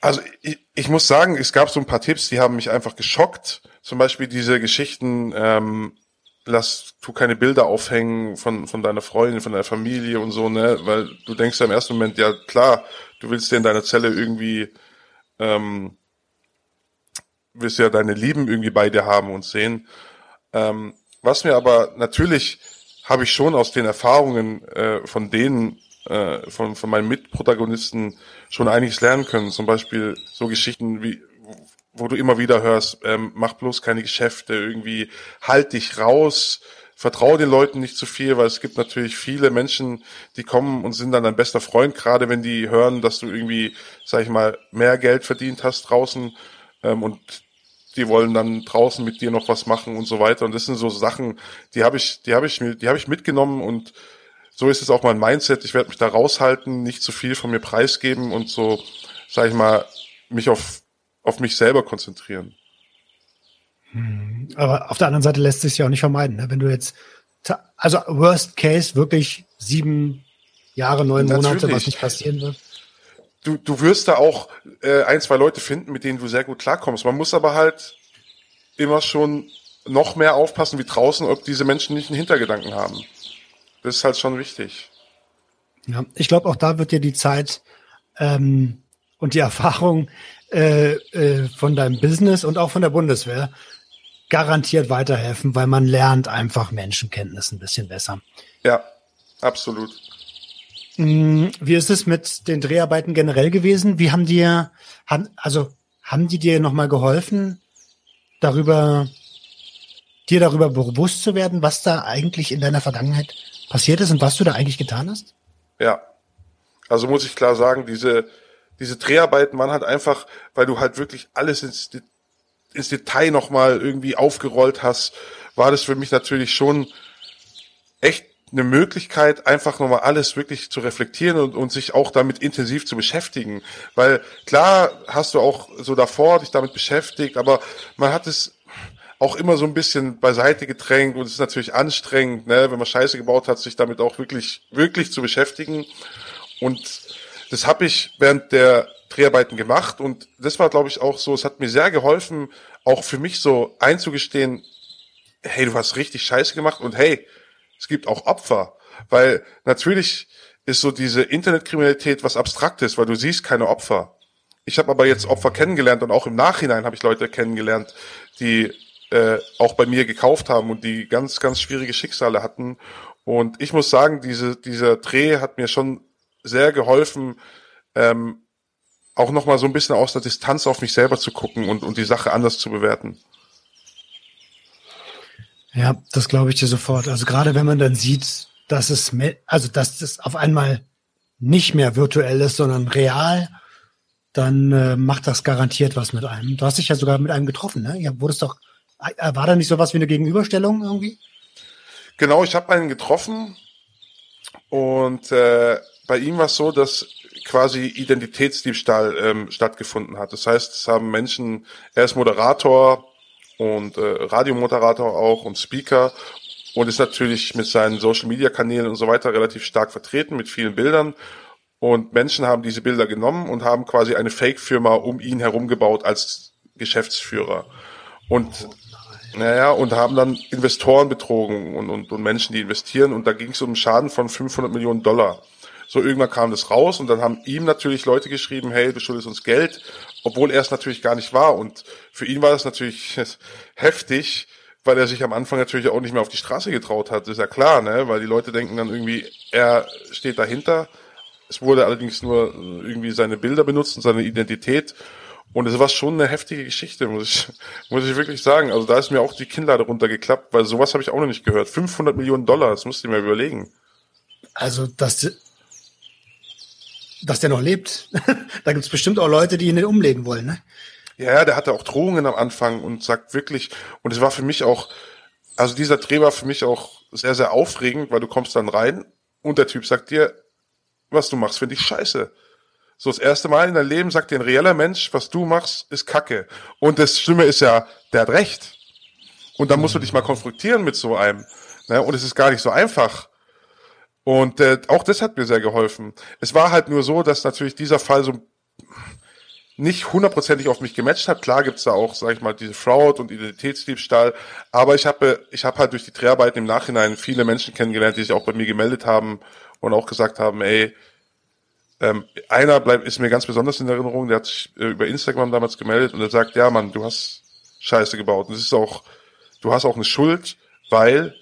Also ich, ich muss sagen, es gab so ein paar Tipps, die haben mich einfach geschockt. Zum Beispiel diese Geschichten, ähm, lass, tu keine Bilder aufhängen von, von deiner Freundin, von deiner Familie und so, ne, weil du denkst ja im ersten Moment, ja klar, du willst dir in deiner Zelle irgendwie, ähm, willst ja deine Lieben irgendwie bei dir haben und sehen. Ähm, was mir aber natürlich habe ich schon aus den Erfahrungen äh, von denen, äh, von, von meinen Mitprotagonisten schon einiges lernen können. Zum Beispiel so Geschichten wie, wo du immer wieder hörst, ähm, mach bloß keine Geschäfte, irgendwie halt dich raus, vertraue den Leuten nicht zu viel, weil es gibt natürlich viele Menschen, die kommen und sind dann dein bester Freund, gerade wenn die hören, dass du irgendwie, sag ich mal, mehr Geld verdient hast draußen ähm, und die wollen dann draußen mit dir noch was machen und so weiter. Und das sind so Sachen, die habe ich, die habe ich mir, die habe ich mitgenommen und so ist es auch mein Mindset. Ich werde mich da raushalten, nicht zu viel von mir preisgeben und so, sag ich mal, mich auf auf mich selber konzentrieren. Hm, aber auf der anderen Seite lässt sich ja auch nicht vermeiden. Ne? Wenn du jetzt, also Worst Case wirklich sieben Jahre, neun Natürlich. Monate, was nicht passieren wird. Du, du wirst da auch äh, ein, zwei Leute finden, mit denen du sehr gut klarkommst. Man muss aber halt immer schon noch mehr aufpassen wie draußen, ob diese Menschen nicht einen Hintergedanken haben. Das ist halt schon wichtig. Ja, ich glaube, auch da wird dir die Zeit ähm, und die Erfahrung äh, äh, von deinem Business und auch von der Bundeswehr garantiert weiterhelfen, weil man lernt einfach Menschenkenntnis ein bisschen besser. Ja, absolut. Mm, wie ist es mit den Dreharbeiten generell gewesen? Wie haben dir, haben, also haben die dir nochmal geholfen, darüber, dir darüber bewusst zu werden, was da eigentlich in deiner Vergangenheit passiert ist und was du da eigentlich getan hast? Ja. Also muss ich klar sagen, diese, diese Dreharbeiten waren halt einfach, weil du halt wirklich alles ins, ins Detail nochmal irgendwie aufgerollt hast, war das für mich natürlich schon echt eine Möglichkeit, einfach nochmal alles wirklich zu reflektieren und, und sich auch damit intensiv zu beschäftigen. Weil klar hast du auch so davor dich damit beschäftigt, aber man hat es auch immer so ein bisschen beiseite gedrängt und es ist natürlich anstrengend, ne, wenn man Scheiße gebaut hat, sich damit auch wirklich, wirklich zu beschäftigen. Und das habe ich während der Dreharbeiten gemacht und das war, glaube ich, auch so, es hat mir sehr geholfen, auch für mich so einzugestehen, hey, du hast richtig Scheiße gemacht und hey, es gibt auch Opfer, weil natürlich ist so diese Internetkriminalität was Abstraktes, weil du siehst keine Opfer. Ich habe aber jetzt Opfer kennengelernt und auch im Nachhinein habe ich Leute kennengelernt, die äh, auch bei mir gekauft haben und die ganz, ganz schwierige Schicksale hatten. Und ich muss sagen, diese, dieser Dreh hat mir schon sehr geholfen, ähm, auch nochmal so ein bisschen aus der Distanz auf mich selber zu gucken und, und die Sache anders zu bewerten. Ja, das glaube ich dir sofort. Also gerade wenn man dann sieht, dass es, also dass es auf einmal nicht mehr virtuell ist, sondern real, dann äh, macht das garantiert was mit einem. Du hast dich ja sogar mit einem getroffen, ne? Ja, wurdest doch, äh, war da nicht sowas wie eine Gegenüberstellung irgendwie? Genau, ich habe einen getroffen und äh, bei ihm war es so, dass quasi Identitätsdiebstahl ähm, stattgefunden hat. Das heißt, es haben Menschen, er ist Moderator und äh, Radiomoderator auch und Speaker und ist natürlich mit seinen Social Media Kanälen und so weiter relativ stark vertreten mit vielen Bildern. Und Menschen haben diese Bilder genommen und haben quasi eine Fake-Firma um ihn herum gebaut als Geschäftsführer. Und naja, und haben dann Investoren betrogen und, und, und Menschen, die investieren. Und da ging es um einen Schaden von 500 Millionen Dollar. So irgendwann kam das raus und dann haben ihm natürlich Leute geschrieben, hey, du schuldest uns Geld, obwohl er es natürlich gar nicht war. Und für ihn war das natürlich heftig, weil er sich am Anfang natürlich auch nicht mehr auf die Straße getraut hat. Ist ja klar, ne? Weil die Leute denken dann irgendwie, er steht dahinter. Es wurde allerdings nur irgendwie seine Bilder benutzt und seine Identität. Und es war schon eine heftige Geschichte, muss ich, muss ich wirklich sagen. Also da ist mir auch die Kinnlade runtergeklappt, weil sowas habe ich auch noch nicht gehört. 500 Millionen Dollar, das musst du mir überlegen. Also das dass der noch lebt. da gibt's bestimmt auch Leute, die ihn umlegen wollen, ne? Ja, der hatte auch Drohungen am Anfang und sagt wirklich, und es war für mich auch, also dieser Dreh war für mich auch sehr, sehr aufregend, weil du kommst dann rein und der Typ sagt dir, was du machst, finde ich scheiße. So das erste Mal in deinem Leben sagt dir ein reeller Mensch, was du machst, ist Kacke. Und das Schlimme ist ja, der hat recht. Und dann musst du dich mal konfrontieren mit so einem. Ne? Und es ist gar nicht so einfach. Und äh, auch das hat mir sehr geholfen. Es war halt nur so, dass natürlich dieser Fall so nicht hundertprozentig auf mich gematcht hat. Klar gibt's da auch, sag ich mal, diese Fraud und Identitätsdiebstahl. Aber ich habe ich hab halt durch die Dreharbeiten im Nachhinein viele Menschen kennengelernt, die sich auch bei mir gemeldet haben und auch gesagt haben, ey, ähm, einer bleibt, ist mir ganz besonders in Erinnerung, der hat sich äh, über Instagram damals gemeldet und er sagt, ja Mann, du hast Scheiße gebaut. Und es ist auch, du hast auch eine Schuld, weil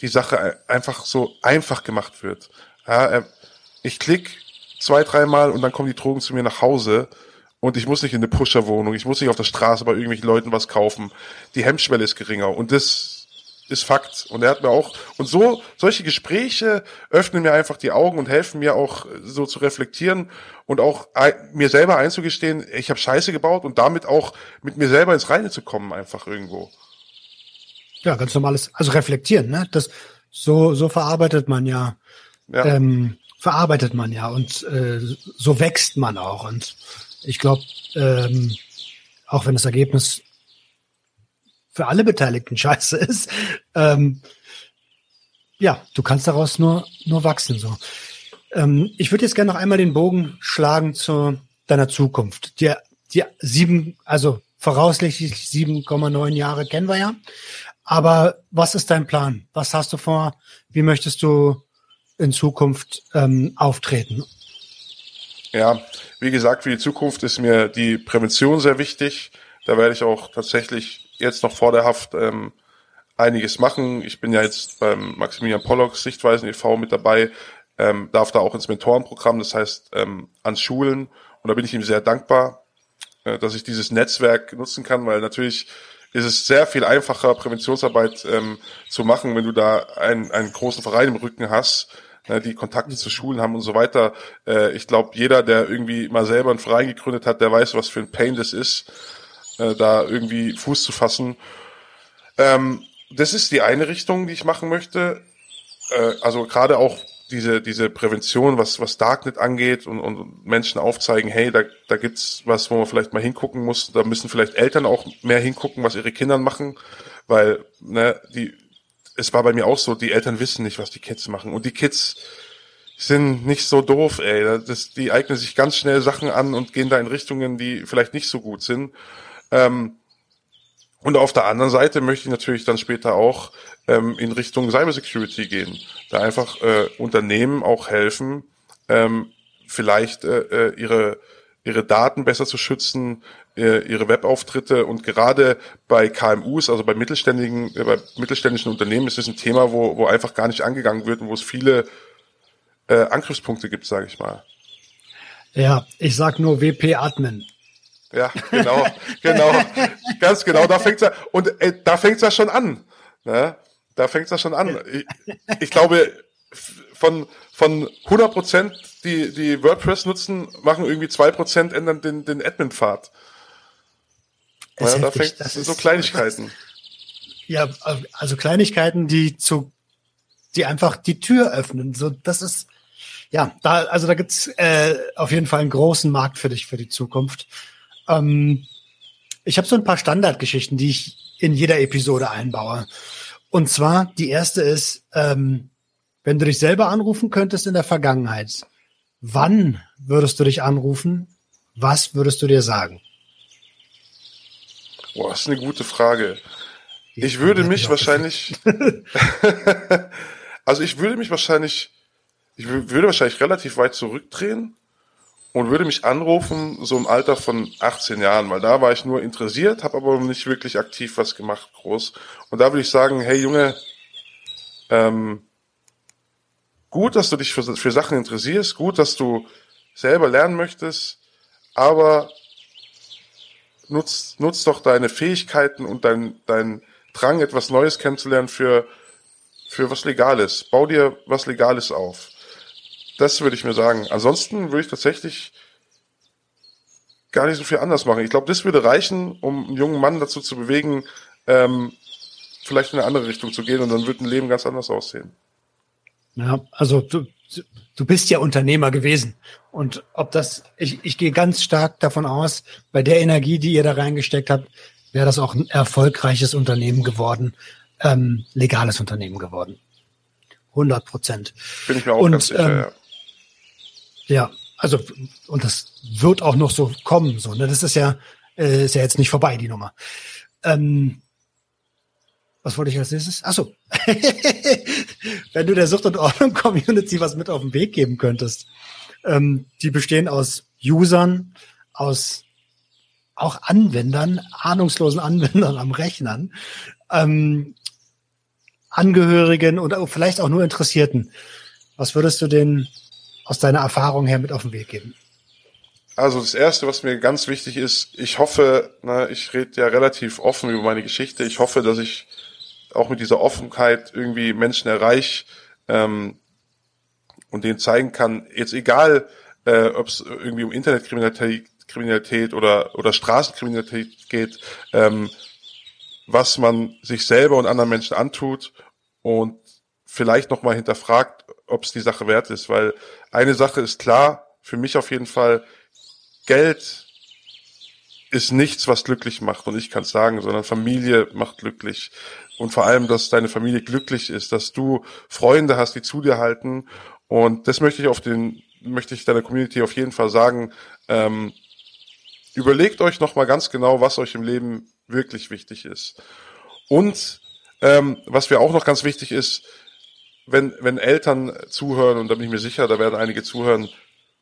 die Sache einfach so einfach gemacht wird. Ja, ähm, ich klick zwei, dreimal und dann kommen die Drogen zu mir nach Hause und ich muss nicht in eine Pusherwohnung, ich muss nicht auf der Straße bei irgendwelchen Leuten was kaufen. Die Hemmschwelle ist geringer und das ist Fakt. Und er hat mir auch, und so, solche Gespräche öffnen mir einfach die Augen und helfen mir auch so zu reflektieren und auch mir selber einzugestehen, ich habe Scheiße gebaut und damit auch mit mir selber ins Reine zu kommen, einfach irgendwo. Ja, ganz normales, also reflektieren, ne? Das so so verarbeitet man ja, ja. Ähm, verarbeitet man ja und äh, so wächst man auch und ich glaube, ähm, auch wenn das Ergebnis für alle Beteiligten scheiße ist, ähm, ja, du kannst daraus nur, nur wachsen, so. Ähm, ich würde jetzt gerne noch einmal den Bogen schlagen zu deiner Zukunft. Die, die sieben, also voraussichtlich 7,9 Jahre kennen wir ja. Aber was ist dein Plan? Was hast du vor? Wie möchtest du in Zukunft ähm, auftreten? Ja, wie gesagt, für die Zukunft ist mir die Prävention sehr wichtig. Da werde ich auch tatsächlich jetzt noch vor der Haft ähm, einiges machen. Ich bin ja jetzt beim Maximilian Pollock Sichtweisen e.V. mit dabei, ähm, darf da auch ins Mentorenprogramm, das heißt ähm, an Schulen. Und da bin ich ihm sehr dankbar, äh, dass ich dieses Netzwerk nutzen kann, weil natürlich ist es sehr viel einfacher, Präventionsarbeit ähm, zu machen, wenn du da einen, einen großen Verein im Rücken hast, ne, die Kontakte zu Schulen haben und so weiter. Äh, ich glaube, jeder, der irgendwie mal selber einen Verein gegründet hat, der weiß, was für ein Pain das ist, äh, da irgendwie Fuß zu fassen. Ähm, das ist die eine Richtung, die ich machen möchte. Äh, also gerade auch diese, diese Prävention, was, was Darknet angeht und, und Menschen aufzeigen, hey, da, da gibt's was, wo man vielleicht mal hingucken muss. Da müssen vielleicht Eltern auch mehr hingucken, was ihre Kinder machen, weil, ne, die, es war bei mir auch so, die Eltern wissen nicht, was die Kids machen. Und die Kids sind nicht so doof, ey. Das, die eignen sich ganz schnell Sachen an und gehen da in Richtungen, die vielleicht nicht so gut sind. Ähm, und auf der anderen Seite möchte ich natürlich dann später auch ähm, in Richtung Cybersecurity gehen. Da einfach äh, Unternehmen auch helfen, ähm, vielleicht äh, äh, ihre ihre Daten besser zu schützen, äh, ihre Webauftritte und gerade bei KMUs, also bei mittelständigen, äh, bei mittelständischen Unternehmen ist es ein Thema, wo, wo einfach gar nicht angegangen wird und wo es viele äh, Angriffspunkte gibt, sage ich mal. Ja, ich sag nur WP-Admin. Ja, genau, genau, ganz genau. Da fängt's ja und äh, da fängt's ja schon an. Ne? Da fängt's ja schon an. Ich, ich glaube, von von 100 Prozent, die die WordPress nutzen, machen irgendwie zwei Prozent ändern den den Admin-Pfad. Ja, da fängt das sind so Kleinigkeiten. Ja, also Kleinigkeiten, die zu, die einfach die Tür öffnen. So, das ist ja, da, also da gibt's äh, auf jeden Fall einen großen Markt für dich für die Zukunft. Ähm, ich habe so ein paar Standardgeschichten, die ich in jeder Episode einbaue. Und zwar, die erste ist, ähm, wenn du dich selber anrufen könntest in der Vergangenheit, wann würdest du dich anrufen? Was würdest du dir sagen? Boah, das ist eine gute Frage. Ich würde mich wahrscheinlich, also ich würde mich wahrscheinlich, ich würde wahrscheinlich relativ weit zurückdrehen und würde mich anrufen, so im Alter von 18 Jahren, weil da war ich nur interessiert, habe aber nicht wirklich aktiv was gemacht, groß. Und da würde ich sagen, hey Junge, ähm, gut, dass du dich für, für Sachen interessierst, gut, dass du selber lernen möchtest, aber nutz, nutz doch deine Fähigkeiten und dein, dein Drang, etwas Neues kennenzulernen für, für was Legales. Bau dir was Legales auf. Das würde ich mir sagen. Ansonsten würde ich tatsächlich gar nicht so viel anders machen. Ich glaube, das würde reichen, um einen jungen Mann dazu zu bewegen, ähm, vielleicht in eine andere Richtung zu gehen und dann wird ein Leben ganz anders aussehen. Ja, also du, du bist ja Unternehmer gewesen. Und ob das, ich, ich gehe ganz stark davon aus, bei der Energie, die ihr da reingesteckt habt, wäre das auch ein erfolgreiches Unternehmen geworden, ähm, legales Unternehmen geworden. 100 Prozent. Bin ich mir auch und, ganz sicher, ähm, ja. Ja, also und das wird auch noch so kommen. So, ne? Das ist ja, äh, ist ja jetzt nicht vorbei, die Nummer. Ähm, was wollte ich als nächstes? Achso. Wenn du der Sucht und Ordnung Community was mit auf den Weg geben könntest. Ähm, die bestehen aus Usern, aus auch Anwendern, ahnungslosen Anwendern am Rechnern, ähm, Angehörigen und vielleicht auch nur Interessierten. Was würdest du den aus deiner Erfahrung her mit auf den Weg geben? Also das Erste, was mir ganz wichtig ist, ich hoffe, na, ich rede ja relativ offen über meine Geschichte, ich hoffe, dass ich auch mit dieser Offenheit irgendwie Menschen erreiche ähm, und denen zeigen kann, jetzt egal, äh, ob es irgendwie um Internetkriminalität Kriminalität oder, oder Straßenkriminalität geht, ähm, was man sich selber und anderen Menschen antut und vielleicht nochmal hinterfragt, ob es die Sache wert ist, weil eine Sache ist klar, für mich auf jeden Fall, Geld ist nichts, was glücklich macht. Und ich kann es sagen, sondern Familie macht glücklich. Und vor allem, dass deine Familie glücklich ist, dass du Freunde hast, die zu dir halten. Und das möchte ich auf den, möchte ich deiner Community auf jeden Fall sagen. Ähm, überlegt euch nochmal ganz genau, was euch im Leben wirklich wichtig ist. Und ähm, was mir auch noch ganz wichtig ist, wenn, wenn Eltern zuhören, und da bin ich mir sicher, da werden einige zuhören,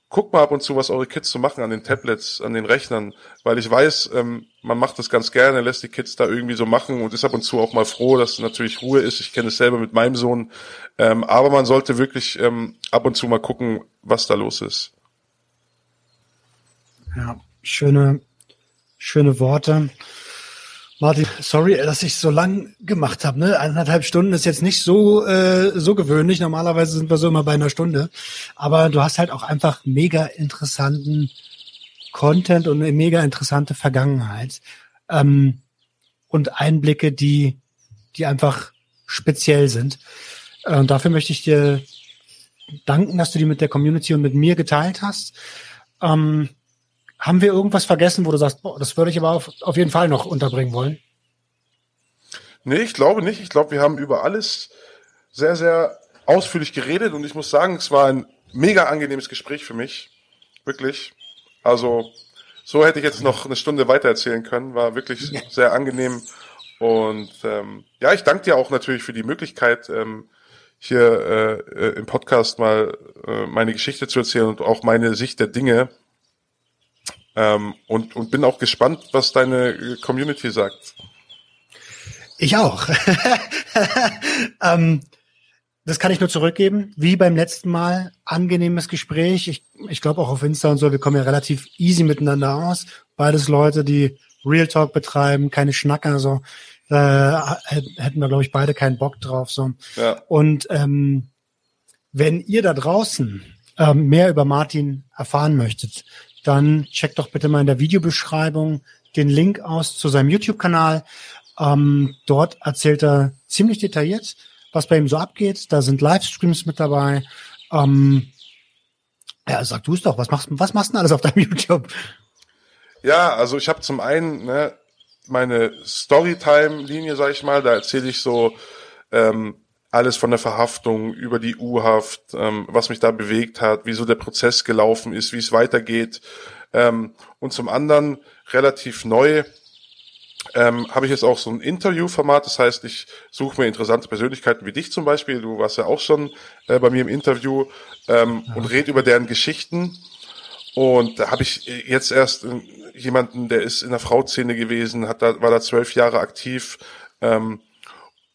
guckt mal ab und zu, was eure Kids so machen an den Tablets, an den Rechnern, weil ich weiß, ähm, man macht das ganz gerne, lässt die Kids da irgendwie so machen und ist ab und zu auch mal froh, dass natürlich Ruhe ist. Ich kenne es selber mit meinem Sohn, ähm, aber man sollte wirklich ähm, ab und zu mal gucken, was da los ist. Ja, schöne, schöne Worte. Martin, sorry, dass ich so lang gemacht habe. Ne? Eineinhalb Stunden ist jetzt nicht so äh, so gewöhnlich. Normalerweise sind wir so immer bei einer Stunde. Aber du hast halt auch einfach mega interessanten Content und eine mega interessante Vergangenheit ähm, und Einblicke, die die einfach speziell sind. Äh, und dafür möchte ich dir danken, dass du die mit der Community und mit mir geteilt hast. Ähm, haben wir irgendwas vergessen, wo du sagst, boah, das würde ich aber auf, auf jeden Fall noch unterbringen wollen? Nee, ich glaube nicht. Ich glaube, wir haben über alles sehr, sehr ausführlich geredet und ich muss sagen, es war ein mega angenehmes Gespräch für mich. Wirklich. Also, so hätte ich jetzt noch eine Stunde weiter erzählen können. War wirklich ja. sehr angenehm. Und ähm, ja, ich danke dir auch natürlich für die Möglichkeit, ähm, hier äh, im Podcast mal äh, meine Geschichte zu erzählen und auch meine Sicht der Dinge. Ähm, und, und bin auch gespannt, was deine Community sagt. Ich auch. ähm, das kann ich nur zurückgeben. Wie beim letzten Mal, angenehmes Gespräch. Ich, ich glaube auch auf Insta und so, wir kommen ja relativ easy miteinander aus. Beides Leute, die Real Talk betreiben, keine Schnacker, so. Äh, hätten wir, glaube ich, beide keinen Bock drauf. So. Ja. Und ähm, wenn ihr da draußen ähm, mehr über Martin erfahren möchtet, dann checkt doch bitte mal in der Videobeschreibung den Link aus zu seinem YouTube-Kanal. Ähm, dort erzählt er ziemlich detailliert, was bei ihm so abgeht. Da sind Livestreams mit dabei. Ähm, ja, sag du es doch. Was machst, was machst du denn alles auf deinem YouTube? Ja, also ich habe zum einen ne, meine Storytime-Linie, sag ich mal. Da erzähle ich so ähm, alles von der Verhaftung über die U-Haft, ähm, was mich da bewegt hat, wieso der Prozess gelaufen ist, wie es weitergeht. Ähm, und zum anderen relativ neu ähm, habe ich jetzt auch so ein Interviewformat. Das heißt, ich suche mir interessante Persönlichkeiten wie dich zum Beispiel. Du warst ja auch schon äh, bei mir im Interview ähm, ja. und rede über deren Geschichten. Und da habe ich jetzt erst äh, jemanden, der ist in der Frauszene gewesen, hat da, war da zwölf Jahre aktiv. Ähm,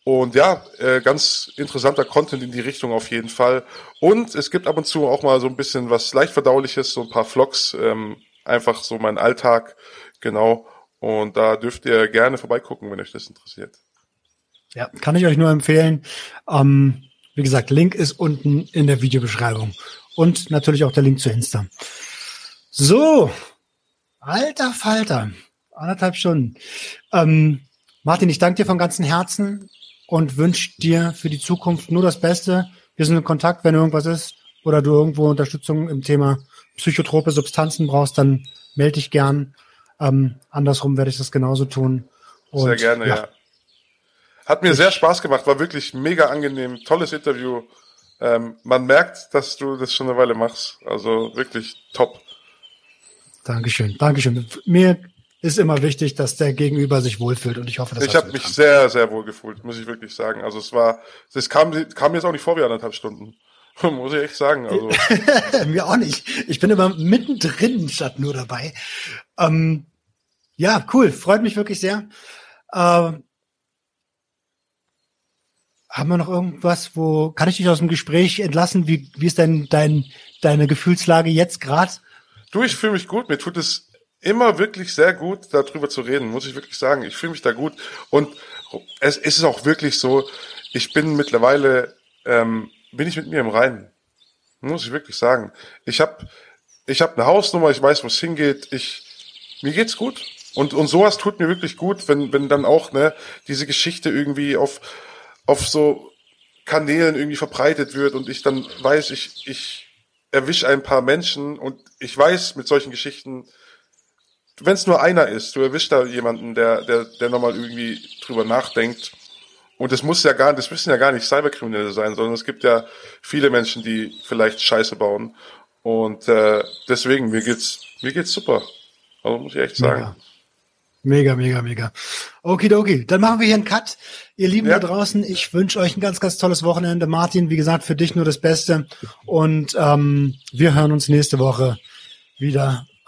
und ja, äh, ganz interessanter Content in die Richtung auf jeden Fall. Und es gibt ab und zu auch mal so ein bisschen was leicht verdauliches, so ein paar Vlogs, ähm, einfach so mein Alltag, genau. Und da dürft ihr gerne vorbeigucken, wenn euch das interessiert. Ja, kann ich euch nur empfehlen. Ähm, wie gesagt, Link ist unten in der Videobeschreibung. Und natürlich auch der Link zu Insta. So, alter Falter, anderthalb Stunden. Ähm, Martin, ich danke dir von ganzem Herzen und wünsche dir für die Zukunft nur das Beste. Wir sind in Kontakt, wenn irgendwas ist oder du irgendwo Unterstützung im Thema psychotrope Substanzen brauchst, dann melde dich gern. Ähm, andersrum werde ich das genauso tun. Und, sehr gerne, ja. ja. Hat mir ich, sehr Spaß gemacht, war wirklich mega angenehm, tolles Interview. Ähm, man merkt, dass du das schon eine Weile machst. Also wirklich top. Dankeschön, Dankeschön. Mir ist immer wichtig, dass der Gegenüber sich wohlfühlt und ich hoffe, dass Ich habe mich sehr, sehr wohl gefühlt, muss ich wirklich sagen. Also es war, es kam, kam jetzt auch nicht vor wie anderthalb Stunden. muss ich echt sagen. Also. Mir auch nicht. Ich bin immer mittendrin statt nur dabei. Ähm, ja, cool. Freut mich wirklich sehr. Ähm, haben wir noch irgendwas, wo kann ich dich aus dem Gespräch entlassen? Wie, wie ist denn dein, deine Gefühlslage jetzt gerade? Du, ich fühle mich gut. Mir tut es immer wirklich sehr gut, darüber zu reden, muss ich wirklich sagen. Ich fühle mich da gut. Und es, ist auch wirklich so, ich bin mittlerweile, ähm, bin ich mit mir im Reinen. Muss ich wirklich sagen. Ich habe ich hab eine Hausnummer, ich weiß, wo es hingeht. Ich, mir geht's gut. Und, und sowas tut mir wirklich gut, wenn, wenn dann auch ne, diese Geschichte irgendwie auf, auf so Kanälen irgendwie verbreitet wird und ich dann weiß, ich, ich erwische ein paar Menschen und ich weiß, mit solchen Geschichten wenn es nur einer ist, du erwischst da jemanden, der, der, der nochmal irgendwie drüber nachdenkt. Und es muss ja gar, das müssen ja gar nicht Cyberkriminelle sein, sondern es gibt ja viele Menschen, die vielleicht Scheiße bauen. Und äh, deswegen, mir geht's, mir geht's super. Also muss ich echt sagen. Ja. Mega, mega, mega. Okidoki, dann machen wir hier einen Cut. Ihr Lieben ja. da draußen, ich wünsche euch ein ganz, ganz tolles Wochenende. Martin, wie gesagt, für dich nur das Beste. Und ähm, wir hören uns nächste Woche wieder.